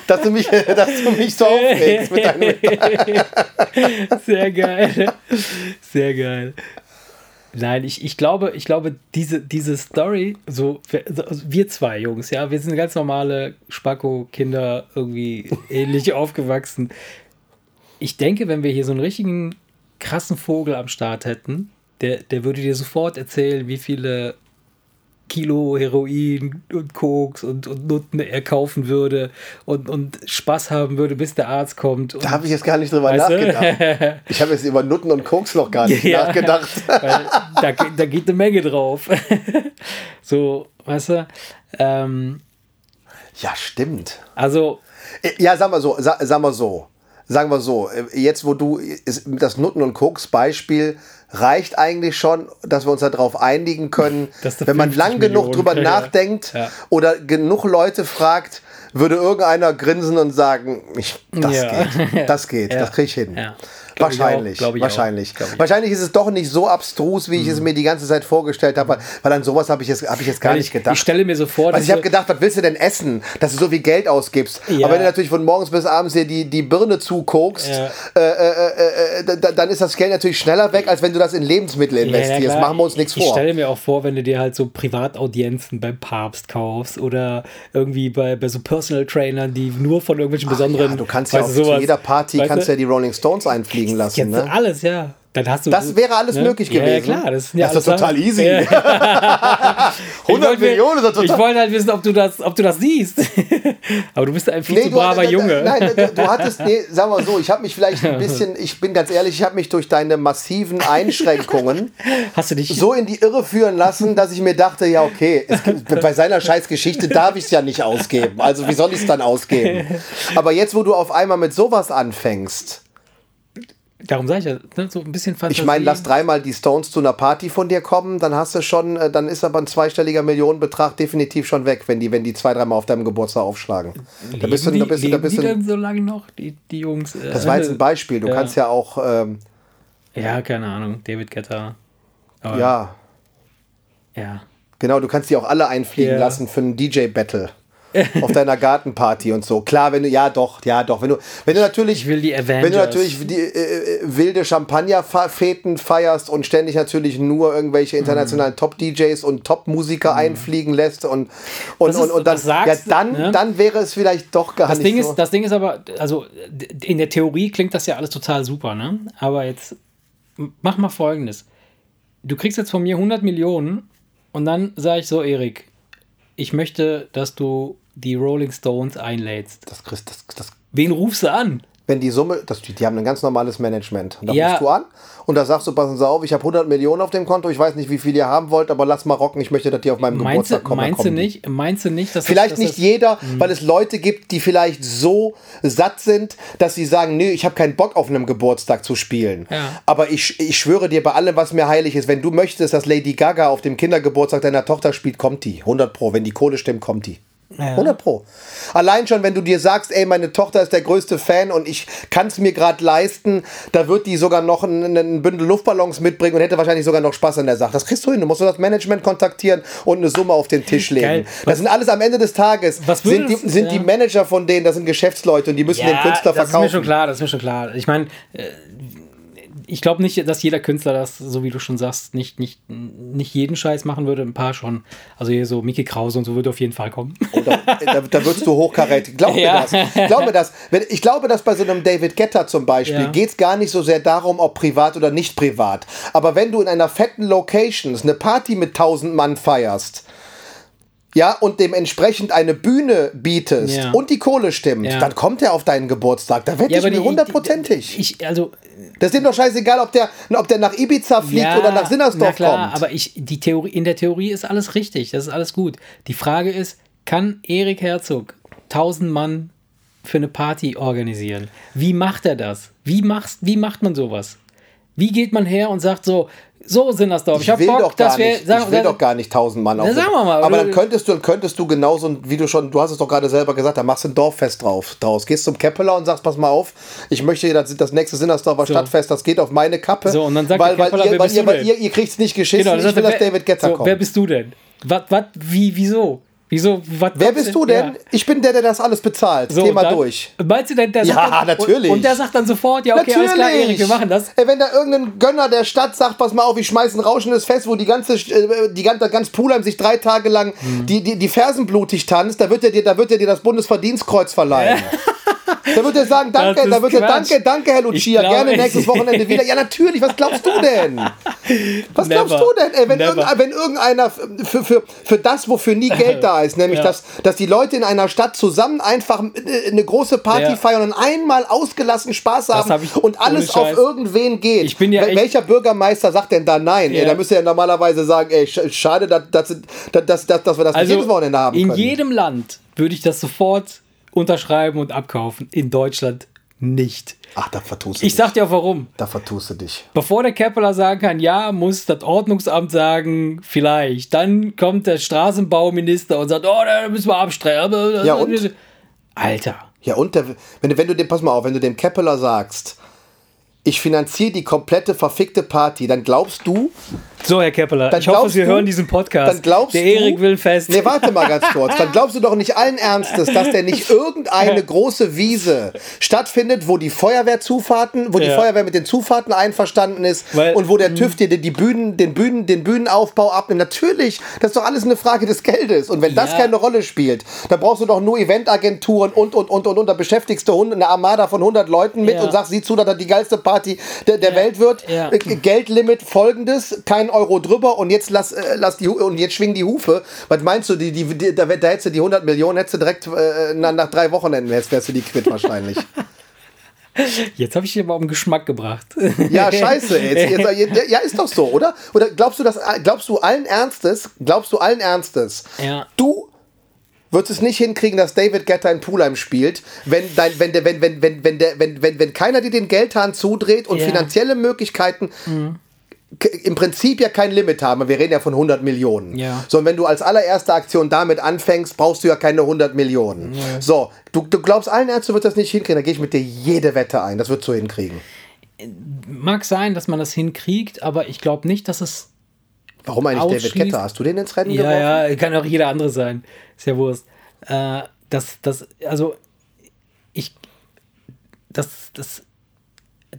dass, du mich, dass du mich so aufregst mit deinem.
Sehr geil. Sehr geil. Nein, ich, ich glaube, ich glaube, diese, diese Story, so, wir- also wir zwei Jungs, ja, wir sind ganz normale Spacko-Kinder, irgendwie ähnlich aufgewachsen. Ich denke, wenn wir hier so einen richtigen krassen Vogel am Start hätten, der, der würde dir sofort erzählen, wie viele Kilo Heroin und Koks und, und Nutten er kaufen würde und, und Spaß haben würde, bis der Arzt kommt.
Da habe ich jetzt gar nicht drüber nachgedacht. Ich habe jetzt über Nutten und Koks noch gar nicht
Ja.
nachgedacht.
Da, da geht eine Menge drauf. so, weißt du? Ähm,
Ja, stimmt.
also,
Ja, sagen wir so, sa, sagen wir so. Sagen wir so, jetzt wo du das Nutten- und Koks-Beispiel reicht eigentlich schon, dass wir uns darauf einigen können, wenn man
50
lang genug
Millionen
drüber
kriegst.
nachdenkt
Ja.
oder genug Leute fragt, würde irgendeiner grinsen und sagen, ich, das
Ja.
geht, das geht, das kriege ich hin.
Ja. Glaub ich auch,
Wahrscheinlich,
ich auch,
wahrscheinlich.
ich.
Wahrscheinlich ist es doch nicht so abstrus, wie ich es mir die ganze Zeit vorgestellt habe, weil an sowas habe ich, jetzt- hab ich jetzt gar
weil
nicht
ich,
gedacht.
ich stelle mir so vor,
Also ich habe gedacht, was willst du denn essen, dass du so viel Geld ausgibst?
Ja.
Aber wenn du natürlich von morgens bis abends hier die, die Birne zukokst,
Ja.
äh, äh, äh, äh, da- dann ist das Geld natürlich schneller weg, als wenn du das in Lebensmittel
Ja, ja,
investierst.
klar.
Machen wir uns nichts
Ich
vor.
stelle mir auch vor, wenn du dir halt so Privataudienzen beim Papst kaufst oder irgendwie bei, bei so Personal Trainern, die nur von irgendwelchen besonderen.
Ja, du kannst ja auch
sowas-
jeder Party kannst
du,
ja die Rolling Stones einfliegen lassen.
Jetzt
Ne?
alles, ja. Dann hast du,
Das wäre alles möglich
ja,
gewesen.
Ja, klar, das, ja
Das ist
alles
total easy.
Ja.
100
Ich wollte-
Millionen ist
Ich
total...
wollte halt wissen, ob du das, ob du das siehst. Aber du bist ein viel zu
du-
braver
äh, äh,
Junge.
Nein, du, du hattest, nee, sagen wir so, ich habe mich vielleicht ein bisschen, ich bin ganz ehrlich, ich habe mich durch deine massiven Einschränkungen
Hast du dich
so in die Irre führen lassen, dass ich mir dachte, ja, okay, es, bei seiner Scheißgeschichte darf ich es ja nicht ausgeben. Also wie soll ich es dann ausgeben? Aber jetzt, wo du auf einmal mit sowas anfängst,
Darum sage ich ja, ne, so ein bisschen Fantasie.
ich meine, lass dreimal die Stones zu einer Party von dir kommen, dann hast du schon, äh, dann ist aber ein zweistelliger Millionenbetrag definitiv schon weg, wenn die, wenn die zwei, dreimal auf deinem Geburtstag aufschlagen. Da bist du,
Leben
da bist
die,
da
leben
bist
die
du,
denn so lange noch, die, die Jungs? Äh,
das war jetzt ein Beispiel. Du
Ja.
kannst ja auch, ähm,
Ja, keine Ahnung, David Guetta.
Ja,
ja.
Genau, du kannst die auch alle einfliegen
Ja.
lassen für einen DJ-Battle. auf deiner Gartenparty und so. Klar, wenn du, ja doch, ja doch. Wenn du, wenn du natürlich,
Ich will die Avengers.
wenn du natürlich die, äh, äh, wilde Champagnerfäten feierst und ständig natürlich nur irgendwelche internationalen Top-DJs und Top-Musiker einfliegen lässt und, und,
Das ist-
und, und dann, ja, dann,
ne?
dann wäre es vielleicht doch gar
Das
nicht
Ding,
so.
ist, das Ding ist aber, also in der Theorie klingt das ja alles total super, ne? Aber jetzt mach mal folgendes. Du kriegst jetzt von mir 100 Millionen und dann sage ich so, Erik, ich möchte, dass du die Rolling Stones einlädst,
Das, kriegst- das, das,
wen rufst du an?
wenn die Summe, das, die, die haben ein ganz normales Management. Und da
Ja.
rufst du an und da sagst du, passen Sie auf, ich habe 100 Millionen auf dem Konto, ich weiß nicht, wie viel ihr haben wollt, aber lass mal rocken, ich möchte, dass die auf meinem
Meinst
Geburtstag kommen.
meinst du nicht? Meinst du nicht, dass das-
Vielleicht
dass
nicht
das,
jeder, weil es Leute gibt, die vielleicht so satt sind, dass sie sagen, nee, ich habe keinen Bock auf einem Geburtstag zu spielen.
Ja.
Aber ich, ich schwöre dir bei allem, was mir heilig ist, wenn du möchtest, dass Lady Gaga auf dem Kindergeburtstag deiner Tochter spielt, kommt die. 100 pro. Wenn die Kohle stimmt, kommt die. 100 pro. Allein schon, wenn du dir sagst, ey, meine Tochter ist der größte Fan und ich kann es mir gerade leisten, da wird die sogar noch einen, einen Bündel Luftballons mitbringen und hätte wahrscheinlich sogar noch Spaß an der Sache. Das kriegst du hin. Du musst nur das Management kontaktieren und eine Summe auf den Tisch legen. Das sind alles am Ende des Tages.
Was
sind die, sind die
ja.
Manager von denen, das sind Geschäftsleute und die müssen den Künstler
das ist mir schon
verkaufen.
klar, das ist mir schon klar. Ich meine, äh, ich glaube nicht, dass jeder Künstler das, so wie du schon sagst, nicht, nicht, nicht jeden Scheiß machen würde. Ein paar schon. Also hier so Mickey Krause und so würde auf jeden Fall kommen.
Da, da, da würdest du hochkarätig. Glaub
Ja.
mir das. Glaub mir das. Ich glaube, dass bei so einem David Getter zum Beispiel
Ja.
geht es gar nicht so sehr darum, ob privat oder nicht privat. Aber wenn du in einer fetten Location eine Party mit 1000 Mann feierst, ja, und dementsprechend eine Bühne bietest
Ja.
und die Kohle stimmt,
Ja.
dann kommt er auf deinen Geburtstag. Da wette ich mir hundertprozentig.
Ich, also,
Das ist ihm doch scheißegal, ob der, ob der nach Ibiza fliegt
ja,
oder nach
na
Sinnersdorf
klar,
kommt.
aber ich, die Theorie, in der Theorie ist alles richtig. Das ist alles gut. Die Frage ist, kann Erik Herzog 1000 Mann für eine Party organisieren? Wie macht er das? Wie, machst, wie macht man sowas? Wie geht man her und sagt so, so Sinnersdorf, ich,
Ich
hab
will
Bock,
doch gar
wir,
nicht,
sagen,
ich will doch gar nicht tausend Mann auf.
Sagen wir mal,
aber dann könntest du, dann könntest du genauso, wie du schon, du hast es doch gerade selber gesagt, da machst du ein Dorffest drauf, draus. Gehst zum Keppeler und sagst, pass mal auf, ich möchte das, das nächste Sinnersdorfer Stadtfest, das geht auf meine Kappe.
So, und dann sagt
weil,
der
weil,
Keppeler,
ihr,
wer
weil,
bist
ihr,
du
weil
denn?
ihr, ihr kriegt es nicht geschissen,
Genau,
ich will, dass David Getter
so,
kommt.
Wer bist du denn? Was, was, wie, wieso? Wieso, was
Wer bist du denn?
Ja.
Ich bin der, der das alles bezahlt.
So,
Thema
dann-
durch.
Meinst du denn, der
Ja,
sagt dann,
natürlich.
Und, und der sagt dann sofort, ja, okay, alles klar, Erik, wir machen das.
Ey, wenn da irgendein Gönner der Stadt sagt, pass mal auf, ich schmeiß ein rauschendes Fest, wo die ganze, äh, die ganze, ganz Pulheim sich drei Tage lang
Mhm.
die, die, die Fersen blutig tanzt, da wird er dir, da wird er dir das Bundesverdienstkreuz verleihen. Da wird er sagen, danke, da wird er, danke, danke, Herr Lucia,
glaube-
gerne nächstes Wochenende wieder. Ja, natürlich, was glaubst du denn? Was
Never.
glaubst du denn, ey, wenn, irgendein, wenn irgendeiner für, für, für das, wofür nie Geld da ist, nämlich
Ja.
dass, dass die Leute in einer Stadt zusammen einfach äh, eine große Party
Ja.
feiern und einmal ausgelassen Spaß haben
hab
und alles auf irgendwen geht.
Ich bin ja
Wel- Welcher Bürgermeister sagt denn da nein?
Ja.
Ey, da müsste ja normalerweise sagen, ey, sch- schade, dass, dass, dass, dass, dass wir das nicht jedes
Also
Wochenende haben
in
können.
jedem Land würde ich das sofort unterschreiben und abkaufen. In Deutschland nicht.
Ach, da vertust du
Ich
dich.
sag dir auch warum.
Da vertust du dich.
Bevor der Keppeler sagen kann, ja, muss das Ordnungsamt sagen, vielleicht. Dann kommt der Straßenbauminister und sagt, oh, da müssen wir abstreiten.
Ja, und?
Alter.
Ja, und der, wenn, wenn du dem, pass mal auf, wenn du dem Keppeler sagst, ich finanziere die komplette verfickte Party, dann glaubst du,
So, Herr Keppeler,
dann
ich hoffe, Sie
du,
hören diesen Podcast.
Dann glaubst
der
du,
Erik will fest.
Nee, warte mal ganz kurz. Dann glaubst du doch nicht allen Ernstes, dass der nicht irgendeine große Wiese stattfindet, wo die Feuerwehrzufahrten, wo die
Ja.
Feuerwehr mit den Zufahrten einverstanden ist
Weil-
und wo der TÜV dir die, die Bühnen, den Bühnen, den Bühnenaufbau abnimmt. Natürlich, das ist doch alles eine Frage des Geldes. Und wenn das
Ja.
keine Rolle spielt, dann brauchst du doch nur Eventagenturen und, und, und, und, und. Da beschäftigst du eine Armada von 100 Leuten mit
Ja.
und sagst, sieh zu, dass das die geilste Party der, der Welt wird. Äh, Geldlimit folgendes, kein Euro drüber und jetzt lass, äh, lass die und jetzt schwingen die Hufe. Was meinst du, die, die, die, da, da hättest du die 100 Millionen, hättest du direkt äh, nach, drei Wochenenden wärst, wärst du die quitt wahrscheinlich.
Jetzt habe ich dir mal um Geschmack gebracht.
Ja, scheiße. Jetzt, jetzt, ja, ist doch so, oder? Oder glaubst du, dass, glaubst du allen Ernstes, glaubst du allen Ernstes,
Ja.
du würdest es nicht hinkriegen, dass David Guetta in Pulheim spielt, wenn, dein, wenn, der, wenn, wenn, wenn, wenn, der, wenn, wenn, wenn keiner dir den Geldhahn zudreht und
Ja.
finanzielle Möglichkeiten k- im Prinzip ja kein Limit haben. Wir reden ja von 100 Millionen.
Ja.
Sondern wenn du als allererste Aktion damit anfängst, brauchst du ja keine 100 Millionen. So, du, du glaubst allen Ernstes, du wirst das nicht hinkriegen. Da gehe ich mit dir jede Wette ein. Das wirst du hinkriegen.
Mag sein, dass man das hinkriegt, aber ich glaube nicht, dass es.
Warum eigentlich David Guetta? Hast du den ins Rennen
Ja,
geworfen?
ja, kann auch jeder andere sein. Ist ja Wurst. Äh, das, das, also, ich. Das, das.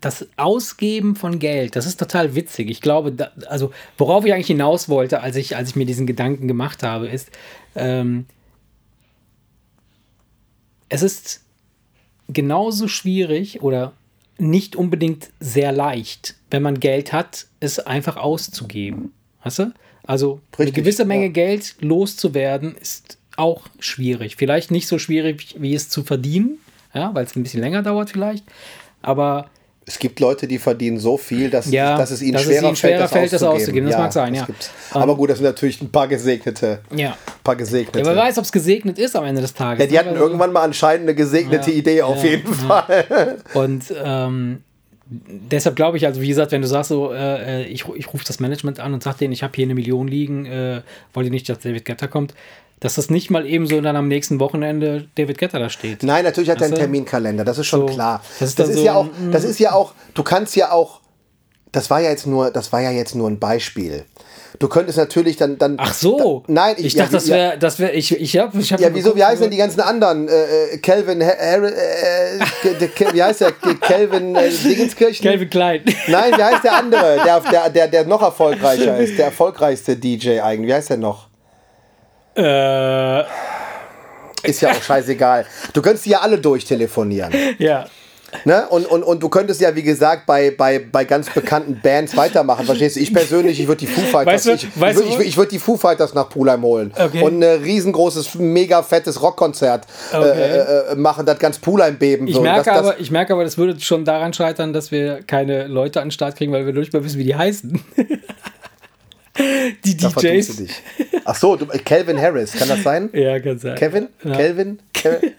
Das Ausgeben von Geld, das ist total witzig. Ich glaube, da, also worauf ich eigentlich hinaus wollte, als ich, als ich mir diesen Gedanken gemacht habe, ist, ähm, es ist genauso schwierig oder nicht unbedingt sehr leicht, wenn man Geld hat, es einfach auszugeben. Weißt du? Also eine
Richtig,
gewisse Menge
ja.
Geld loszuwerden ist auch schwierig. Vielleicht nicht so schwierig, wie es zu verdienen, ja, weil es ein bisschen länger dauert vielleicht. Aber
Es gibt Leute, die verdienen so viel, dass,
Ja,
dass es ihnen
dass es
schwerer,
ihnen schwerer fällt, das auszugeben. Das
Ja,
mag sein,
das
ja.
gibt's.
Ähm,
Aber gut, das sind natürlich ein paar gesegnete.
ja.
Paar gesegnete.
ja wer weiß, ob es gesegnet ist am Ende des Tages.
Ja, die
ne?
hatten
Weil-
irgendwann mal anscheinend eine gesegnete Idee auf jeden. Fall.
Und ähm, deshalb glaube ich, also wie gesagt, wenn du sagst so, äh, ich, ru- ich rufe das Management an und sag denen, ich habe hier eine Million liegen, äh, wollt ihr nicht, dass David Getter kommt, dass das nicht mal eben so dann am nächsten Wochenende David Getter da steht.
Nein, natürlich hat er einen? Terminkalender, das ist schon
So,
klar.
das
Das
ist
ist,
dann so
ja auch,
ein-
das ist ja auch, du kannst ja auch, das war ja jetzt nur, das war ja jetzt nur ein Beispiel. Du könntest natürlich dann, dann
Ach so.
Da, nein,
ich,
ja,
dachte, das
ja,
wäre, das wäre, ich, ich habe, ich hab
Ja, wieso, wie heißen denn die ganzen anderen? Äh, äh, Calvin, äh, äh, Ke- wie heißt der? Calvin äh, Dingenskirchen?
Calvin Klein.
Nein, wie heißt der andere? Der, der, der, der noch erfolgreicher ist. Der erfolgreichste DJ eigentlich. Wie heißt der noch?
äh,
Ist ja auch scheißegal. Du könntest die ja alle durchtelefonieren.
ja.
Ne? Und, und, und du könntest ja, wie gesagt, bei, bei, bei ganz bekannten Bands weitermachen. Verstehst du? Ich persönlich, ich würde die Foo Fighters,
Weißt du-
ich, ich
weißt
ich, würd- ich würd die Foo Fighters nach Pulheim holen.
Okay.
Und ein riesengroßes, mega fettes Rockkonzert
Okay.
äh, äh, machen, das ganz Pulheim beben
Ich
würde.
merke,
das, das,
aber, ich merke aber, das würde schon daran scheitern, dass wir keine Leute an den Start kriegen, weil wir nicht mehr wissen, wie die heißen. die
da
DJs.
du dich. Ach so, du, Calvin Harris, kann das sein?
Ja, kann sein.
Kevin?
Ja.
Kelvin? Ke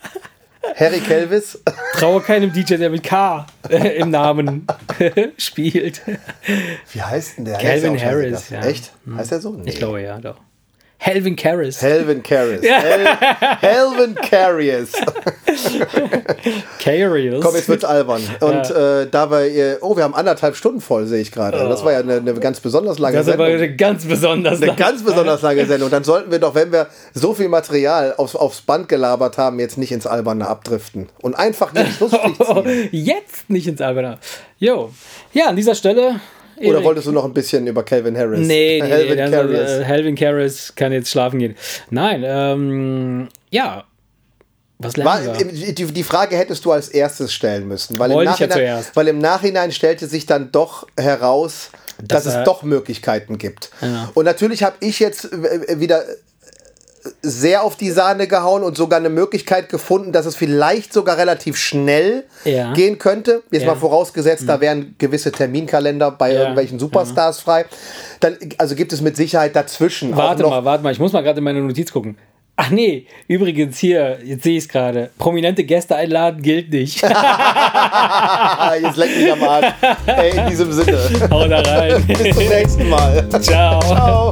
Harry Kelvis?
Traue keinem DJ, der mit K äh, im Namen spielt.
Wie heißt denn der?
Calvin Harris, ja.
Echt? Heißt der so? Nee.
Ich glaube ja, doch. Helvin Karras.
Helvin Harris. Hel Helvin Harris.
Carius.
Komm, jetzt wird's albern. Und äh, da wir, äh, oh, wir haben anderthalb Stunden voll, sehe ich gerade. Das war ja eine, eine ganz besonders lange
das ist aber
Sendung.
eine ganz besonders.
Eine ganz besonders lange Sendung. Dann sollten wir doch, wenn wir so viel Material aufs, aufs Band gelabert haben, jetzt nicht ins Alberne abdriften. Und einfach den Schlussstrich ziehen.
Jetzt nicht ins Alberne. Jo. Ja, an dieser Stelle.
Oder
Erik.
wolltest du noch ein bisschen über Calvin Harris?
Nee, nee,
Helvin
nee, also,
Harris.
äh, Helvin Karras kann jetzt schlafen gehen. Nein, ähm, ja. Was
War, die, Frage hättest du als erstes stellen müssen, weil im,
ja
weil im Nachhinein stellte sich dann doch heraus, dass
Dass
es doch Möglichkeiten gibt.
Ja.
Und natürlich habe ich jetzt wieder sehr auf die Sahne gehauen und sogar eine Möglichkeit gefunden, dass es vielleicht sogar relativ schnell
Ja.
gehen könnte. Jetzt
Ja. Mhm.
mal vorausgesetzt, da wären gewisse Terminkalender bei
Ja,
irgendwelchen Superstars frei. Dann, also gibt es mit Sicherheit dazwischen
Warte mal, warte mal, ich muss mal gerade in meine Notiz gucken. Ach nee, übrigens hier, jetzt sehe ich es gerade. Prominente Gäste einladen gilt nicht.
Jetzt leck mich am Arsch. Ey, in diesem Sinne.
Hau da rein.
Bis zum nächsten Mal.
Ciao.
Ciao.